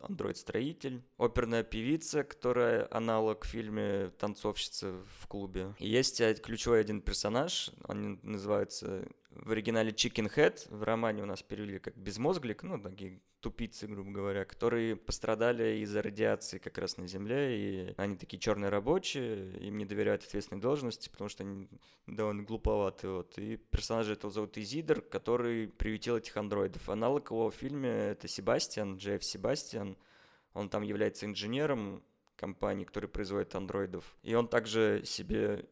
андроид-строитель, оперная певица, которая аналог в фильме «Танцовщица в клубе». И есть ключевой один персонаж, он называется в оригинале Chicken Head, в романе у нас перевели как безмозглик, ну, такие тупицы, грубо говоря, которые пострадали из-за радиации как раз на Земле, и они такие черные рабочие, им не доверяют ответственной должности, потому что они довольно глуповаты, вот. И персонажа этого зовут Изидор, который приютил этих андроидов. Аналог его в фильме — это Себастьян, Джефф Себастьян, он там является инженером компании, которая производит андроидов. И он также себе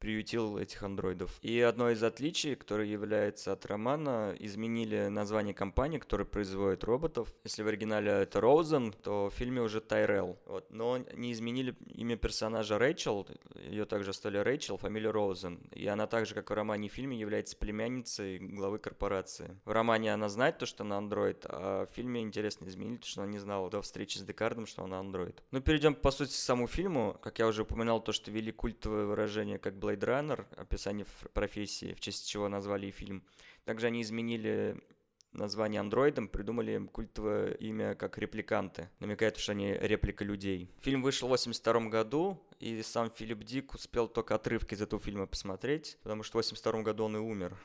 приютил этих андроидов. И одно из отличий, которое является от романа, изменили название компании, которая производит роботов. Если в оригинале это Роузен, то в фильме уже Тайрелл. Вот. Но не изменили имя персонажа Рэйчел, ее также стали Рэйчел, фамилия Роузен. И она также, как в романе и фильме, является племянницей главы корпорации. В романе она знает то, что она андроид, а в фильме, интересно, изменили, то, что она не знала до встречи с Декардом, что она андроид. Ну, перейдем, по сути, к самому фильму. Как я уже упоминал, то, что вели культовое выражение как Blade Runner, описание профессии, в честь чего назвали фильм. Также они изменили название андроидом, придумали им культовое имя как репликанты, намекает, что они реплика людей. Фильм вышел в 82 году, и сам Филипп Дик успел только отрывки из этого фильма посмотреть, потому что в 82 году он и умер.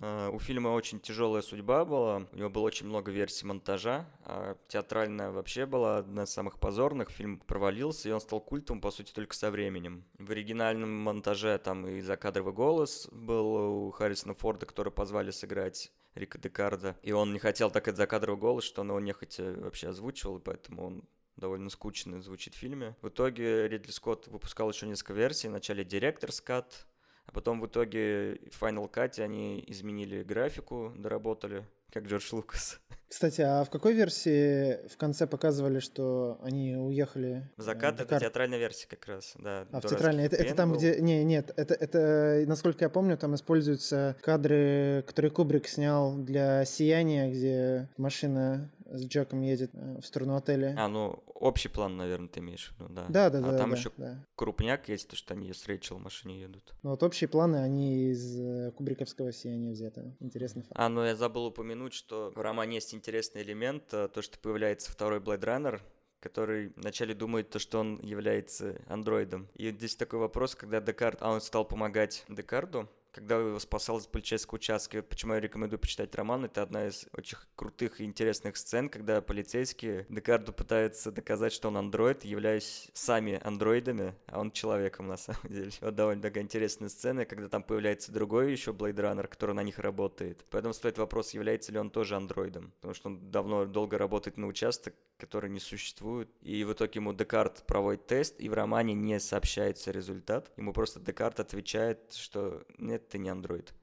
Uh, у фильма очень тяжелая судьба была, у него было очень много версий монтажа, а театральная вообще была одна из самых позорных, фильм провалился, и он стал культом, по сути, только со временем. В оригинальном монтаже там и закадровый голос был у Харрисона Форда, который позвали сыграть Рика Декарда, и он не хотел так это закадровый голос, что он его нехотя вообще озвучивал, и поэтому он довольно скучно звучит в фильме. В итоге Ридли Скотт выпускал еще несколько версий, вначале директор скат, а потом в итоге в Final Cut они изменили графику, доработали, как Джордж Лукас. Кстати, а в какой версии в конце показывали, что они уехали? В закат это театральная версия как раз, да. А в театральной это, это там, был. где... Не, нет, это, это, насколько я помню, там используются кадры, которые Кубрик снял для «Сияния», где машина с Джеком едет э, в сторону отеля. А, ну, общий план, наверное, ты имеешь в виду, да. Да, да, а да. там да, еще да. крупняк есть, то, что они с Рэйчел в машине едут. Ну, вот общие планы, они из э, Кубриковского сияния взяты. Интересный факт. А, ну, я забыл упомянуть, что в романе есть интересный элемент, э, то, что появляется второй Blade Runner, который вначале думает, то, что он является андроидом. И здесь такой вопрос, когда Декарт, а он стал помогать Декарду, когда его спасал из полицейского участка. Почему я рекомендую почитать роман? Это одна из очень крутых и интересных сцен, когда полицейские Декарду пытаются доказать, что он андроид, являясь сами андроидами, а он человеком на самом деле. Вот довольно такая интересная сцена, когда там появляется другой еще Blade Runner, который на них работает. Поэтому стоит вопрос, является ли он тоже андроидом. Потому что он давно, долго работает на участок, который не существует. И в итоге ему Декарт проводит тест, и в романе не сообщается результат. Ему просто Декарт отвечает, что нет, ты не андроид.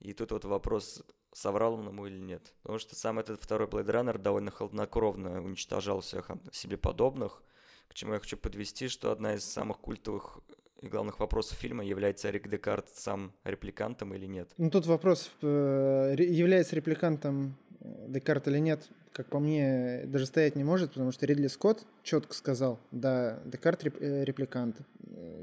И тут вот вопрос, соврал он ему или нет. Потому что сам этот второй Blade Runner довольно холоднокровно уничтожал всех себе подобных. К чему я хочу подвести, что одна из самых культовых и главных вопросов фильма, является Рик Декарт сам репликантом или нет. Ну тут вопрос, э, является репликантом э, Декарт или нет, как по мне, даже стоять не может, потому что Ридли Скотт четко сказал, да, Декарт э, репликант.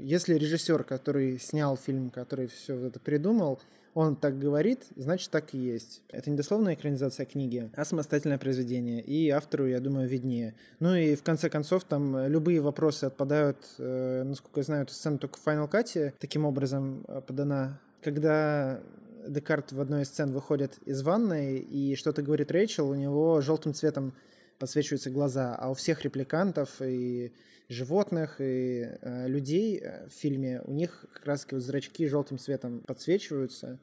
Если режиссер, который снял фильм, который все это придумал, он так говорит, значит так и есть. Это не дословная экранизация книги, а самостоятельное произведение. И автору, я думаю, виднее. Ну и в конце концов, там любые вопросы отпадают, э, насколько я знаю, эту сцену только в Final Cut таким образом э, подана. Когда Декарт в одной из сцен выходит из ванной и что-то говорит Рэйчел, у него желтым цветом подсвечиваются глаза, а у всех репликантов и животных, и э, людей э, в фильме у них как раз вот зрачки желтым цветом подсвечиваются.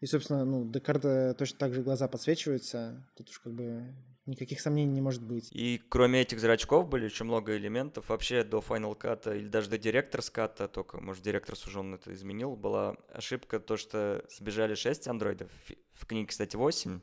И, собственно, ну, Декарта точно так же глаза подсвечиваются. Тут уж как бы никаких сомнений не может быть. И кроме этих зрачков были еще много элементов. Вообще до Final Cut или даже до директор ската, только, может, директор сужен это изменил, была ошибка то, что сбежали 6 андроидов. В книге, кстати, 8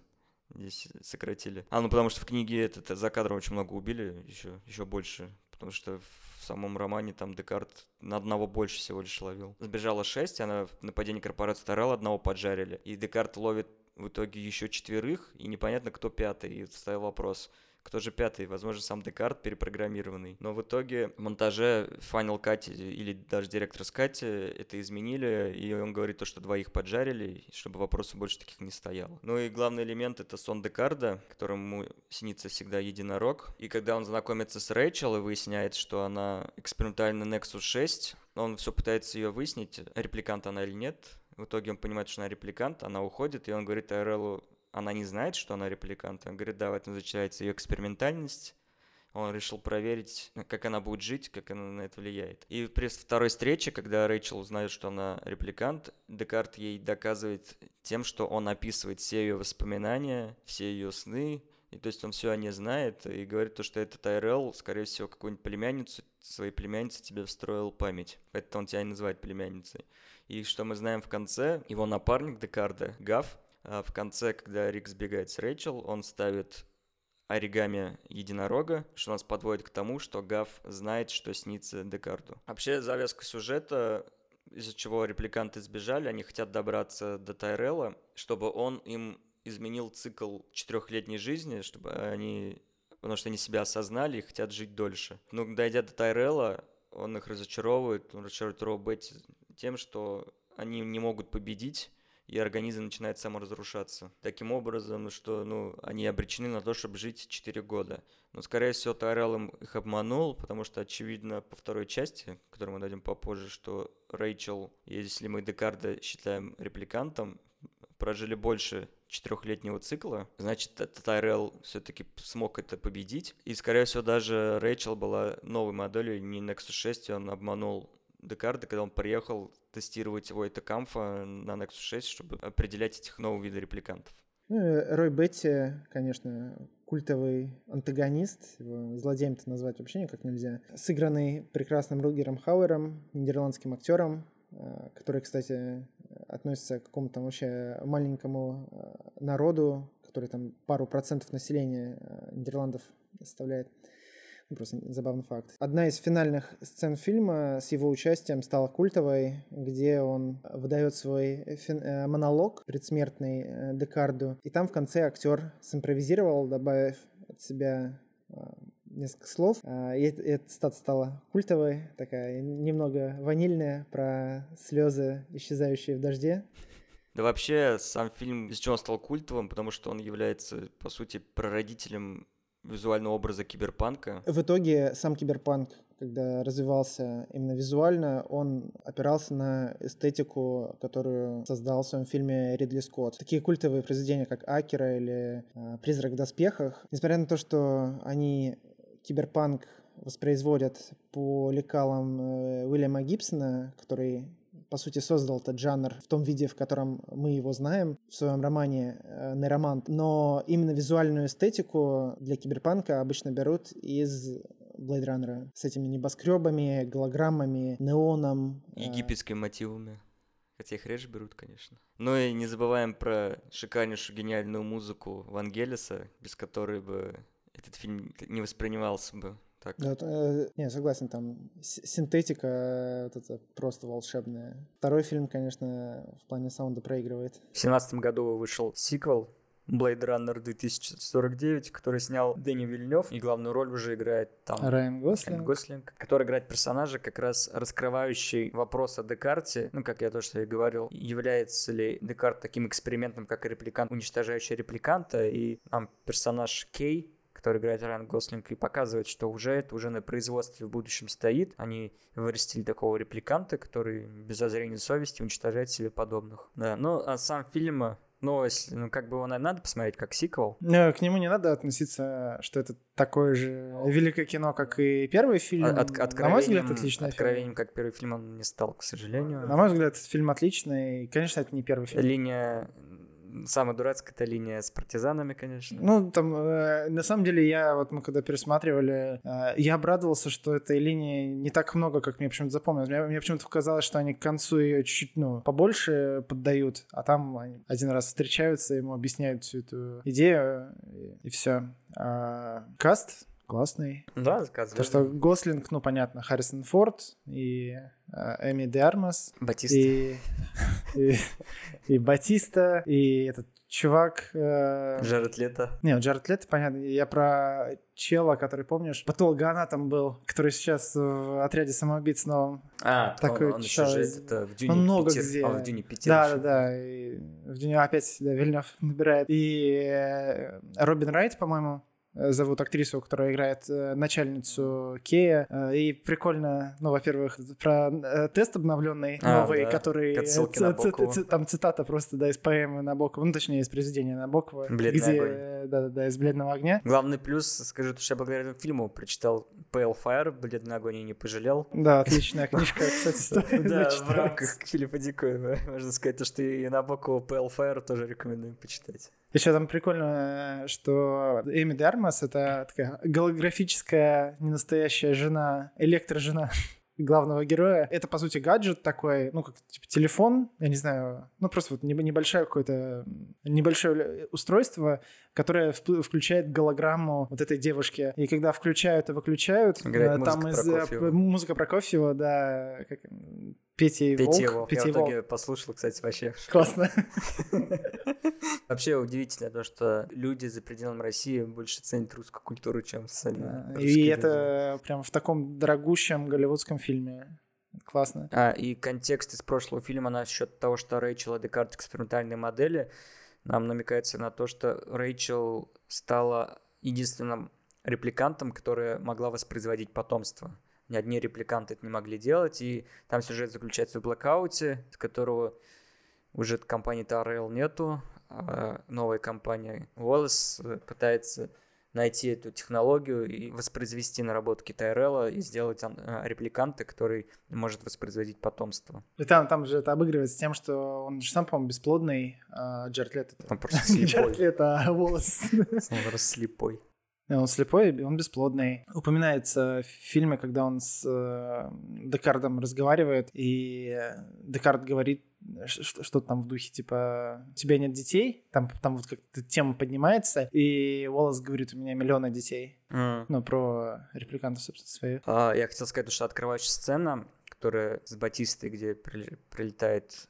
здесь сократили. А, ну потому что в книге этот за кадром очень много убили, еще, еще больше. Потому что в самом романе там Декарт на одного больше всего лишь ловил. Сбежала шесть, она в нападении корпорации Тарел одного поджарили. И Декарт ловит в итоге еще четверых, и непонятно, кто пятый. И вставил вопрос, кто же пятый? Возможно, сам Декарт перепрограммированный. Но в итоге в монтаже Final Cut или даже директор Скати это изменили, и он говорит то, что двоих поджарили, чтобы вопросов больше таких не стояло. Ну и главный элемент это сон Декарда, которому снится всегда единорог. И когда он знакомится с Рэйчел и выясняет, что она экспериментальный Nexus 6, он все пытается ее выяснить, репликант она или нет. В итоге он понимает, что она репликант, она уходит, и он говорит Айреллу, она не знает, что она репликант. Он говорит, да, в этом заключается ее экспериментальность. Он решил проверить, как она будет жить, как она на это влияет. И при второй встрече, когда Рэйчел узнает, что она репликант, Декарт ей доказывает тем, что он описывает все ее воспоминания, все ее сны, и то есть он все о ней знает и говорит то, что этот Тайрелл, скорее всего, какую-нибудь племянницу, своей племяннице тебе встроил память. Поэтому он тебя и называет племянницей. И что мы знаем в конце, его напарник Декарда, Гав, в конце, когда Рик сбегает с Рэйчел, он ставит оригами единорога, что нас подводит к тому, что Гав знает, что снится Декарду. Вообще, завязка сюжета, из-за чего репликанты сбежали, они хотят добраться до Тайрелла, чтобы он им изменил цикл четырехлетней жизни, чтобы они потому что они себя осознали и хотят жить дольше. Но дойдя до Тайрелла, он их разочаровывает, он разочаровывает Роу Бетти тем, что они не могут победить, и организм начинает саморазрушаться. Таким образом, что ну, они обречены на то, чтобы жить 4 года. Но, скорее всего, Тайрелл их обманул, потому что, очевидно, по второй части, которую мы дадим попозже, что Рэйчел, если мы Декарда считаем репликантом, прожили больше четырехлетнего цикла, значит, Тайрелл все-таки смог это победить. И, скорее всего, даже Рэйчел была новой моделью, не Nexus 6, он обманул Декарда, когда он приехал тестировать его это камфа на Nexus 6, чтобы определять этих новых видов репликантов. Ну, Рой Бетти, конечно, культовый антагонист, его злодеем-то назвать вообще никак нельзя, сыгранный прекрасным Ругером Хауэром, нидерландским актером, э, который, кстати, относится к какому-то вообще маленькому э, народу, который там пару процентов населения э, Нидерландов составляет. Ну, просто забавный факт. Одна из финальных сцен фильма с его участием стала культовой, где он выдает свой фин- э, монолог предсмертный э, Декарду. И там в конце актер симпровизировал, добавив от себя э, несколько слов. И эта цитата стала культовой, такая немного ванильная, про слезы, исчезающие в дожде. Да вообще, сам фильм из чего он стал культовым, потому что он является, по сути, прародителем визуального образа киберпанка. В итоге сам киберпанк, когда развивался именно визуально, он опирался на эстетику, которую создал в своем фильме Ридли Скотт. Такие культовые произведения, как Акера или э, Призрак в доспехах, несмотря на то, что они киберпанк воспроизводят по лекалам э, Уильяма Гибсона, который по сути, создал этот жанр в том виде, в котором мы его знаем в своем романе э, «Нейромант». Но именно визуальную эстетику для киберпанка обычно берут из Blade Runner с этими небоскребами, голограммами, неоном. Э, Египетскими мотивами. Хотя их реже берут, конечно. Ну и не забываем про шикарнейшую гениальную музыку Вангелиса, без которой бы этот фильм не воспринимался бы так. Да, э, не, согласен, там синтетика э, вот это просто волшебная. Второй фильм, конечно, в плане саунда проигрывает. В семнадцатом году вышел сиквел Blade Runner 2049, который снял Дэнни Вильнев, и главную роль уже играет там Райан Гослинг. Райан Гослинг, который играет персонажа, как раз раскрывающий вопрос о Декарте, ну, как я то, что и говорил, является ли Декарт таким экспериментом, как репликант, уничтожающий репликанта, и там персонаж Кей, который играет Райан Гослинг, и показывает, что уже это уже на производстве в будущем стоит. Они вырастили такого репликанта, который без зазрения совести уничтожает себе подобных. Да, ну а сам фильм ну, если, ну, как бы его надо посмотреть как сиквел. К нему не надо относиться, что это такое же великое кино, как и первый фильм. От, На мой взгляд, отличный откровением, фильм. как первый фильм он не стал, к сожалению. На мой взгляд, этот фильм отличный. Конечно, это не первый фильм. Линия Самая дурацкая эта линия с партизанами, конечно. Ну, там, э, на самом деле, я вот мы когда пересматривали, э, я обрадовался, что этой линии не так много, как мне почему-то запомнилось. Мне, мне почему-то казалось, что они к концу ее чуть-чуть, ну, побольше поддают, а там они один раз встречаются, ему объясняют всю эту идею, и, и все. А, каст классный. Да, заказывали. То, что Гослинг, ну, понятно, Харрисон Форд и э, Эми де Армас. Батиста. И, и, и Батиста, и этот чувак... э, Джаред Лето. Не, Джаред Лето, понятно. Я про чела, который, помнишь, патологоанатом был, который сейчас в отряде самоубийц новом. А, Такой он, он еще же это, в Дюне он много Питер. где. А, в Дюне Питер Да, да, да. И в Дюне опять да, Вильнев набирает. И э, Робин Райт, по-моему, зовут актрису, которая играет э, начальницу Кея. Э, И прикольно, ну, во-первых, про э, тест обновленный, А, новый, да. который... э, ц- ц- ц- Там цитата просто, да, из поэмы Набокова, ну, точнее, из произведения Набокова. «Бледный где, огонь». э, Да-да-да, из «Бледного огня». Главный плюс, скажу, то, что я благодаря этому фильму прочитал Pale Fire, «Бледный огонь» и не пожалел. Да, отличная книжка, кстати, стоит Да, в рамках Филиппа Дикоева. Можно сказать, то, что и Набокова Pale Fire тоже рекомендуем почитать. Еще там прикольно, что Эми де Армас — это такая голографическая ненастоящая жена, электрожена главного героя. Это, по сути, гаджет такой, ну, как типа телефон, я не знаю, ну, просто вот неб- небольшое какое-то, небольшое устройство, которое включает голограмму вот этой девушки. И когда включают и выключают, Играет э, там музыка из, э, Прокофьева. музыка Прокофьева, да, как, Петя и Петя Волк. его. Петя Я в итоге послушал, кстати, вообще. Классно. Вообще удивительно то, что люди за пределами России больше ценят русскую культуру, чем сами И это прям в таком дорогущем голливудском фильме. Классно. А, и контекст из прошлого фильма насчет того, что Рэйчел и Декарт экспериментальные модели, нам намекается на то, что Рэйчел стала единственным репликантом, которая могла воспроизводить потомство. Ни одни репликанты это не могли делать, и там сюжет заключается в блокауте, с которого уже компании Таррell нету, а новая компания Wallace пытается найти эту технологию и воспроизвести наработки Тайрелла и сделать ан- а, репликанта, который может воспроизводить потомство. И там, там же это обыгрывается тем, что он же сам, по-моему, бесплодный, а Джаред Лето это... Он просто Не Джаред слепой. Лето, а волос. Он просто слепой. Да, Он слепой, он бесплодный. Упоминается в фильме, когда он с э, Декардом разговаривает, и э, Декард говорит ш- что-то там в духе, типа, у тебя нет детей? Там, там вот как-то тема поднимается, и Уоллес говорит, у меня миллионы детей. М. Ну, про репликантов, собственно, свою. А, Я хотел сказать, что открывающая сцена, которая с Батистой, где прилетает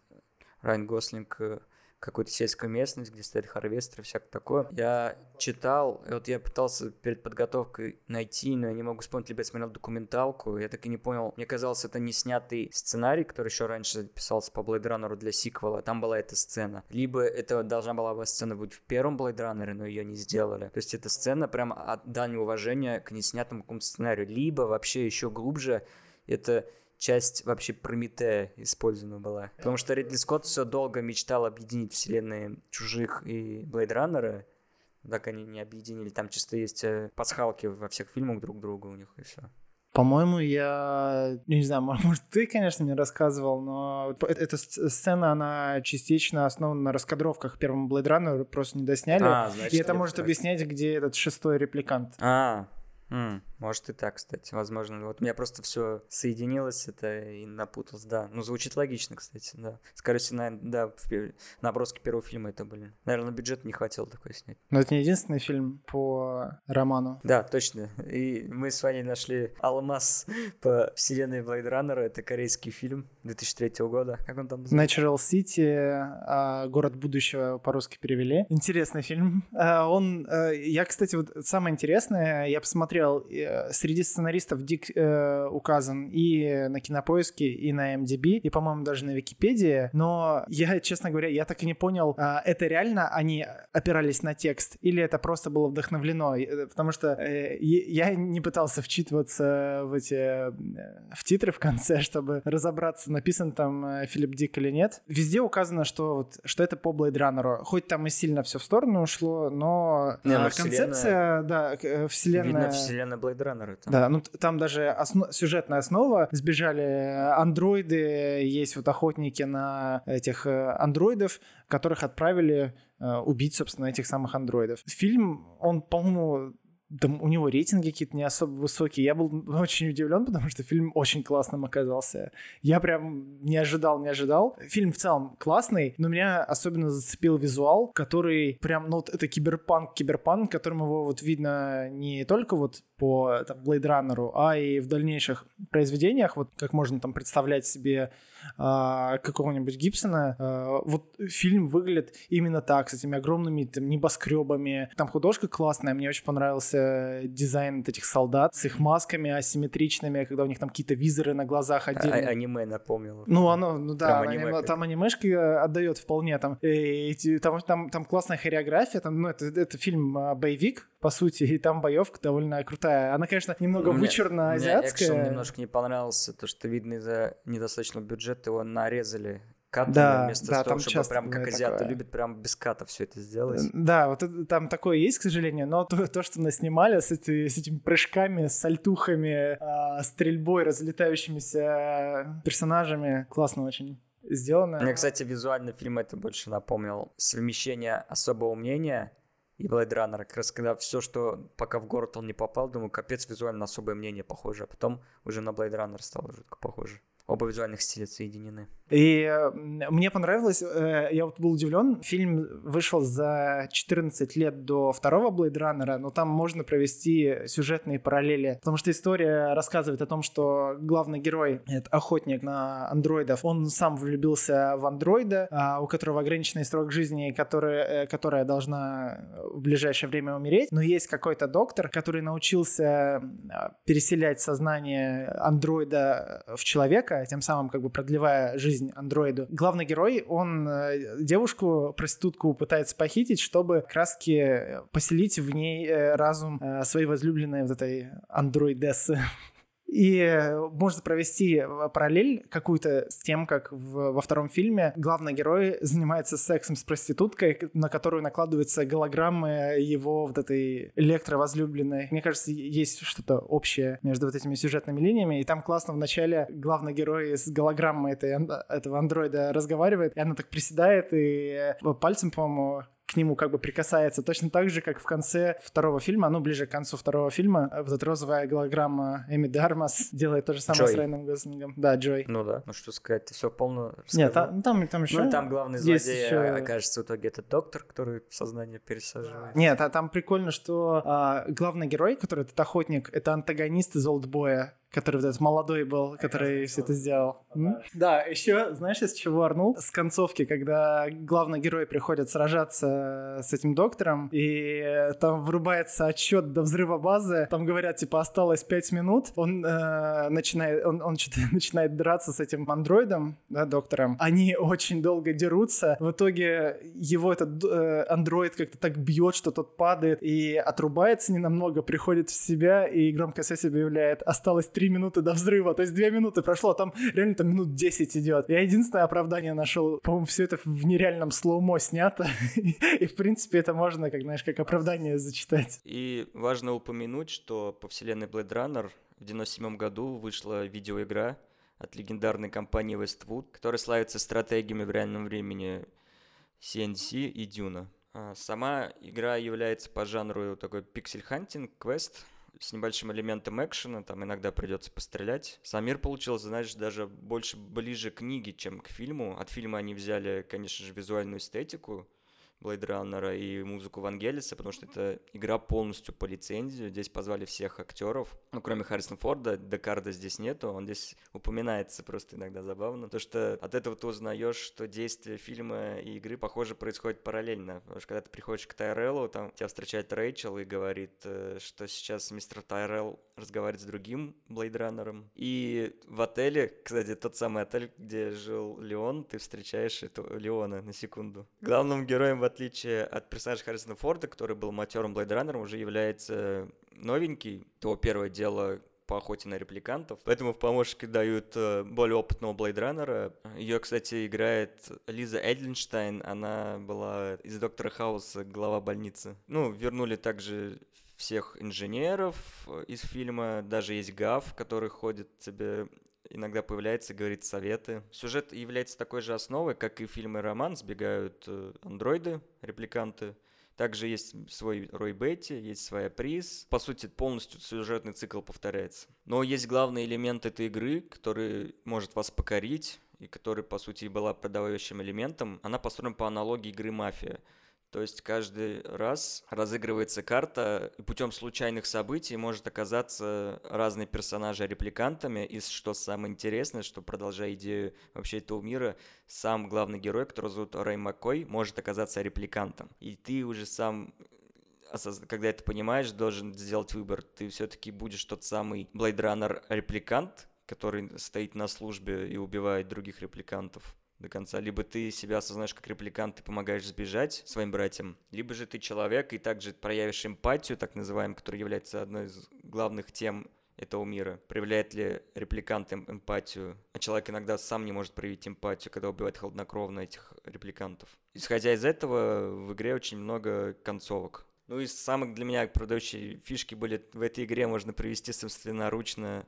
Райан Гослинг э, какую-то сельскую местность, где стоит харвестер и всякое такое. Я читал, и вот я пытался перед подготовкой найти, но я не могу вспомнить, либо я смотрел документалку, я так и не понял. Мне казалось, это не снятый сценарий, который еще раньше писался по Blade Runner для сиквела, там была эта сцена. Либо это должна была бы сцена быть в первом Blade Runner, но ее не сделали. То есть эта сцена прям от дань уважения к неснятому какому-то сценарию. Либо вообще еще глубже это часть вообще Прометея использована была. Потому что Ридли Скотт все долго мечтал объединить вселенные Чужих и Блейд Раннера. Так они не объединили. Там чисто есть э, пасхалки во всех фильмах друг другу у них и все. По-моему, я... Не знаю, может, ты, конечно, мне рассказывал, но эта сц- сцена, она частично основана на раскадровках первого Blade Runner, просто не досняли. А, значит, и это может так. объяснять, где этот шестой репликант. А, м, может и так, кстати, возможно. Вот у меня просто все соединилось это и напуталось, да. Ну, звучит логично, кстати, да. Скорее всего, наверное, да, в наброски первого фильма это были. Наверное, бюджет не хватило такой снять. Но это не единственный фильм по роману. Да, точно. И мы с вами нашли алмаз по вселенной Blade Runner. Это корейский фильм 2003 года. Как он там называется? Natural City, а, город будущего по-русски перевели. Интересный фильм. А, Он, э, я, кстати, вот самое интересное, я посмотрел, э, среди сценаристов Дик э, указан и на Кинопоиске, и на MDB, и, по-моему, даже на Википедии. Но я, честно говоря, я так и не понял, а, это реально они опирались на текст, или это просто было вдохновлено? Э, Потому что э, я не пытался вчитываться в эти э, в титры в конце, чтобы разобраться, написан там э, Филипп Дик или нет. Везде указано, что, вот, что это по Blade Runner. Хоть там и сильно все в сторону ушло, но Не, ну, э, концепция, да, к- э, вселенная... Видно вселенная Blade Runner. Да, ну там даже осно- сюжетная основа. Сбежали андроиды, есть вот охотники на этих э, андроидов, которых отправили э, убить, собственно, этих самых андроидов. Фильм, он, по-моему, там у него рейтинги какие-то не особо высокие. Я был очень удивлен, потому что фильм очень классным оказался. Я прям не ожидал, не ожидал. Фильм в целом классный, но меня особенно зацепил визуал, который прям, ну вот это киберпанк, киберпанк, которым его вот видно не только вот по там, Blade Runner, а и в дальнейших произведениях, вот как можно там представлять себе а, какого-нибудь Гибсона, а, вот фильм выглядит именно так, с этими огромными там, небоскребами. Там художка классная, мне очень понравился дизайн вот этих солдат с их масками асимметричными, когда у них там какие-то визоры на глазах А- отдельные. аниме напомнил. Ну, оно, ну да, Прям аниме- аниме там анимешки э, отдает вполне. Там, э, эти- там, там, там классная хореография, там, ну, это, это фильм а, боевик, по сути, и там боевка довольно крутая. Она, конечно, немного Мне- вычурно Мне азиатская. экшен немножко не понравился, то что видно из-за недостаточного бюджета его нарезали катами, Да, вместо да, того, там чтобы прям как азиаты такое. любят прям без ката все это сделать. Да, вот это- там такое есть, к сожалению, но то, то что наснимали с, эти- с этими прыжками, с сальтухами, а, стрельбой, разлетающимися персонажами, классно очень сделано. Мне, кстати, визуально фильм это больше напомнил совмещение особого мнения и Blade Runner. Как раз когда все, что пока в город он не попал, думаю, капец, визуально особое мнение похоже. А потом уже на Blade Runner стало жутко похоже. Оба визуальных стиля соединены. И э, мне понравилось, э, я вот был удивлен, фильм вышел за 14 лет до второго Blade Runner, но там можно провести сюжетные параллели, потому что история рассказывает о том, что главный герой, это охотник на андроидов, он сам влюбился в андроида, а, у которого ограниченный срок жизни, которая, э, которая должна в ближайшее время умереть, но есть какой-то доктор, который научился переселять сознание андроида в человека, тем самым как бы продлевая жизнь андроиду. Главный герой, он э, девушку, проститутку пытается похитить, чтобы раз таки поселить в ней э, разум э, своей возлюбленной вот этой андроидессы. И э, можно провести э, параллель какую-то с тем, как в- во втором фильме главный герой занимается сексом с проституткой, на которую накладываются голограммы его вот этой электровозлюбленной. Мне кажется, есть что-то общее между вот этими сюжетными линиями. И там классно в начале главный герой с голограммой этой, ан- этого андроида разговаривает, и она так приседает и э, пальцем, по-моему, к нему как бы прикасается. Точно так же, как в конце второго фильма, ну, ближе к концу второго фильма, вот эта розовая голограмма Эми Дармас делает то же самое с Джой. Райаном Гослингом. Да, Джой. Ну да. Ну что сказать, ты все полно Нет, рассказал. там, там, там еще... Ну, там главный злодей еще- окажется в итоге этот доктор, который сознание пересаживает. Нет, а там прикольно, что а, главный герой, который этот охотник, это антагонист из Олдбоя, который вот этот молодой был, который все это сделал. М? Да, еще, знаешь, из чего орнул? С концовки, когда главный герой приходит сражаться с этим доктором, и там врубается отчет до взрыва базы, там говорят, типа, осталось 5 минут, он э, начинает, он, он что-то начинает драться с этим андроидом, да, доктором. Они очень долго дерутся, в итоге его этот э, андроид как-то так бьет, что тот падает и отрубается ненамного, приходит в себя и громко связь объявляет, осталось 3 минуты до взрыва, то есть 2 минуты прошло, а там реально там минут 10 идет. Я единственное оправдание нашел, по-моему, все это в нереальном слоумо снято, и в принципе это можно, как знаешь, как оправдание зачитать. И важно упомянуть, что по вселенной Blade Runner в 97 году вышла видеоигра от легендарной компании Westwood, которая славится стратегиями в реальном времени CNC и Дюна. Сама игра является по жанру такой pixel hunting, квест, с небольшим элементом экшена, там иногда придется пострелять. Сам мир получился, знаешь, даже больше ближе к книге, чем к фильму. От фильма они взяли, конечно же, визуальную эстетику, Blade Runner и музыку Вангелиса, потому что это игра полностью по лицензии. Здесь позвали всех актеров, ну, кроме Харрисона Форда, Декарда здесь нету, он здесь упоминается просто иногда забавно. То, что от этого ты узнаешь, что действие фильма и игры, похоже, происходит параллельно. Потому что когда ты приходишь к Тайреллу, там тебя встречает Рэйчел и говорит, э, что сейчас мистер Тайрелл разговаривает с другим Blade Runner ом. И в отеле, кстати, тот самый отель, где жил Леон, ты встречаешь этого Леона на секунду. Главным героем, в отличие от персонажа Харрисона Форда, который был матерым Блейдраннером, уже является новенький. То первое дело по охоте на репликантов. Поэтому в помощники дают э, более опытного Блейдраннера. Ее, кстати, играет Лиза Эдленштайн. Она была из Доктора Хауса, глава больницы. Ну, вернули также всех инженеров э, из фильма. Даже есть Гав, который ходит тебе иногда появляется говорит советы. Сюжет является такой же основой, как и фильмы «Роман». Сбегают э, андроиды, репликанты, Также есть свой Рой Бетти, есть своя приз. По сути, полностью сюжетный цикл повторяется. Но есть главный элемент этой игры, который может вас покорить, и который, по сути, и была продавающим элементом. Она построена по аналогии игры «Мафия». То есть каждый раз разыгрывается карта, и путем случайных событий может оказаться разные персонажи репликантами. И что самое интересное, что продолжая идею вообще этого мира, сам главный герой, который зовут Рэй Маккой, может оказаться репликантом. И ты уже сам когда это понимаешь, должен сделать выбор. Ты все-таки будешь тот самый Blade Runner репликант, который стоит на службе и убивает других репликантов, до конца. Либо ты себя осознаешь как репликант и помогаешь сбежать своим братьям, либо же ты человек и также проявишь эмпатию, так называемую, которая является одной из главных тем этого мира. Проявляет ли репликант эм эмпатию? А человек иногда сам не может проявить эмпатию, когда убивает хладнокровно этих репликантов. Исходя из этого, в игре очень много концовок. Ну и самых для меня продающие фишки были в этой игре можно привести собственноручно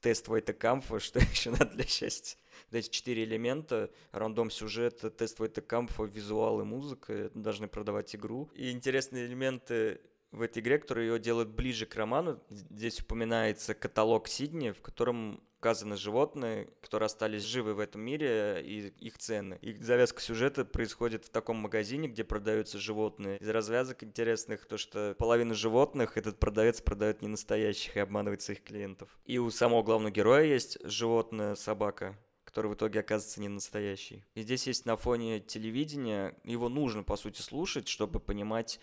тест Войта Камфа, что еще надо для счастья эти четыре элемента, рандом сюжета, тест Кампфа, визуал и музыка, должны продавать игру. И интересные элементы в этой игре, которые ее делают ближе к роману. Здесь упоминается каталог Сидни, в котором указаны животные, которые остались живы в этом мире, и их цены. И завязка сюжета происходит в таком магазине, где продаются животные. Из развязок интересных то, что половина животных этот продавец продает не настоящих и обманывает своих клиентов. И у самого главного героя есть животное, собака, который в итоге оказывается не настоящий. И здесь есть на фоне телевидения, его нужно, по сути, слушать, чтобы понимать,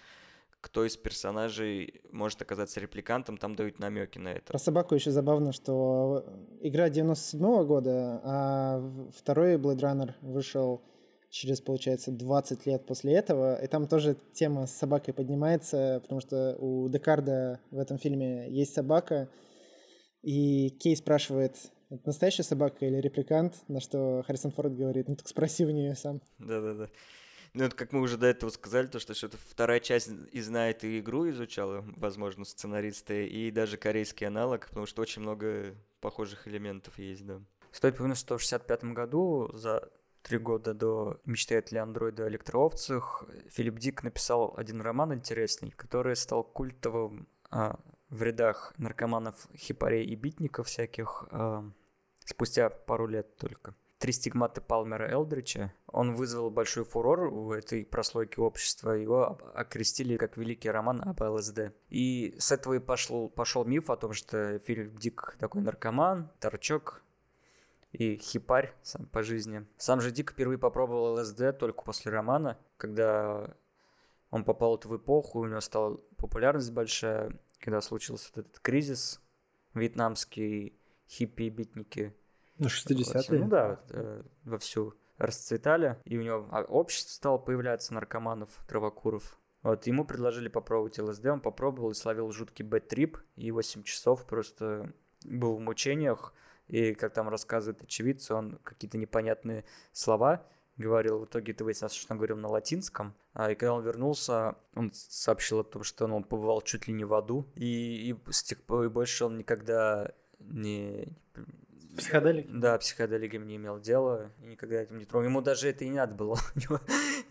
кто из персонажей может оказаться репликантом, там дают намеки на это. Про собаку еще забавно, что игра 97 -го года, а второй Blade Runner вышел через, получается, 20 лет после этого, и там тоже тема с собакой поднимается, потому что у Декарда в этом фильме есть собака, и Кей спрашивает, это настоящая собака или репликант? На что Харрисон Форд говорит, ну так спроси у нее сам. Да-да-да. Ну, это как мы уже до этого сказали, то, что что-то вторая часть и знает и игру изучала, возможно, сценаристы, и даже корейский аналог, потому что очень много похожих элементов есть, да. Стоит помнить, что в 65 году, за три года до «Мечтает ли андроид о электроовцах», Филипп Дик написал один роман интересный, который стал культовым а, в рядах наркоманов, хипарей и битников всяких. А, спустя пару лет только. Три стигматы Палмера Элдрича. Он вызвал большой фурор у этой прослойки общества. Его окрестили как великий роман об ЛСД. И с этого и пошел, пошел миф о том, что Филипп Дик такой наркоман, торчок, и хипарь сам по жизни. Сам же Дик впервые попробовал ЛСД только после романа, когда он попал в эпоху, у него стала популярность большая, когда случился вот этот кризис вьетнамский, хиппи-битники. Ну, 60-е. Ну да, э, вовсю расцветали, и у него а, общество стало появляться наркоманов, травокуров. Вот, ему предложили попробовать ЛСД, он попробовал и словил жуткий бэт-трип, и 8 часов просто был в мучениях, и, как там рассказывает очевидцы, он какие-то непонятные слова говорил, в итоге это выяснилось, что он говорил на латинском, а, и когда он вернулся, он сообщил о том, что он побывал чуть ли не в аду, и, и с тех пор и больше он никогда не... Психоделик? Да, психоделиком не имел дела, и никогда этим не трогал. Ему даже это и не надо было. У него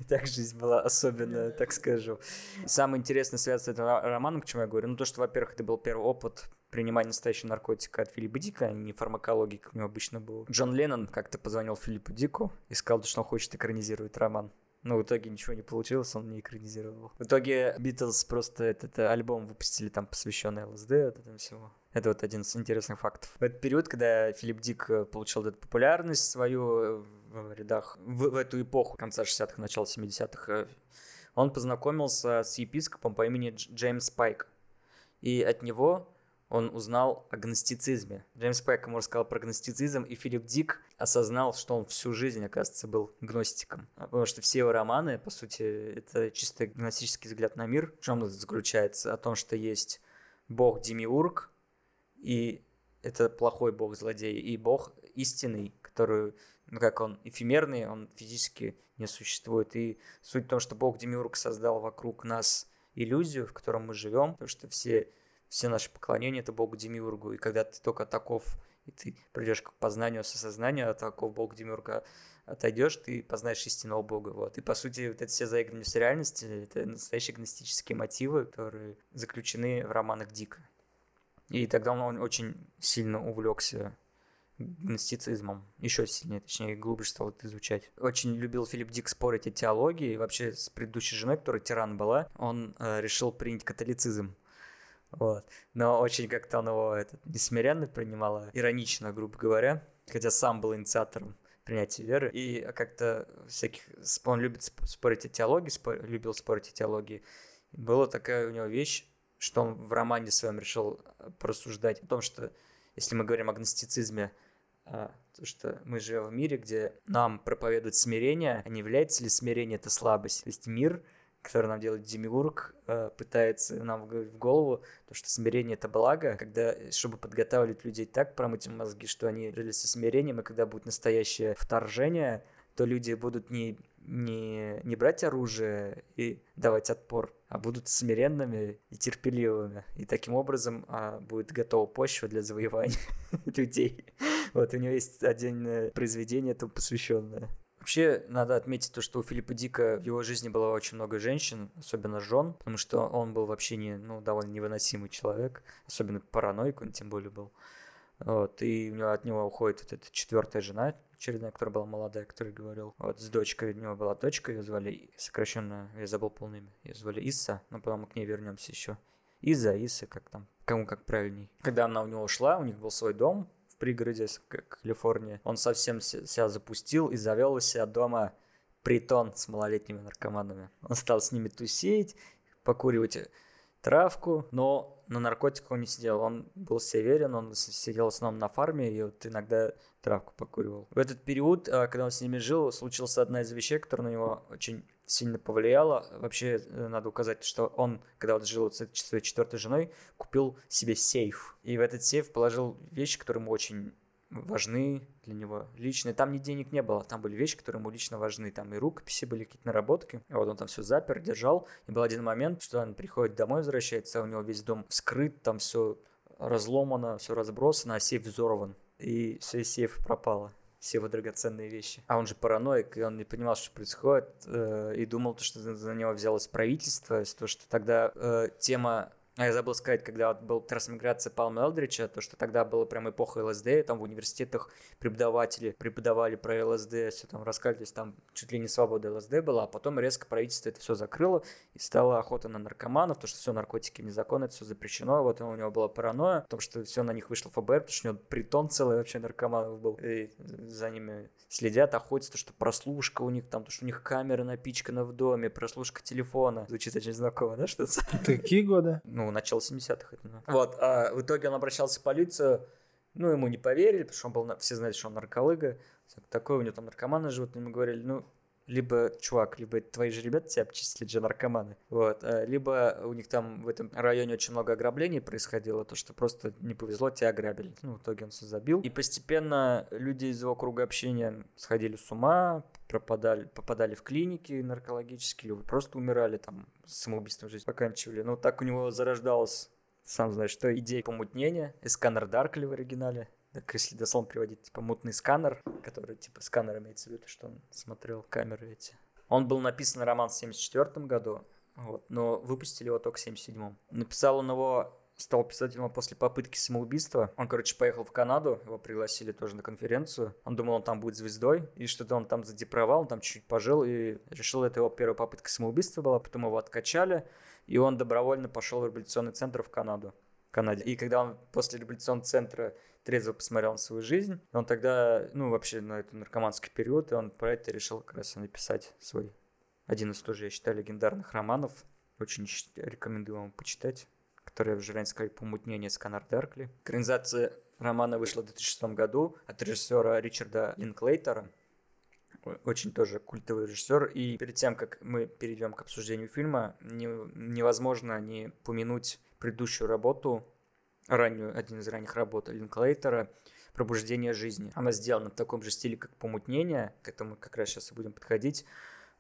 так жизнь была особенная, так скажу. Самое интересное связано с этим романом, к чему я говорю, ну то, что, во-первых, это был первый опыт принимать настоящий наркотик от Филиппа Дика, а не фармакологии, как у него обычно было. Джон Леннон как-то позвонил Филиппу Дику и сказал, что он хочет экранизировать роман. Но в итоге ничего не получилось, он не экранизировал. В итоге Битлз просто этот альбом выпустили там посвященный ЛСД, этому всему. Это вот один из интересных фактов. В этот период, когда Филипп Дик э, получил эту популярность свою э, в рядах, в, в эту эпоху, конца 60-х, начала 70-х, э, он познакомился с епископом по имени Джеймс Пайк. И от него он узнал о гностицизме. Джеймс Пэк ему рассказал про гностицизм, и Филипп Дик осознал, что он всю жизнь, оказывается, был гностиком. Потому что все его романы, по сути, это чисто гностический взгляд на мир. В чем это заключается? О том, что есть бог Демиург, и это плохой бог-злодей, и бог истинный, который, ну как он, эфемерный, он физически не существует. И суть в том, что бог Демиург создал вокруг нас иллюзию, в котором мы живем, потому что все все наши поклонения это Богу Демиургу. И когда ты только таков и ты придешь к познанию, осознанию от такого бога Демиурга, отойдешь, ты познаешь истинного бога. Вот. И по сути, вот эти все заигрывания реальности — это настоящие гностические мотивы, которые заключены в романах Дика. И тогда он очень сильно увлекся гностицизмом. Еще сильнее, точнее, глубже стал это изучать. Очень любил Филипп Дик спорить о теологии. И вообще с предыдущей женой, которая тиран была, он э, решил принять католицизм. Вот. Но очень как-то он его этот, несмиренно принимал, а иронично, грубо говоря. Хотя сам был инициатором принятия веры. И как-то всяких... Он любит спорить о теологии, спор, любил спорить о теологии. Была такая у него вещь, что он в романе своем решил э, порассуждать о том, что если мы говорим о гностицизме, а, то, что мы живем в мире, где нам проповедуют смирение, а не является ли смирение это слабость? То есть мир, который нам делает Демиург, а, пытается нам в голову, то, что смирение это благо, когда, чтобы подготавливать людей так, промыть им мозги, что они жили со смирением, и когда будет настоящее вторжение, то люди будут не, не, не брать оружие и давать отпор, а будут смиренными и терпеливыми. И таким образом а, будет готова почва для завоевания людей. Вот у него есть отдельное произведение этому посвященное. Вообще, надо отметить то, что у Филиппа Дика в его жизни было очень много женщин, особенно жен, потому что он был вообще не, ну, довольно невыносимый человек, особенно параноик он тем более был. Вот, и у него, от него уходит вот эта четвертая жена, очередная, которая была молодая, который говорил. Вот с дочкой, у него была дочка, ее звали сокращенно, я забыл полное имя, ее звали Исса, но потом мы к ней вернемся еще. Иза, Иса, как там, кому как правильней. Когда она у него ушла, у них был свой дом, пригороде Калифорнии. Он совсем себя запустил и завел у себя дома притон с малолетними наркоманами. Он стал с ними тусить, покуривать травку, но на наркотиках он не сидел. Он был северен, он сидел в основном на фарме и вот иногда травку покуривал. В этот период, а, когда он с ними жил, случилась одна из вещей, которая на него очень сильно повлияло. Вообще, э, надо указать, что он, когда вот жил с своей четвертой женой, купил себе сейф. И в этот сейф положил вещи, которые ему очень важны для него лично. Там ни денег не было, там были вещи, которые ему лично важны. Там и рукописи были, какие-то наработки. И вот он там все запер, держал. И был один момент, что он приходит домой, возвращается, а у него весь дом скрыт, там все разломано, все разбросано, а сейф взорван. И все из сейфа пропало все его драгоценные вещи. А он же параноик, и он не понимал, что происходит, э, и думал, что за него взялось правительство, то, что тогда э, тема а я забыл сказать, когда вот был трансмиграция Палма Элдрича, то, что тогда была прям эпоха ЛСД, там в университетах преподаватели преподавали про ЛСД, все там рассказывали, там чуть ли не свобода ЛСД была, а потом резко правительство это все закрыло, и стала охота на наркоманов, то, что все наркотики незаконно, это все запрещено, вот у него была паранойя, потому что все на них вышло ФБР, потому что у него притон целый вообще наркоманов был, и за ними следят, охотятся, то, что прослушка у них там, то, что у них камера напичкана в доме, прослушка телефона, звучит очень знакомо, да, что-то? Какие годы? Ну, ну, начало 70-х. Это, Вот, а в итоге он обращался в полицию, ну, ему не поверили, потому что он был, все знают, что он нарколыга, такой, у него там наркоманы живут, ему говорили, ну, либо, чувак, либо твои же ребята тебя обчислили же наркоманы, вот, а, либо у них там в этом районе очень много ограблений происходило, то, что просто не повезло, тебя ограбили. Ну, в итоге он все забил. И постепенно люди из его круга общения сходили с ума, пропадали, попадали в клиники наркологические, или просто умирали там, самоубийством жизнь поканчивали. Ну, так у него зарождалась, сам знаешь, что идея помутнения, и сканер Даркли в оригинале. Так, если дословно переводить, типа мутный сканер, который типа сканер имеется в виду, что он смотрел камеры эти. Он был написан роман в 74 году, вот, но выпустили его только в 77 Написал он его стал писателем после попытки самоубийства. Он, короче, поехал в Канаду, его пригласили тоже на конференцию. Он думал, он там будет звездой, и что-то он там задепровал, он там чуть-чуть пожил, и решил, это его первая попытка самоубийства была, потом его откачали, и он добровольно пошел в революционный центр в Канаду. Канаде. И когда он после революционного центра трезво посмотрел на свою жизнь, он тогда, ну, вообще на этот наркоманский период, и он про это решил как раз написать свой один из тоже, я считаю, легендарных романов. Очень рекомендую вам почитать которая в сказали «Помутнение с Канар Даркли». Экранизация романа вышла в 2006 году от режиссера Ричарда Линклейтера. Очень тоже культовый режиссер. И перед тем, как мы перейдем к обсуждению фильма, не, невозможно не помянуть предыдущую работу, раннюю, один из ранних работ Линклейтера «Пробуждение жизни». Она сделана в таком же стиле, как «Помутнение», к этому как раз сейчас и будем подходить.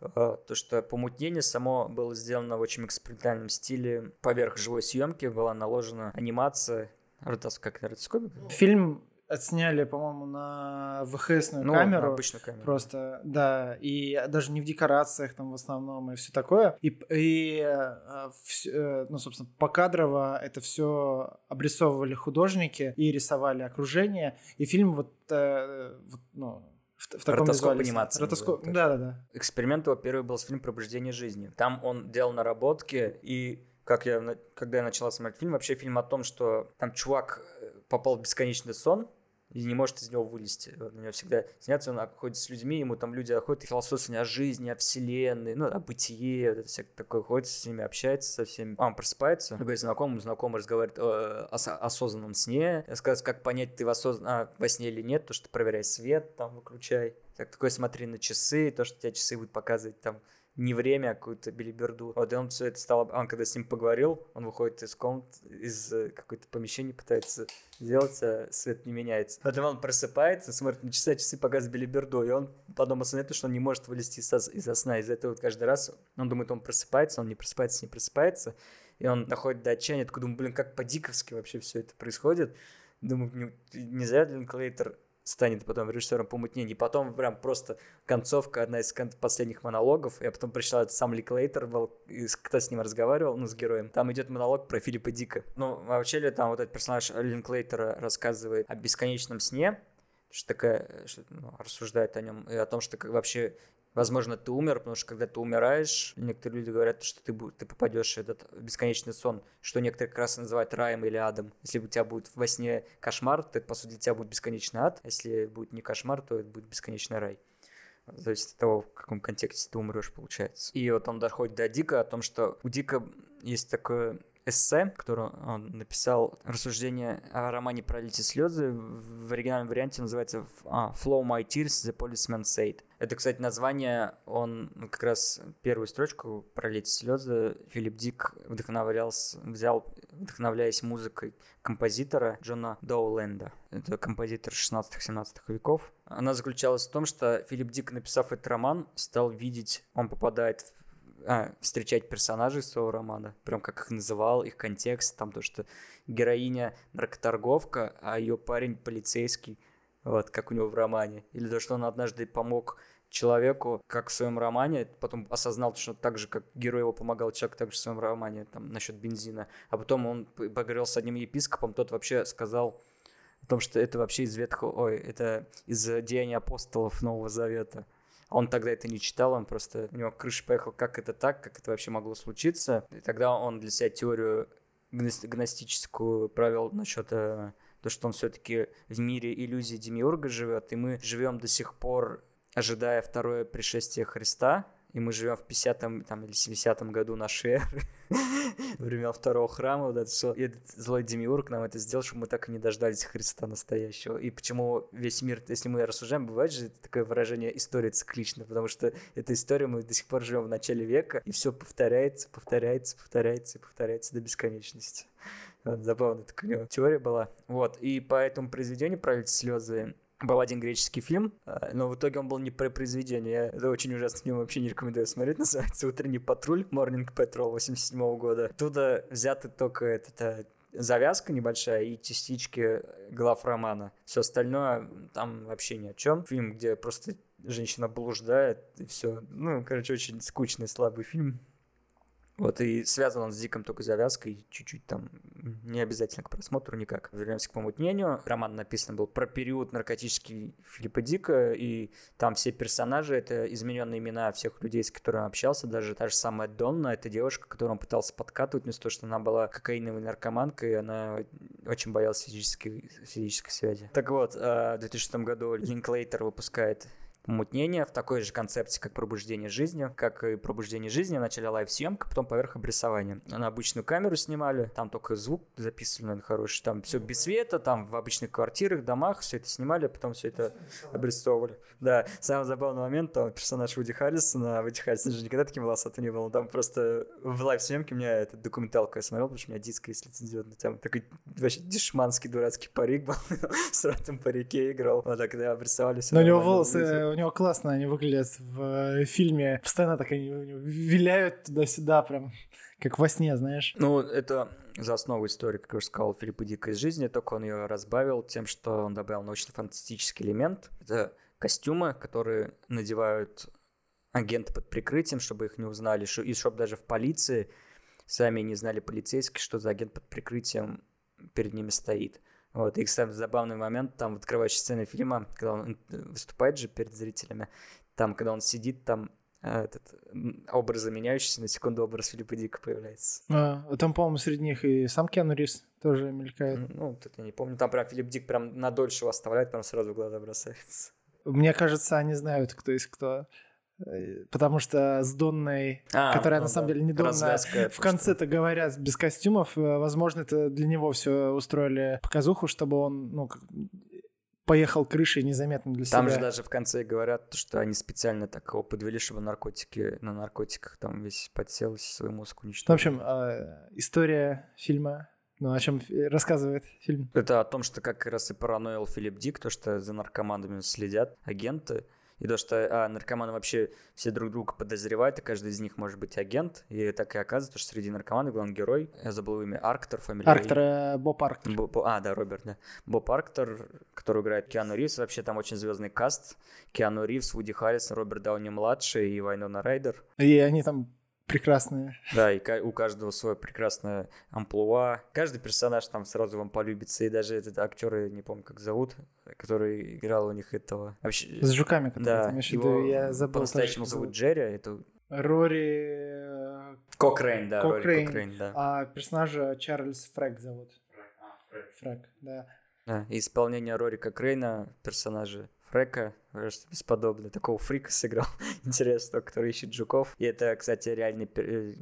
А, то, что помутнение само было сделано в очень экспериментальном стиле. Поверх живой съемки была наложена анимация, как ротоскопик? Фильм отсняли, по-моему, на ВХСную Ну, на камеру. обычную камеру. Просто, да, и даже не в декорациях там в основном и все такое. И, и э, э, ну, собственно, покадрово это все обрисовывали художники и рисовали окружение. И фильм вот, э, вот ну, в, в таком Ротоскоп анимации Ротоскоп, называют да-да-да. Эксперимент его первый был с фильм «Пробуждение жизни». Там он делал наработки, и как я, на- когда я начала смотреть фильм, вообще фильм о том, что там чувак попал в бесконечный сон, и не может из него вылезти. Вот, на него всегда снятся, он ходит с людьми, ему там люди ходят и философствуют о жизни, о вселенной, ну, о бытие, вот это всякое такое, ходит с ними, общается со всеми. А он просыпается, говорит знакомым, знакомый разговаривает о, о со- осознанном сне, сказать, как понять, ты в осозн... а, во сне или нет, то, что проверяй свет, там, выключай. Так, такой смотри на часы, то, что тебе часы будут показывать там не время, а какую-то билиберду. Вот, и он все это стал... Он когда с ним поговорил, он выходит из комнаты, из э, какой-то помещения, пытается сделать, а свет не меняется. Потом он просыпается, смотрит на часы, а часы показывают билиберду, и он потом осознает, что он не может вылезти из из сна. Из-за этого вот каждый раз он думает, он просыпается, он не просыпается, не просыпается, и он доходит до отчаяния, такой думаю, блин, как по-диковски вообще все это происходит. Думаю, не, не зря Линклейтер станет потом режиссером помутнений. Потом прям просто концовка, одна из последних монологов. Я потом прочитал, это сам Ликлейтер был, кто с ним разговаривал, ну, с героем. Там идет монолог про Филиппа Дика. Ну, вообще ли там вот этот персонаж Линклейтера рассказывает о бесконечном сне, что такая, что, ну, рассуждает о нем, и о том, что как вообще Возможно, ты умер, потому что когда ты умираешь, некоторые люди говорят, что ты, ты попадешь в этот бесконечный сон, что некоторые как раз называют раем или адом. Если у тебя будет во сне кошмар, то это, по сути, для тебя будет бесконечный ад. Если будет не кошмар, то это будет бесконечный рай. Зависит от того, в каком контексте ты умрешь, получается. И вот он доходит до Дика о том, что у Дика есть такое эссе, которое он написал, рассуждение о романе «Пролите слезы». В оригинальном варианте называется а, «Flow my tears, the policeman said». Это, кстати, название, он как раз первую строчку «Пролить слезы» Филипп Дик вдохновлялся, взял, вдохновляясь музыкой композитора Джона Доуленда. Это композитор 16-17 веков. Она заключалась в том, что Филипп Дик, написав этот роман, стал видеть, он попадает в а, встречать персонажей своего романа, прям как их называл, их контекст, там то, что героиня наркоторговка, а ее парень полицейский, вот, как у него в романе. Или то, что он однажды помог человеку, как в своем романе, потом осознал, что так же, как герой его помогал человеку, так же в своем романе, там, насчет бензина. А потом он поговорил с одним епископом, тот вообще сказал о том, что это вообще из Ветхого, ой, это из Деяний апостолов Нового Завета. Он тогда это не читал, он просто, у него крыша поехала, как это так, как это вообще могло случиться. И тогда он для себя теорию гнос- гностическую провел насчет э, то, что он все-таки в мире иллюзии Демиурга живет, и мы живем до сих пор, ожидая второе пришествие Христа, и мы живем в 50-м там, или 70-м году нашей эры, времен второго храма, вот это все. И этот злой Демиург нам это сделал, чтобы мы так и не дождались Христа настоящего. И почему весь мир, если мы рассуждаем, бывает же такое выражение «история циклична», потому что эта история, мы до сих пор живем в начале века, и все повторяется, повторяется, повторяется и повторяется до бесконечности. Вот, забавная такая у него теория была. Вот, и по этому произведению «Пролить слезы» был один греческий фильм, а, но в итоге он был не про произведение. Это очень ужасный фильм, вообще не рекомендую смотреть. Называется «Утренний патруль» Morning Patrol 87 года. Оттуда взяты только это, завязка небольшая и частички глав романа. Все остальное там вообще ни о чем. Фильм, где просто женщина блуждает и все. Ну, короче, очень скучный, слабый фильм. Вот, и связан он с Диком только завязкой, чуть-чуть там, не обязательно к просмотру никак. Вернемся к помутнению. Роман написан был про период наркотический Филиппа Дика, и там все персонажи, это измененные имена всех людей, с которыми он общался, даже та же самая Донна, это девушка, которую он пытался подкатывать, вместо того, что она была кокаиновой наркоманкой, и она очень боялась физической, физической связи. Так вот, э, в 2006 году Линклейтер выпускает помутнение в такой же концепции, как пробуждение жизни. Как и пробуждение жизни, вначале лайв-съемка, потом поверх обрисования. На обычную камеру снимали, там только звук записывали хороший, там все без света, там в обычных квартирах, домах, все это снимали, потом все это обрисовывали. Да, самый забавный момент, там персонаж Вуди Харрисона, а Вуди Харрисон же никогда таким волосатым не был, там просто в лайв-съемке у меня эта документалку я смотрел, потому что у меня диско есть лицензионный, там такой вообще дешманский дурацкий парик был, с ратом парике играл, вот так, когда обрисовали все Но у него волосы у него классно они выглядят в э, фильме. Постоянно так они виляют туда-сюда прям, как во сне, знаешь. Ну, это за основу истории, как я уже сказал, Филиппа Дика из жизни, только он ее разбавил тем, что он добавил научно-фантастический элемент. Это костюмы, которые надевают агенты под прикрытием, чтобы их не узнали, и чтобы даже в полиции сами не знали полицейские, что за агент под прикрытием перед ними стоит. Вот, и, кстати, забавный момент, там в открывающей сцене фильма, когда он э, выступает же перед зрителями, там, когда он сидит, там э, этот образ заменяющийся, на секунду образ Филиппа Дика появляется. А, там, по-моему, среди них и сам Киану Ривз тоже мелькает. Ну, тут я не помню, там прям Филипп Дик прям надольше его оставляет, прям сразу в глаза бросается. Мне кажется, они знают, кто есть кто. Э, Потому что с Донной, А, которая ну на самом да, деле не Донна, в то, конце-то говорят без костюмов. э, Возможно, это для него все устроили показуху, чтобы он, ну, поехал крышей незаметно для Там себя. же даже в конце говорят, то, что они специально так его подвели, чтобы наркотики на наркотиках там весь подсел и свой мозг Ну, в уничтожил. общем, э, история фильма, ну, о чем рассказывает фильм. Это о том, что как раз и параноил Филипп Дик, то, что за наркоманами следят агенты, и то, что а, наркоманы вообще все друг друга подозревают, и каждый из них может быть агент, и так и оказывается, что среди наркоманов главный герой, я забыл имя, Арктор, фамилия. Арктор, э, Боб Арктор. Бо- Бо- а, да, Роберт, да. Боб Арктор, который играет Киану Ривз, вообще там очень звездный каст. Киану Ривз, Вуди Харрисон, Роберт Дауни-младший и Вайнона Райдер. И они там прекрасные. Да, и у каждого свое прекрасное амплуа. Каждый персонаж там сразу вам полюбится. И даже этот актер, я не помню, как зовут, который играл у них этого. Вообще, С жуками, которые да, ты имеешь в его виду, я забыл. по-настоящему зовут. Джерри. Это Рори... э, Кокрейн, да, Рори Кокрейн. Кокрейн, да. А персонажа Чарльз Фрек зовут. Фрек, да. Да, и исполнение Рори Кокрейна, персонажа Фрека, просто бесподобно. Такого фрика сыграл интересного, который ищет жуков. И это, кстати, реальный э,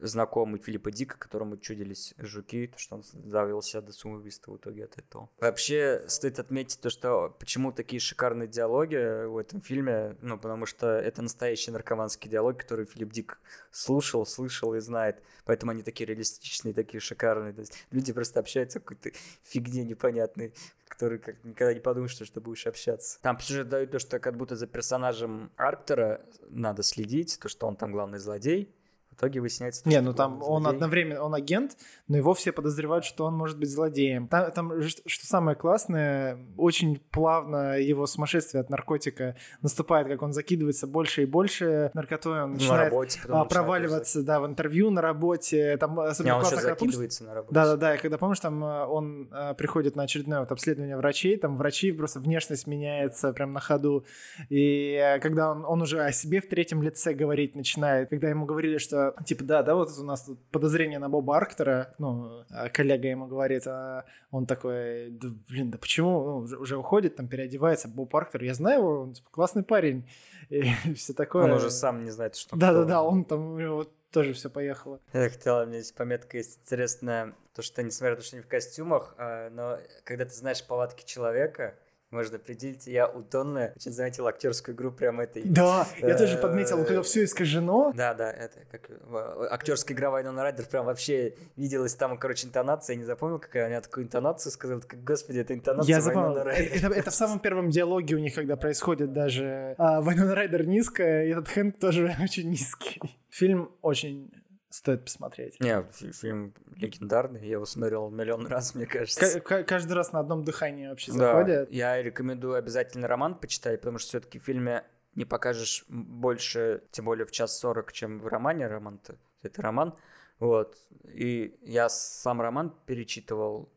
знакомый Филиппа Дика, которому чудились жуки, то, что он довел себя до самоубийства в итоге от этого. Вообще, стоит отметить то, что почему такие шикарные диалоги в этом фильме, ну, потому что это настоящий наркоманский диалог, который Филипп Дик слушал, слышал и знает, поэтому они такие реалистичные, такие шикарные. То есть люди просто общаются о какой-то фигне непонятной, который как никогда не подумаешь, что, что будешь общаться. Там сюжет дают то, что как будто за персонажем Арктора надо следить, то, что он там главный злодей. Итоге выясняется... Не, ну там он злодей. одновременно, он агент, но его все подозревают, что он может быть злодеем. Там, там что самое классное, очень плавно его сумасшествие от наркотика наступает, как он закидывается больше и больше наркотой, он на начинает работе, а, проваливаться, да, в интервью на работе, там Не, особенно он классно, когда помнишь, закидывается на работу. Да-да-да, и когда, помнишь, там э, он э, приходит на очередное вот обследование врачей, там врачи просто внешность меняется прям на ходу, и э, когда он, он уже о себе в третьем лице говорить начинает, когда ему говорили, что, типа, да, да, вот у нас тут подозрение на Боба Арктора, ну, э, коллега ему говорит, а он такой, да, блин, да почему, ну, уже, уже уходит, там, переодевается, Боб Арктор, я знаю его, он типа, классный парень, и все такое. Он уже сам не знает, что Да-да-да, он там, у него тоже все поехало. Я хотела, у меня здесь пометка есть интересная, то, что несмотря на то, что они в костюмах, а, но когда ты знаешь повадки человека, можно определить, я у Донны очень заметил актерскую игру прям этой. Да, я тоже Э, подметил, когда все искажено, Да, да, это как э, актерская игра Вайнона Райдер прям вообще виделась там, короче, интонация, я не запомнил, какая она такую интонацию сказала, как, господи, это интонация Я запомнил. Это в самом первом диалоге у них, когда происходит даже а, Вайнона Райдер низкая, и этот Хэнк тоже очень низкий. Фильм очень стоит посмотреть. Не, фи- фильм легендарный, я его смотрел миллион раз, мне кажется. К- каждый раз на одном дыхании вообще Да, я рекомендую обязательно роман почитать, потому что все-таки в фильме не покажешь больше, тем более в час сорок, чем в романе. Роман-то это роман. Вот. И я сам роман перечитывал,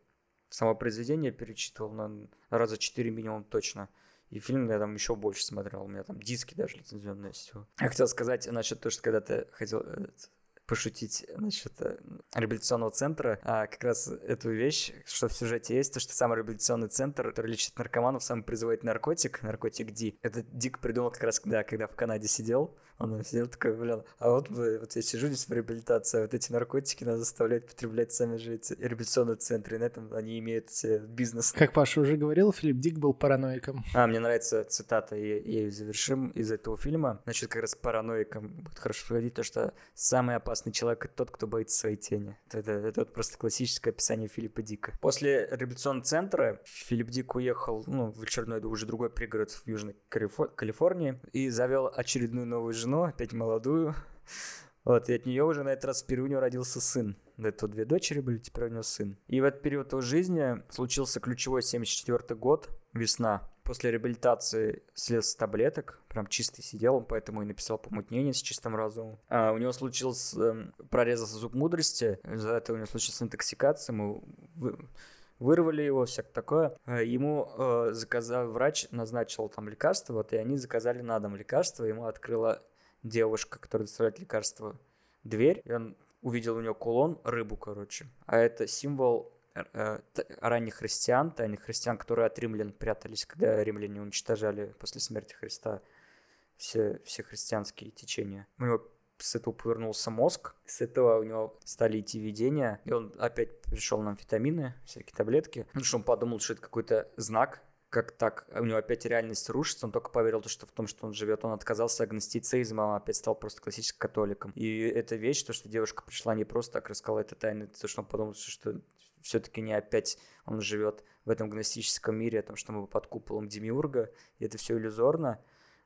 само произведение перечитывал на раза четыре минимум точно. И фильм я там еще больше смотрел. У меня там диски даже лицензионные все. Я хотел сказать насчет того, что когда ты хотел э, пошутить насчет э, реабилитационного центра, а как раз эту вещь, что в сюжете есть, то, что самый реабилитационный центр, который лечит наркоманов, сам призывает наркотик, наркотик Ди. Этот Дик придумал как раз, когда, когда в Канаде сидел, он сидел такой, блин, а вот, вот я сижу здесь в реабилитации, а вот эти наркотики надо заставлять потреблять сами же эти реабилитационные центры, и на этом они имеют себе бизнес. Как Паша уже говорил, Филипп Дик был параноиком. А, мне нравится цитата, и ею завершим из этого фильма. Значит, как раз параноикам будет хорошо проводить то, что опасные Опасный человек — это тот, кто боится своей тени. Это, это, вот просто классическое описание Филиппа Дика. После революционного центра Филипп Дик уехал ну, в очередной, уже другой пригород в Южной Калифорнии и завел очередную новую жену, опять молодую. Вот, и от нее уже на этот раз впервые у него родился сын. До этого две дочери были, теперь у него сын. И в этот период его жизни случился ключевой 74 год, весна. После реабилитации слез с таблеток, прям чистый сидел, он поэтому и написал помутнение с чистым разумом. А у него случился, э, прорезался зуб мудрости, из-за этого у него случилась интоксикация, мы вы, вырвали его, всякое такое. Э, ему э, заказал, врач назначил там лекарство, вот, и они заказали на дом лекарство, ему открыла девушка, которая доставляет лекарство, дверь, и он увидел у нее кулон, рыбу, короче. А это символ э, ранних христиан, тайных христиан, которые от римлян прятались, когда римляне уничтожали после смерти Христа все, все христианские течения. У него с этого повернулся мозг, с этого у него стали идти видения, и он опять пришел на амфетамины, всякие таблетки, потому что он подумал, что это какой-то знак, как так, у него опять реальность рушится, он только поверил то, что в том, что он живет, он отказался от агностицизма, он опять стал просто классическим католиком. И эта вещь, то, что девушка пришла не просто так рассказала это тайны, то, что он подумал, что все-таки не опять он живет в этом гностическом мире, о том, что мы под куполом Демиурга, и это все иллюзорно,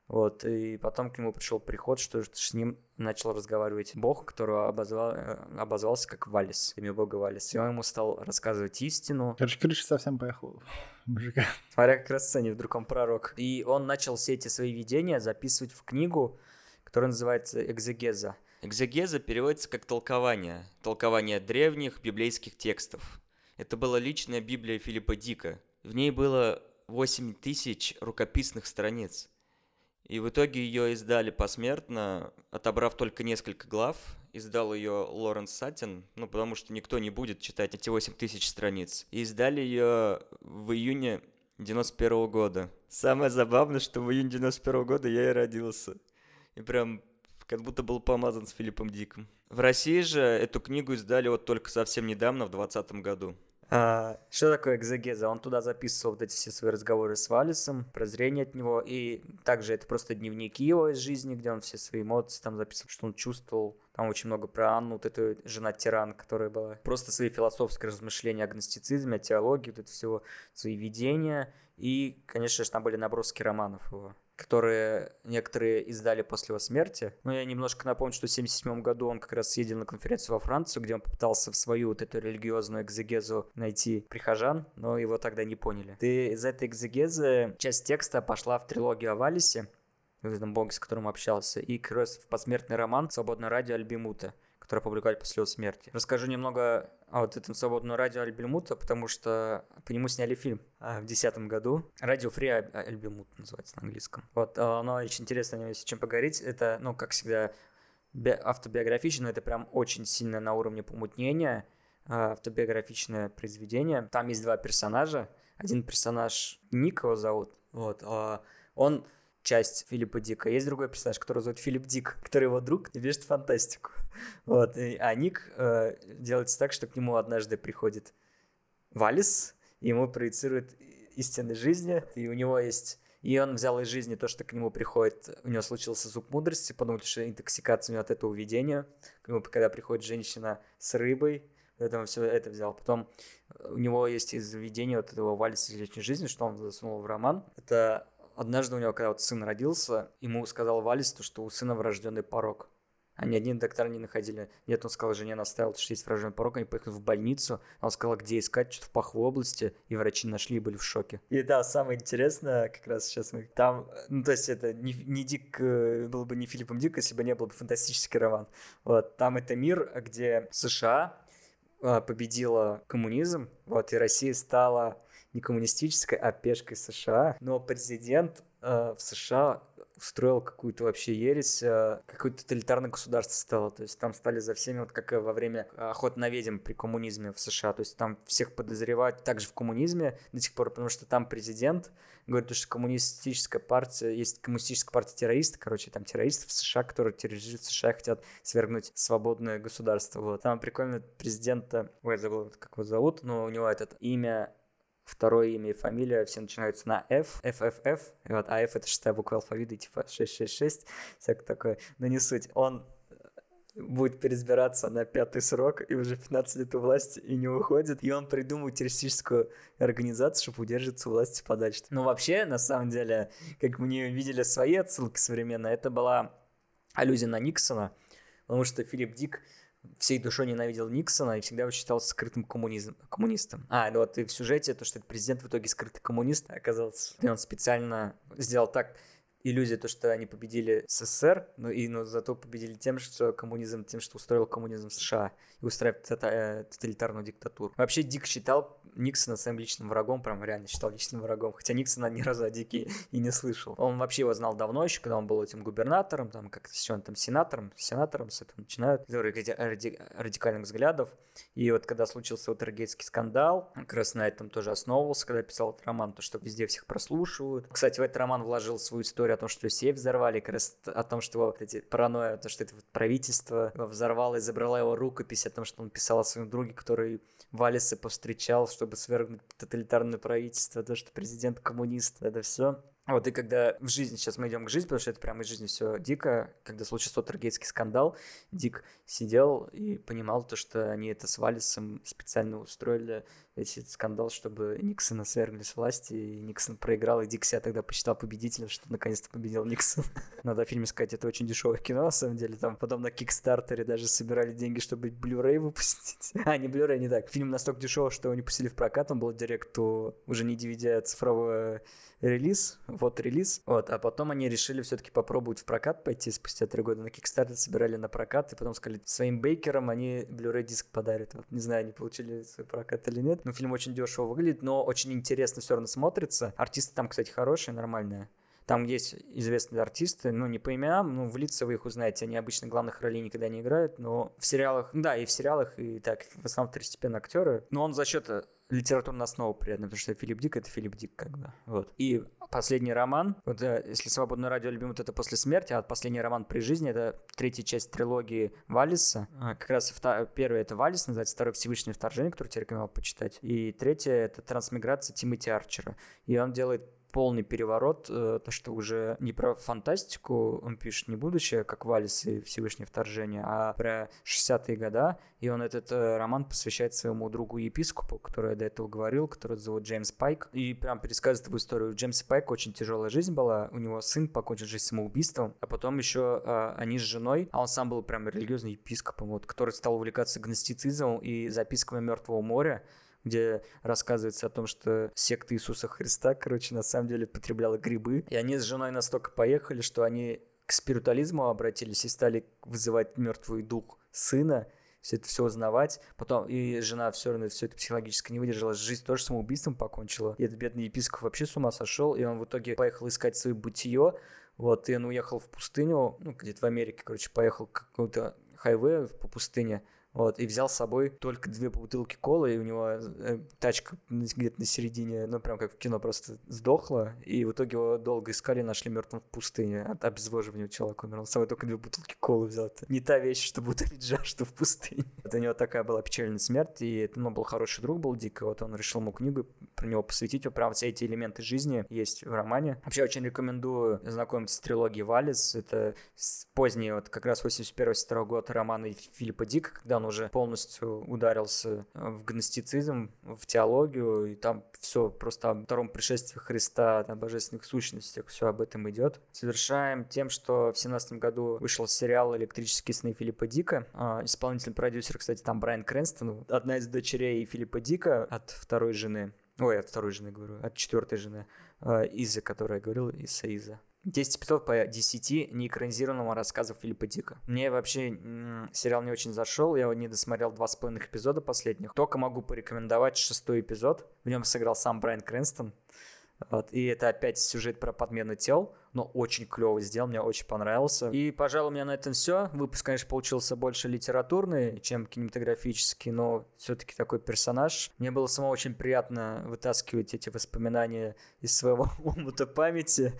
вот, и потом к нему пришел приход, что с ним начал разговаривать Бог, которого обозвал, э, обозвался как Валис, имя Бога Валис. И он ему стал рассказывать истину. Короче, крыша совсем поехала мужика. Смотря как раз сцене, вдруг он пророк. И он начал все эти свои видения записывать в книгу, которая называется «Экзегеза». Экзегеза переводится как толкование. Толкование древних библейских текстов. Это была личная Библия Филиппа Дика. В ней было 8 тысяч рукописных страниц. И в итоге ее издали посмертно, отобрав только несколько глав. Издал ее Лоренс Сатин, ну, потому что никто не будет читать эти 8 тысяч страниц. И издали ее в июне 91 года. Самое забавное, что в июне 91 года я и родился. И прям как будто был помазан с Филиппом Диком. В России же эту книгу издали вот только совсем недавно, в 2020 году. А, что такое экзегеза? Он туда записывал вот эти все свои разговоры с Валисом, прозрение от него, и также это просто дневники его из жизни, где он все свои эмоции там записывал, что он чувствовал. Там очень много про Анну, вот эту жена-тиран, которая была. Просто свои философские размышления о гностицизме, о теологии, вот это всего, свои видения. И, конечно же, там были наброски романов его которые некоторые издали после его смерти. Но я немножко напомню, что в 1977 году он как раз съездил на конференцию во Францию, где он попытался в свою вот эту религиозную экзегезу найти прихожан, но его тогда не поняли. И из этой экзегезы часть текста пошла в трилогию о Валисе, в этом боге, с которым общался, и как раз в посмертный роман «Свободное радио Альбимута», который опубликовали после его смерти. Расскажу немного о вот этом свободном радио Альбимута, потому что по нему сняли фильм а, в 2010 году. Радио Фри Альбимут называется на английском. Вот, а, оно очень интересно, о нем есть чем поговорить. Это, ну, как всегда, би- автобиографично, но это прям очень сильно на уровне помутнения а, автобиографичное произведение. Там есть два персонажа. Один персонаж Ник его зовут. Вот, он часть Филиппа Дика. Есть другой персонаж, который зовут Филипп Дик, который его друг и пишет фантастику. Вот. А Ник э, делается так, что к нему однажды приходит Валис, и ему проецирует истины жизни, и у него есть... И он взял из жизни то, что к нему приходит, у него случился зуб мудрости, потому что интоксикация у него от этого видения. К нему, когда приходит женщина с рыбой, поэтому все это взял. Потом у него есть из видения вот этого Валиса из личной жизни, что он засунул в роман. Это однажды у него, когда вот сын родился, ему сказал Валис, то, что у сына врожденный порог. Они один доктор не находили. Нет, он сказал, жене наставил, что есть врожденный порог. Они поехали в больницу. Он сказал, где искать, что-то в Паховой области. И врачи нашли и были в шоке. И да, самое интересное, как раз сейчас мы там... Ну, то есть это не, не Дик, э, был бы не Филиппом Дик, если бы не был бы фантастический роман. Вот, там это мир, где США а, победила коммунизм, вот, и Россия стала не коммунистической, а пешкой США. Но президент э, в США устроил какую-то вообще ересь, э, какое-то тоталитарное государство стало. То есть там стали за всеми, вот как во время охоты на ведьм при коммунизме в США. То есть там всех подозревают также в коммунизме до сих пор, потому что там президент говорит, что коммунистическая партия, есть коммунистическая партия террористов, короче, там террористы в США, которые терроризируют США, хотят свергнуть свободное государство. Вот. Там прикольно президента, ой, я забыл, как его зовут, но у него этот имя второе имя и фамилия все начинаются на F, FFF, вот, а F это шестая буква алфавита, типа 666, всякое такое, но не суть. Он будет переизбираться на пятый срок, и уже 15 лет у власти, и не уходит. И он придумывает террористическую организацию, чтобы удерживаться у власти подальше. Но вообще, на самом деле, как мы не видели свои отсылки современные, это была аллюзия на Никсона, потому что Филипп Дик всей душой ненавидел Никсона и всегда его считал скрытым коммунизм, коммунистом. А, ну вот и в сюжете то, что этот президент в итоге скрытый коммунист оказался. И он специально сделал так, иллюзия, то, что они победили СССР, но, и, но зато победили тем, что коммунизм, тем, что устроил коммунизм в США и устраивает тота- тоталитарную диктатуру. Вообще Дик считал Никсона своим личным врагом, прям реально считал личным врагом, хотя Никсона ни разу о Дике и не слышал. Он вообще его знал давно еще, когда он был этим губернатором, там как с он там сенатором, сенатором с этого начинают, ради, радикальных взглядов. И вот когда случился вот Рогейский скандал, как раз на этом тоже основывался, когда писал этот роман, то, что везде всех прослушивают. Кстати, в этот роман вложил свою историю о том, что сейф взорвали, как раз о том, что вот эти паранойя, то, что это вот правительство взорвало и забрало его рукопись о том, что он писал о своем друге, который Валиса повстречал, чтобы свергнуть тоталитарное правительство, то, что президент коммунист, это все. Вот и когда в жизни, сейчас мы идем к жизни, потому что это прямо из жизни все дико, когда случился Тергейтский скандал, Дик сидел и понимал то, что они это с Валисом специально устроили, этот скандал, чтобы Никсона свергли с власти, и Никсон проиграл, и Дик себя тогда посчитал победителем, что наконец-то победил Никсон. Надо о фильме сказать, это очень дешевое кино, на самом деле, там потом на Кикстартере даже собирали деньги, чтобы Blu-ray выпустить. А, не Blu-ray, не так. Фильм настолько дешевый, что его не пустили в прокат, он был директ, то уже не DVD, а цифровой релиз, вот релиз. Вот, а потом они решили все-таки попробовать в прокат пойти спустя три года. На Kickstarter собирали на прокат, и потом сказали, своим бейкерам они Blu-ray диск подарят. Вот, не знаю, они получили свой прокат или нет. Но фильм очень дешево выглядит, но очень интересно все равно смотрится. Артисты там, кстати, хорошие, нормальные. Там есть известные артисты, ну, не по именам, ну, в лица вы их узнаете, они обычно главных ролей никогда не играют, но в сериалах, да, и в сериалах, и так, в основном второстепенные актеры. Но он за счет литературная основа приятная, потому что Филипп Дик — это Филипп Дик, как бы. Вот. И последний роман, вот э, если «Свободное радио» любим, вот это «После смерти», а последний роман «При жизни» — это третья часть трилогии Валиса. А, как раз втор... первый — это Валис, называется, второй «Всевышнее вторжение», который тебе рекомендовал почитать. И третье — это «Трансмиграция» Тимоти Арчера. И он делает полный переворот, э, то, что уже не про фантастику он пишет, не будущее, как Валис и Всевышнее вторжение, а про 60-е года, и он этот э, роман посвящает своему другу епископу, который я до этого говорил, который зовут Джеймс Пайк, и прям пересказывает его историю. У Джеймса Пайка очень тяжелая жизнь была, у него сын покончил жизнь самоубийством, а потом еще э, они с женой, а он сам был прям религиозным епископом, вот, который стал увлекаться гностицизмом и записками Мертвого моря, где рассказывается о том, что секта Иисуса Христа, короче, на самом деле потребляла грибы. И они с женой настолько поехали, что они к спиритуализму обратились и стали вызывать мертвый дух сына, все это все узнавать. Потом и жена все равно все это психологически не выдержала. Жизнь тоже самоубийством покончила. И этот бедный епископ вообще с ума сошел. И он в итоге поехал искать свое бытие. Вот, и он уехал в пустыню, ну, где-то в Америке, короче, поехал к какому-то хайвею по пустыне. Вот, и взял с собой только две бутылки колы, и у него э, тачка где-то на середине, ну, прям как в кино, просто сдохла, и в итоге его долго искали, нашли мертвым в пустыне. От обезвоживания человека умер. Он с собой только две бутылки колы взял. Это не та вещь, чтобы утолить жажду в пустыне. Вот у него такая была печальная смерть, и ну, был хороший друг, был дико, вот он решил ему книгу про него посвятить, вот, прям все эти элементы жизни есть в романе. Вообще очень рекомендую знакомиться с трилогией Валис, это поздние, вот как раз 81-82 год романа Филиппа Дика, когда он уже полностью ударился э, в гностицизм, в теологию, и там все просто о втором пришествии Христа, о божественных сущностях, все об этом идет. Завершаем тем, что в семнадцатом году вышел сериал «Электрические сны» Филиппа Дика. А, исполнительный продюсер, кстати, там Брайан Крэнстон, одна из дочерей Филиппа Дика от второй жены. Ой, от второй жены говорю, от четвертой жены, э, Изы, которая говорила, Иса Иза. 10 эпизодов по 10 неэкранизированного рассказа Филиппа Дика. Мне вообще сериал не очень зашел, я не досмотрел два с половиной эпизода последних. Только могу порекомендовать шестой эпизод. В нем сыграл сам Брайан Крэнстон. Вот, и это опять сюжет про подмену тел, но очень клево сделан, мне очень понравился. И, пожалуй, у меня на этом все. Выпуск, конечно, получился больше литературный, чем кинематографический, но все-таки такой персонаж. Мне было самому очень приятно вытаскивать эти воспоминания из своего умута памяти.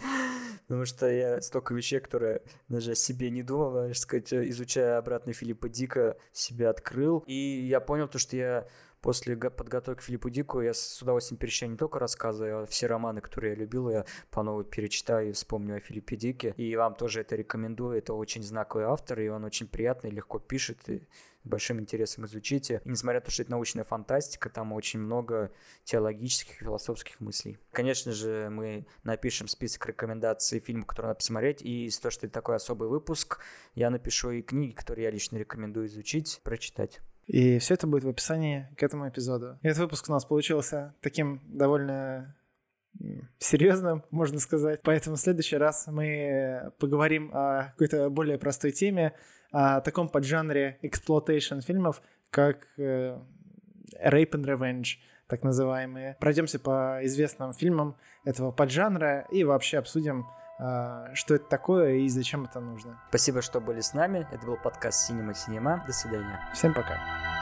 Потому что я столько вещей, которые даже о себе не думал, так сказать, изучая обратно Филиппа Дика, себя открыл. И я понял то, что я после подготовки к Филиппу Дику я с удовольствием перечитаю не только рассказы, а все романы, которые я любил, я по новой перечитаю и вспомню о Филиппе Дике. И вам тоже это рекомендую. Это очень знаковый автор, и он очень приятный, легко пишет. И большим интересом изучите. И несмотря на то, что это научная фантастика, там очень много теологических и философских мыслей. Конечно же, мы напишем список рекомендаций фильмов, которые надо посмотреть, и из того, что это такой особый выпуск, я напишу и книги, которые я лично рекомендую изучить, прочитать. И все это будет в описании к этому эпизоду. Этот выпуск у нас получился таким довольно серьезным, можно сказать. Поэтому в следующий раз мы поговорим о какой-то более простой теме, о таком поджанре exploitation фильмов, как э, Rape and Revenge, так называемые. Пройдемся по известным фильмам этого поджанра и вообще обсудим, что это такое и зачем это нужно. Спасибо, что были с нами. Это был подкаст Cinema Cinema. До свидания. Всем пока.